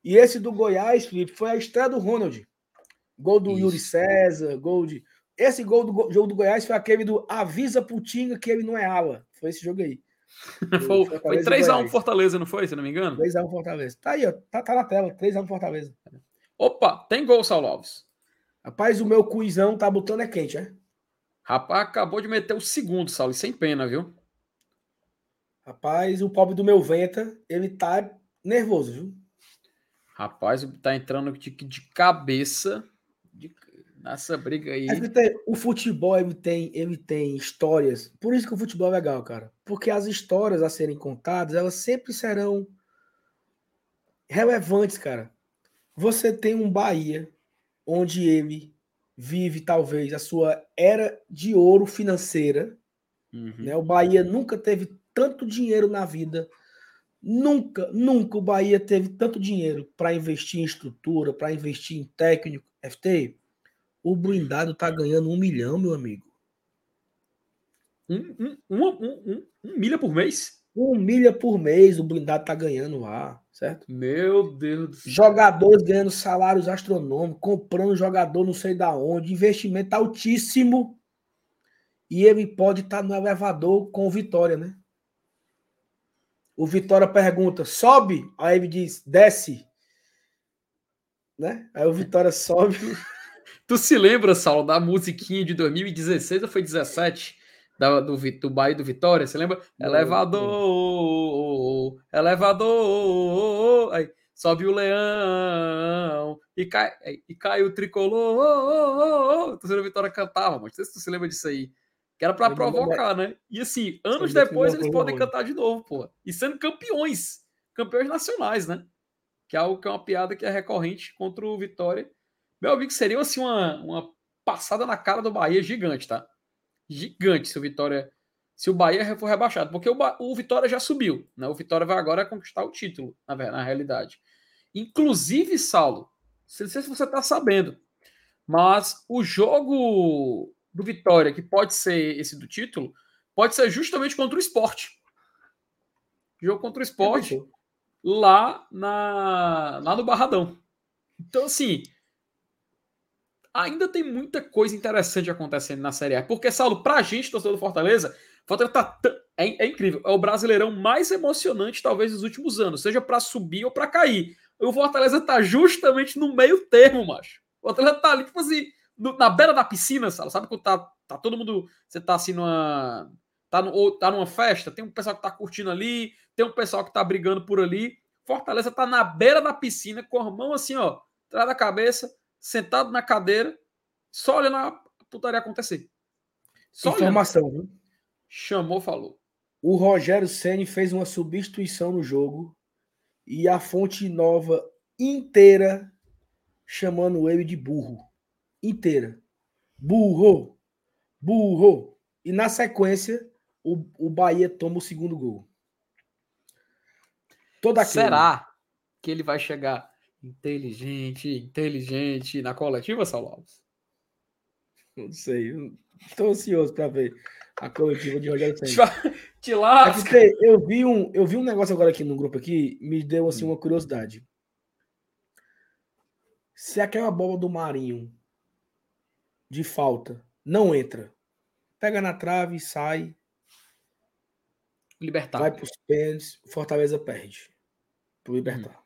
E esse do Goiás, Felipe, foi a estreia do Ronald. Gol do Isso. Yuri César, gol de. Esse gol do jogo do Goiás foi aquele do avisa Putinga que ele não é ala. Foi esse jogo aí. <laughs> foi, foi 3x1 Fortaleza, não foi? Se não me engano? 3x1 Fortaleza. Tá aí, ó. Tá, tá na tela. 3x1 Fortaleza. Opa, tem gol, Saulo Alves. Rapaz, o meu cuizão tá botando é quente, é? Rapaz, acabou de meter o segundo, Saulo, e sem pena, viu? Rapaz, o pobre do meu Venta, ele tá nervoso, viu? Rapaz, tá entrando de, de cabeça nessa briga aí. o futebol ele tem, ele tem histórias. Por isso que o futebol é legal, cara. Porque as histórias a serem contadas, elas sempre serão relevantes, cara. Você tem um Bahia onde ele vive talvez a sua era de ouro financeira. Uhum. Né? O Bahia nunca teve tanto dinheiro na vida. Nunca, nunca o Bahia teve tanto dinheiro para investir em estrutura, para investir em técnico. FT, o blindado tá ganhando um milhão, meu amigo. Um, um, um, um, um milha por mês? Um milha por mês o blindado tá ganhando lá, certo? Meu Deus do céu. Jogadores ganhando salários astronômicos, comprando jogador não sei da onde, investimento altíssimo. E ele pode estar tá no elevador com o Vitória, né? O Vitória pergunta: sobe? Aí ele diz: desce. Né? Aí o Vitória sobe. <laughs> tu se lembra, Saulo, da musiquinha de 2016 ou foi 17? da, do, do Bahia do Vitória, você lembra? Elevador, elevador, aí sobe o leão e cai, e cai o tricolor. O torcedor Vitória cantava, mas não sei se tu se lembra disso aí. Que era para provocar, né? E assim, anos depois eles podem cantar de novo, pô. E sendo campeões, campeões nacionais, né? Que é algo que é uma piada que é recorrente contra o Vitória. Meu amigo, seria assim uma, uma passada na cara do Bahia gigante, tá? gigante se o Vitória, se o Bahia for rebaixado, porque o, o Vitória já subiu, né? O Vitória vai agora conquistar o título, na, na realidade. Inclusive, Saulo, não sei se você está sabendo, mas o jogo do Vitória, que pode ser esse do título, pode ser justamente contra o esporte. Jogo contra o esporte é lá, na, lá no Barradão. Então, assim, ainda tem muita coisa interessante acontecendo na Série A. Porque, Saulo, pra gente, torcedor do Fortaleza, Fortaleza tá é, é, incrível. É o brasileirão mais emocionante, talvez, dos últimos anos, seja para subir ou para cair. O Fortaleza tá justamente no meio termo, macho. O Fortaleza tá ali, tipo assim, no, na beira da piscina, Saulo. Sabe quando tá, tá todo mundo. Você tá assim numa. Tá, no, ou tá numa festa, tem um pessoal que tá curtindo ali, tem um pessoal que tá brigando por ali. Fortaleza tá na beira da piscina, com a mão assim, ó, atrás da cabeça, sentado na cadeira, só olhando a putaria acontecer. Só Informação, olhando. viu? Chamou, falou. O Rogério Ceni fez uma substituição no jogo e a fonte nova inteira chamando ele de burro. Inteira. Burro. Burro. E na sequência, o, o Bahia toma o segundo gol. Toda Será que ele vai chegar Inteligente, inteligente na coletiva, Saulo Alves? Não sei. Estou ansioso para ver a coletiva de Rogério Senna. <laughs> Te lasca. É eu vi um, eu vi um negócio agora aqui no grupo aqui, me deu assim uma curiosidade. Se aquela bola do Marinho de falta não entra, pega na trave, sai, libertar. Vai para os pênaltis, Fortaleza perde. Pro libertar. Hum.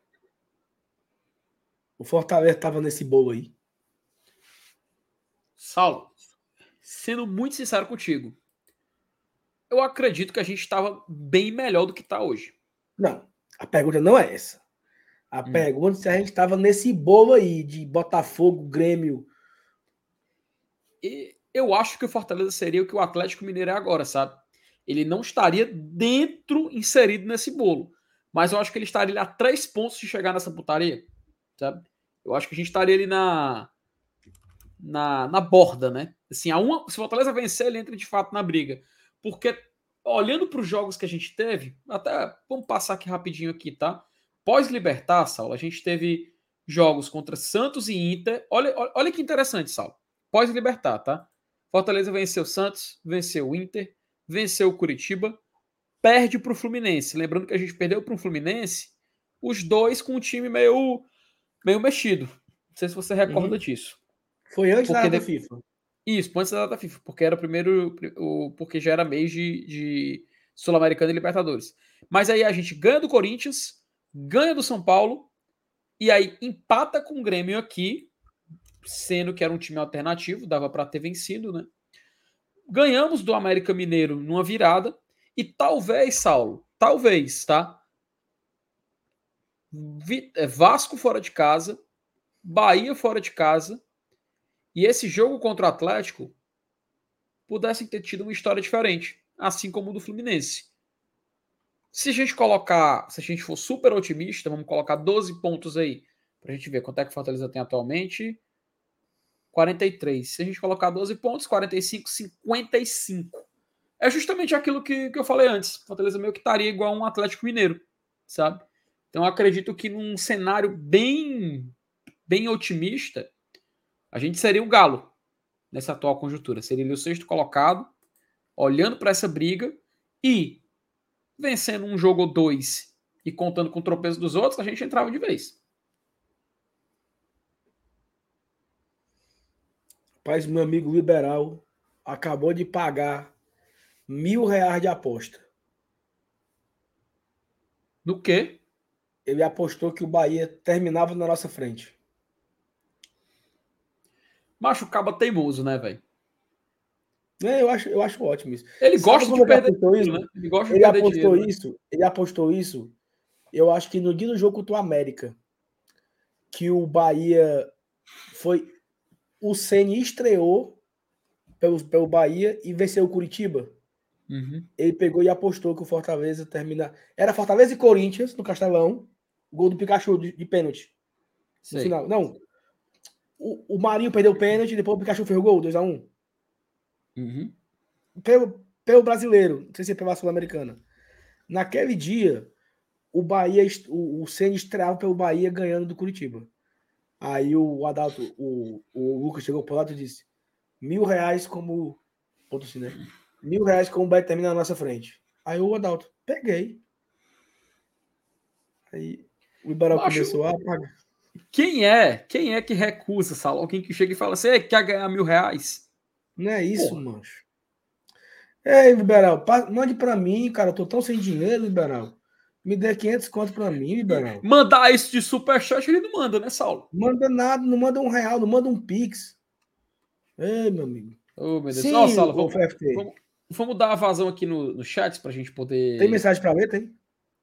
O Fortaleza estava nesse bolo aí. Saulo, sendo muito sincero contigo, eu acredito que a gente estava bem melhor do que está hoje. Não, a pergunta não é essa. A hum. pergunta é se a gente estava nesse bolo aí de Botafogo, Grêmio. E eu acho que o Fortaleza seria o que o Atlético Mineiro é agora, sabe? Ele não estaria dentro, inserido nesse bolo. Mas eu acho que ele estaria a três pontos de chegar nessa putaria sabe? Eu acho que a gente estaria ali na, na, na borda, né? Assim, a uma, se o Fortaleza vencer, ele entra de fato na briga. Porque, olhando para os jogos que a gente teve, até vamos passar aqui rapidinho aqui, tá? Pós-libertar, Saulo, a gente teve jogos contra Santos e Inter. Olha, olha, olha que interessante, Saulo. Pós-libertar, tá? Fortaleza venceu Santos, venceu o Inter, venceu o Curitiba, perde para o Fluminense. Lembrando que a gente perdeu para o Fluminense, os dois com um time meio meio mexido. Não sei se você recorda uhum. disso. Foi antes porque da data de... FIFA. Isso, antes da data FIFA, porque era o primeiro, o, porque já era mês de, de Sul-Americana e Libertadores. Mas aí a gente ganha do Corinthians, ganha do São Paulo, e aí empata com o Grêmio aqui, sendo que era um time alternativo, dava para ter vencido, né? Ganhamos do América Mineiro numa virada, e talvez, Saulo, talvez, tá? É, Vasco fora de casa, Bahia fora de casa, e esse jogo contra o Atlético pudessem ter tido uma história diferente, assim como o do Fluminense. Se a gente colocar, se a gente for super otimista, vamos colocar 12 pontos aí, para a gente ver quanto é que o Fortaleza tem atualmente. 43. Se a gente colocar 12 pontos, 45, 55. É justamente aquilo que, que eu falei antes. Fortaleza meio que estaria igual um Atlético Mineiro, sabe? Então acredito que num cenário bem, bem otimista, a gente seria o Galo nessa atual conjuntura. Seria ele o sexto colocado, olhando para essa briga e vencendo um jogo ou dois e contando com o tropeço dos outros, a gente entrava de vez. Paz, meu amigo liberal acabou de pagar mil reais de aposta. No quê? Ele apostou que o Bahia terminava na nossa frente. Macho caba teimoso, né, velho? É, eu acho, eu acho ótimo isso. Ele gosta de perder isso, né? Ele, gosta de ele apostou dinheiro, né? isso. Né? Ele apostou isso. Eu acho que no dia do jogo contra o América, que o Bahia foi o Ceni estreou pelo, pelo Bahia e venceu o Curitiba. Uhum. Ele pegou e apostou que o Fortaleza termina. Era Fortaleza e Corinthians no Castelão. Gol do Pikachu de, de pênalti. No final. Não. O, o Marinho perdeu o pênalti, depois o Pikachu fez o gol, 2x1. Uhum. Pelo, pelo brasileiro, não sei se é pela Sul-Americana. Naquele dia, o Bahia, o, o Ceni estreava pelo Bahia ganhando do Curitiba. Aí o Adalto, o, o Lucas chegou pro lado e disse: mil reais como. Ponto assim, né? Mil reais como vai terminar na nossa frente. Aí o Adalto, peguei. Aí o Ibarão começou a pagar. Quem é? Quem é que recusa, Sal? Alguém que chega e fala assim: quer ganhar mil reais? Não é isso, Porra. mancho. Ei, Liberal, mande para mim, cara. Eu tô tão sem dinheiro, Liberal. Me dê 500 conto pra mim, liberal. Mandar isso de superchat ele não manda, né, Saulo? Manda nada, não manda um real, não manda um pix. Ei, meu amigo. Ô, oh, meu Deus. Sim, Ó, Saulo, vamos, vamos, vamos, dar uma vazão aqui no, no chat pra gente poder... Tem mensagem pra ler, tem?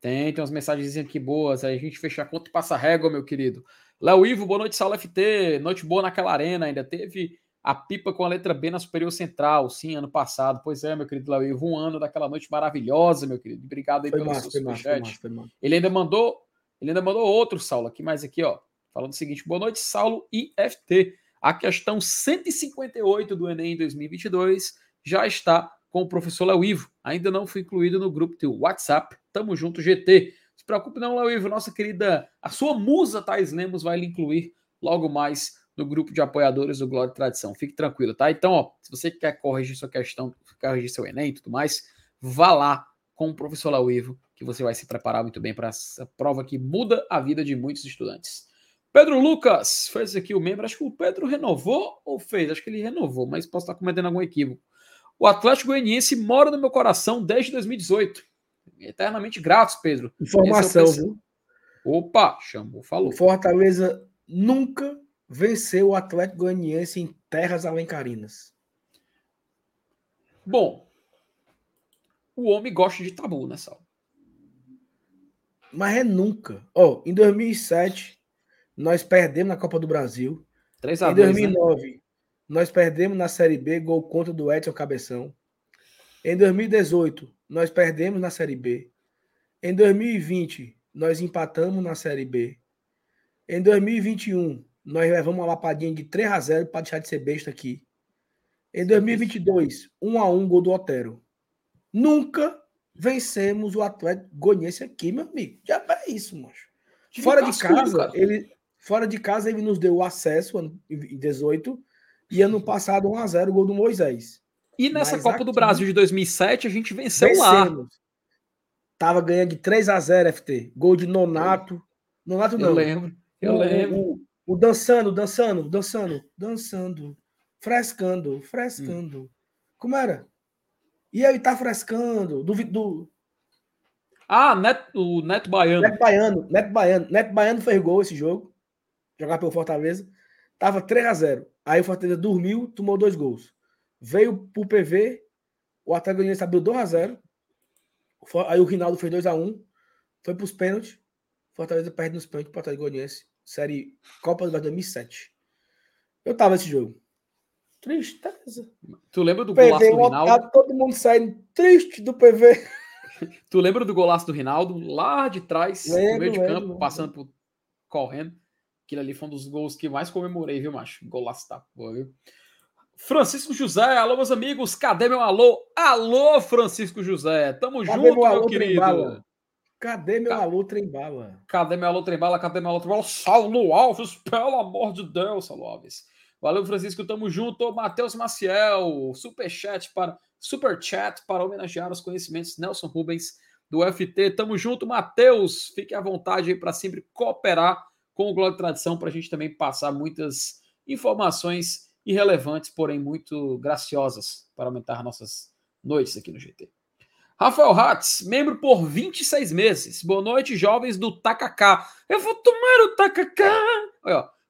Tem, tem umas mensagens aqui boas. Aí a gente fecha a conta e passa a régua, meu querido. Léo Ivo, boa noite, Saulo FT. Noite boa naquela arena. Ainda teve a pipa com a letra B na Superior Central, sim, ano passado. Pois é, meu querido Léo, um ano daquela noite maravilhosa, meu querido. Obrigado aí foi pelo massa, seu superchat. Ele ainda mandou, ele ainda mandou outro, Saulo, aqui mais aqui, ó. Falando o seguinte: boa noite, Saulo IFT. A questão 158 do Enem 2022 já está com o professor Léo Ivo. Ainda não foi incluído no grupo do WhatsApp. Tamo junto, GT. Se preocupe não, Léo Ivo. Nossa querida, a sua musa Thais Lemos vai lhe incluir logo mais no grupo de apoiadores do Glória e Tradição. Fique tranquilo, tá? Então, ó, se você quer corrigir sua questão, corrigir seu Enem e tudo mais, vá lá com o professor Lauivo, que você vai se preparar muito bem para essa prova que muda a vida de muitos estudantes. Pedro Lucas fez aqui o membro. Acho que o Pedro renovou ou fez? Acho que ele renovou, mas posso estar cometendo algum equívoco. O Atlético Goianiense mora no meu coração desde 2018. Eternamente gratos, Pedro. Informação, é viu? Opa, chamou, falou. O Fortaleza nunca venceu o Atlético Goianiense em terras alencarinas? Bom, o homem gosta de tabu, né, Sal? Mas é nunca. Ó, oh, em 2007, nós perdemos na Copa do Brasil. 3 a em 2009, né? Nós perdemos na Série B, gol contra do Edson Cabeção. Em 2018, nós perdemos na Série B. Em 2020, nós empatamos na Série B. Em 2021, nós levamos uma lapadinha de 3 a 0 para deixar de ser besta aqui. Em 2022, 1 a 1 gol do Otero. Nunca vencemos o Atlético Goianiense aqui, meu amigo. Já é isso, macho. Fora de casa, ele fora de casa ele nos deu acesso em 18 e ano passado 1 a 0 gol do Moisés. E nessa Mas Copa aqui, do Brasil de 2007 a gente venceu vencemos. lá. Tava ganhando de 3 a 0 FT. Gol de Nonato. Nonato não. Eu lembro. Eu o, lembro. O, o dançando, dançando, dançando, dançando, frescando, frescando. Hum. Como era? E aí tá frescando, do, do... Ah, Neto, o Neto Baiano. Neto Baiano, Neto Baiano. Neto Baiano fez gol esse jogo. Jogar pelo Fortaleza. Tava 3 a 0 Aí o Fortaleza dormiu, tomou dois gols. Veio pro PV, o Atlético Goianiense abriu 2 a 0 Aí o Rinaldo fez 2x1. Foi pros pênaltis. Fortaleza perde nos pênaltis pro Atlético Goianiense. Série Copa do Brasil 2007. Eu tava nesse jogo. Tristeza. Tu lembra do PV golaço do lotado, Rinaldo? todo mundo saindo triste do PV. Tu lembra do golaço do Rinaldo? Lá de trás, no Lembro, meio de lembro, campo, lembro. passando por, correndo. Aquilo ali foi um dos gols que mais comemorei, viu, macho? Golaço da porra, viu? Francisco José, alô, meus amigos. Cadê meu alô? Alô, Francisco José. Tamo Cadê junto, meu alô, meu querido. Trembala? Cadê meu Ca- alô trembala? Cadê meu alô trembala? Cadê meu alô trembala? Saulo Alves, pelo amor de Deus, Saulo Alves. Valeu, Francisco, tamo junto. Matheus Maciel, superchat para superchat para homenagear os conhecimentos Nelson Rubens do UFT. Tamo junto, Matheus. Fique à vontade aí para sempre cooperar com o e Tradição para a gente também passar muitas informações irrelevantes, porém muito graciosas para aumentar nossas noites aqui no GT. Rafael Hatz, membro por 26 meses. Boa noite, jovens do Takaká. Eu vou tomar o Takaká.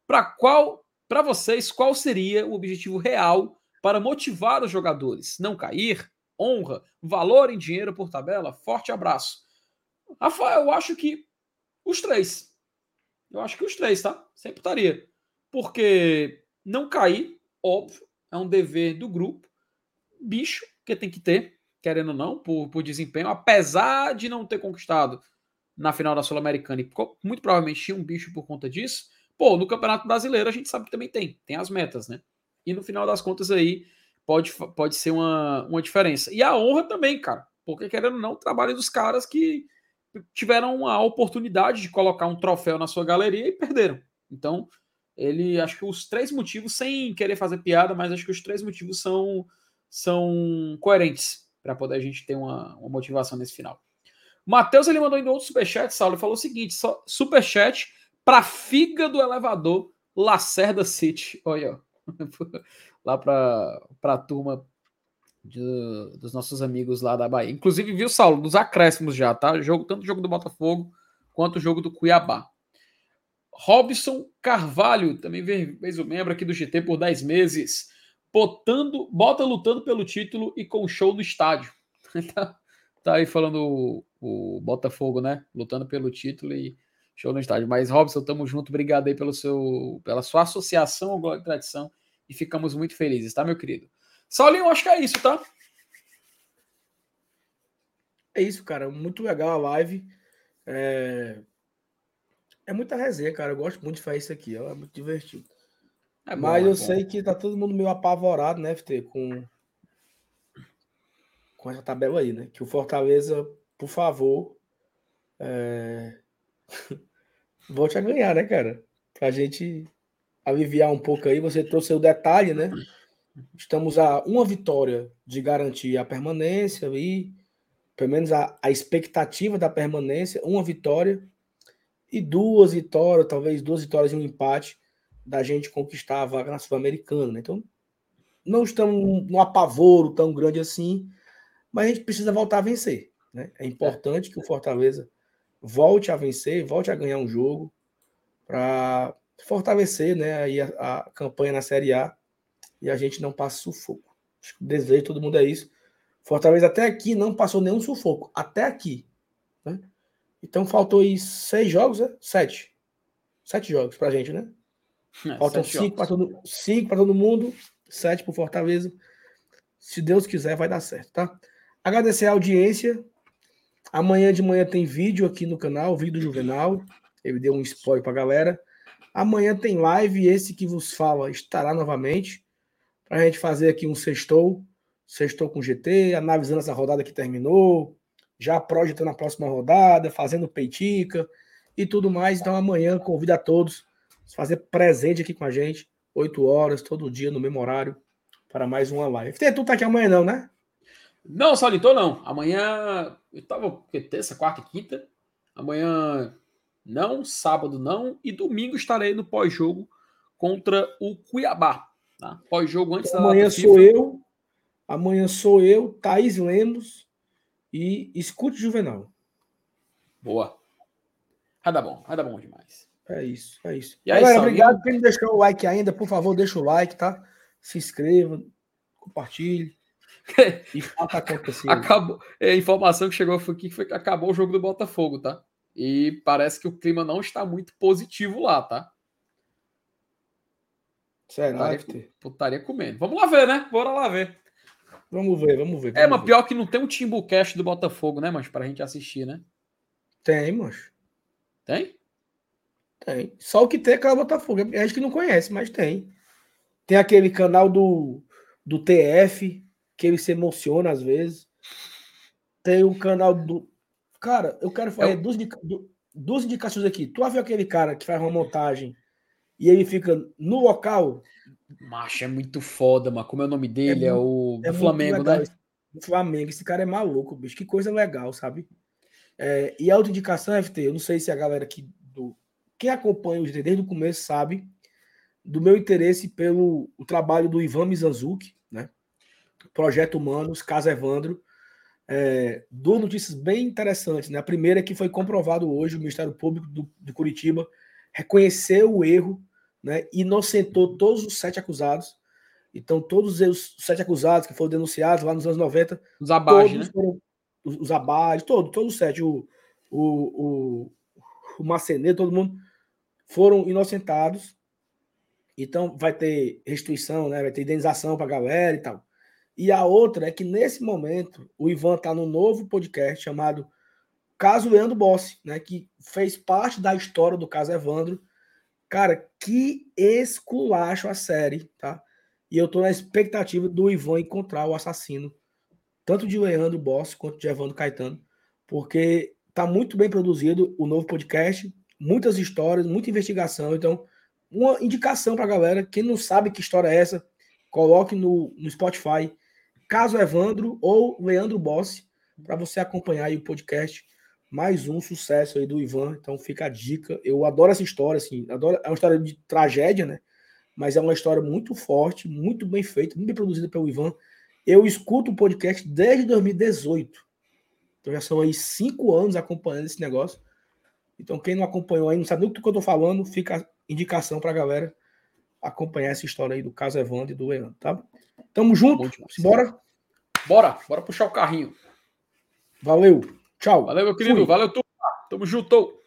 Para qual, para vocês, qual seria o objetivo real para motivar os jogadores? Não cair? Honra? Valor em dinheiro por tabela? Forte abraço. Rafael, eu acho que os três. Eu acho que os três, tá? Sempre estaria. Porque não cair, óbvio, é um dever do grupo. Bicho, que tem que ter, querendo ou não, por, por desempenho, apesar de não ter conquistado na final da Sul-Americana e muito provavelmente tinha um bicho por conta disso. Pô, no Campeonato Brasileiro a gente sabe que também tem, tem as metas, né? E no final das contas aí pode, pode ser uma, uma diferença. E a honra também, cara, porque querendo ou não, o trabalho dos caras que tiveram a oportunidade de colocar um troféu na sua galeria e perderam. Então, ele acho que os três motivos, sem querer fazer piada, mas acho que os três motivos são, são coerentes para poder a gente ter uma, uma motivação nesse final. Matheus ele mandou ainda outro superchat, Saulo, ele falou o seguinte: superchat para figa do elevador Lacerda City. Olha, ó. <laughs> lá para a turma de- dos nossos amigos lá da Bahia. Inclusive, viu, Saulo, dos acréscimos já, tá? Jogo, tanto o jogo do Botafogo quanto o jogo do Cuiabá. Robson Carvalho, também fez o membro aqui do GT por 10 meses. Botando, bota lutando pelo título e com show no estádio. <laughs> tá, tá aí falando o, o Botafogo, né? Lutando pelo título e show no estádio. Mas, Robson, tamo junto. Obrigado aí pelo seu, pela sua associação ao Glória e Tradição. E ficamos muito felizes, tá, meu querido? Saulinho, acho que é isso, tá? É isso, cara. Muito legal a live. É, é muita resenha, cara. Eu gosto muito de fazer isso aqui. ó. É muito divertido. É bom, Mas é eu bom. sei que tá todo mundo meio apavorado, né, FT, com, com essa tabela aí, né? Que o Fortaleza, por favor, é, <laughs> volte a ganhar, né, cara? Pra gente aliviar um pouco aí. Você trouxe o detalhe, né? Estamos a uma vitória de garantir a permanência ali, pelo menos a, a expectativa da permanência, uma vitória e duas vitórias, talvez duas vitórias e um empate da gente conquistar a vaga na Sul-Americana. Né? Então, não estamos num apavoro tão grande assim, mas a gente precisa voltar a vencer. Né? É importante que o Fortaleza volte a vencer, volte a ganhar um jogo para fortalecer né, aí a, a campanha na Série A e a gente não passe sufoco. Acho que o desejo de todo mundo é isso. Fortaleza até aqui não passou nenhum sufoco. Até aqui. Né? Então faltou aí seis jogos, né? Sete. Sete jogos pra gente, né? É, Faltam cinco para todo, cinco pra todo mundo, sete para Fortaleza. Se Deus quiser, vai dar certo, tá? Agradecer a audiência. Amanhã de manhã tem vídeo aqui no canal, vídeo do Juvenal. Ele deu um spoiler pra galera. Amanhã tem live, esse que vos fala estará novamente. Pra gente fazer aqui um sextou. Sextou com GT, analisando essa rodada que terminou. Já projetando a próxima rodada, fazendo peitica e tudo mais. Então amanhã convido a todos fazer presente aqui com a gente, 8 horas, todo dia, no mesmo horário, para mais uma live. Tem tu tá aqui amanhã, não, né? Não, Saulinho, não. Amanhã. Eu tava. Terça, quarta e quinta. Amanhã não, sábado não. E domingo estarei no pós-jogo contra o Cuiabá. Tá? Pós-jogo antes da amanhã sou FIFA. eu, amanhã sou eu, Thaís Lemos e Escute Juvenal. Boa. Vai dar bom, vai dar bom demais. É isso, é isso. E aí, Galera, obrigado. Quem não deixou o like ainda, por favor, deixa o like, tá? Se inscreva, compartilhe. <laughs> E fato aconteceu. Acabou, é, a informação que chegou aqui foi que acabou o jogo do Botafogo, tá? E parece que o clima não está muito positivo lá, tá? Será? Putaria, putaria comendo. Vamos lá ver, né? Bora lá ver. Vamos ver, vamos ver. É, vamos é, mas ver. pior que não tem um Timbucast do Botafogo, né, mas pra gente assistir, né? Tem, mas. Tem? Tem. Só o que tem é aquela Botafogo. A gente que não conhece, mas tem. Tem aquele canal do, do TF, que ele se emociona às vezes. Tem o canal do. Cara, eu quero fazer é duas, duas indicações aqui. Tu viu aquele cara que faz uma montagem e ele fica no local. Macho, é muito foda, mano. Como é o nome dele? É, é o é Flamengo, né? O Flamengo. Esse cara é maluco, bicho. Que coisa legal, sabe? É, e a outra indicação, FT, eu não sei se a galera aqui do. Quem acompanha o GT desde o começo sabe do meu interesse pelo o trabalho do Ivan Mizanzuki, né? Projeto Humanos, Casa Evandro. É, duas notícias bem interessantes. Né? A primeira é que foi comprovado hoje, o Ministério Público do, de Curitiba reconheceu o erro né, inocentou todos os sete acusados. Então, todos os sete acusados que foram denunciados lá nos anos 90, os abaixo, né? Foram, os, os todos, todos os sete, o, o, o, o Maceneiro, todo mundo, foram inocentados. Então, vai ter restituição, né? vai ter indenização para a galera e tal. E a outra é que, nesse momento, o Ivan está num novo podcast chamado Caso Leandro Bossi, né? que fez parte da história do caso Evandro, Cara, que esculacho a série, tá? E eu tô na expectativa do Ivan encontrar o assassino, tanto de Leandro Boss quanto de Evandro Caetano, porque tá muito bem produzido o novo podcast, muitas histórias, muita investigação. Então, uma indicação pra galera, quem não sabe que história é essa, coloque no, no Spotify Caso Evandro ou Leandro Boss, para você acompanhar aí o podcast mais um sucesso aí do Ivan. Então fica a dica. Eu adoro essa história, assim. Adoro, é uma história de tragédia, né? Mas é uma história muito forte, muito bem feita, muito bem produzida pelo Ivan. Eu escuto o podcast desde 2018. Então já são aí cinco anos acompanhando esse negócio. Então quem não acompanhou aí, não sabe nem o que eu tô falando, fica a indicação pra galera acompanhar essa história aí do caso Evandro e do Leandro, tá? Tamo junto. Bora? Bora, bora puxar o carrinho. Valeu. Tchau. Valeu, meu querido. Fui. Valeu, tu. Tamo junto.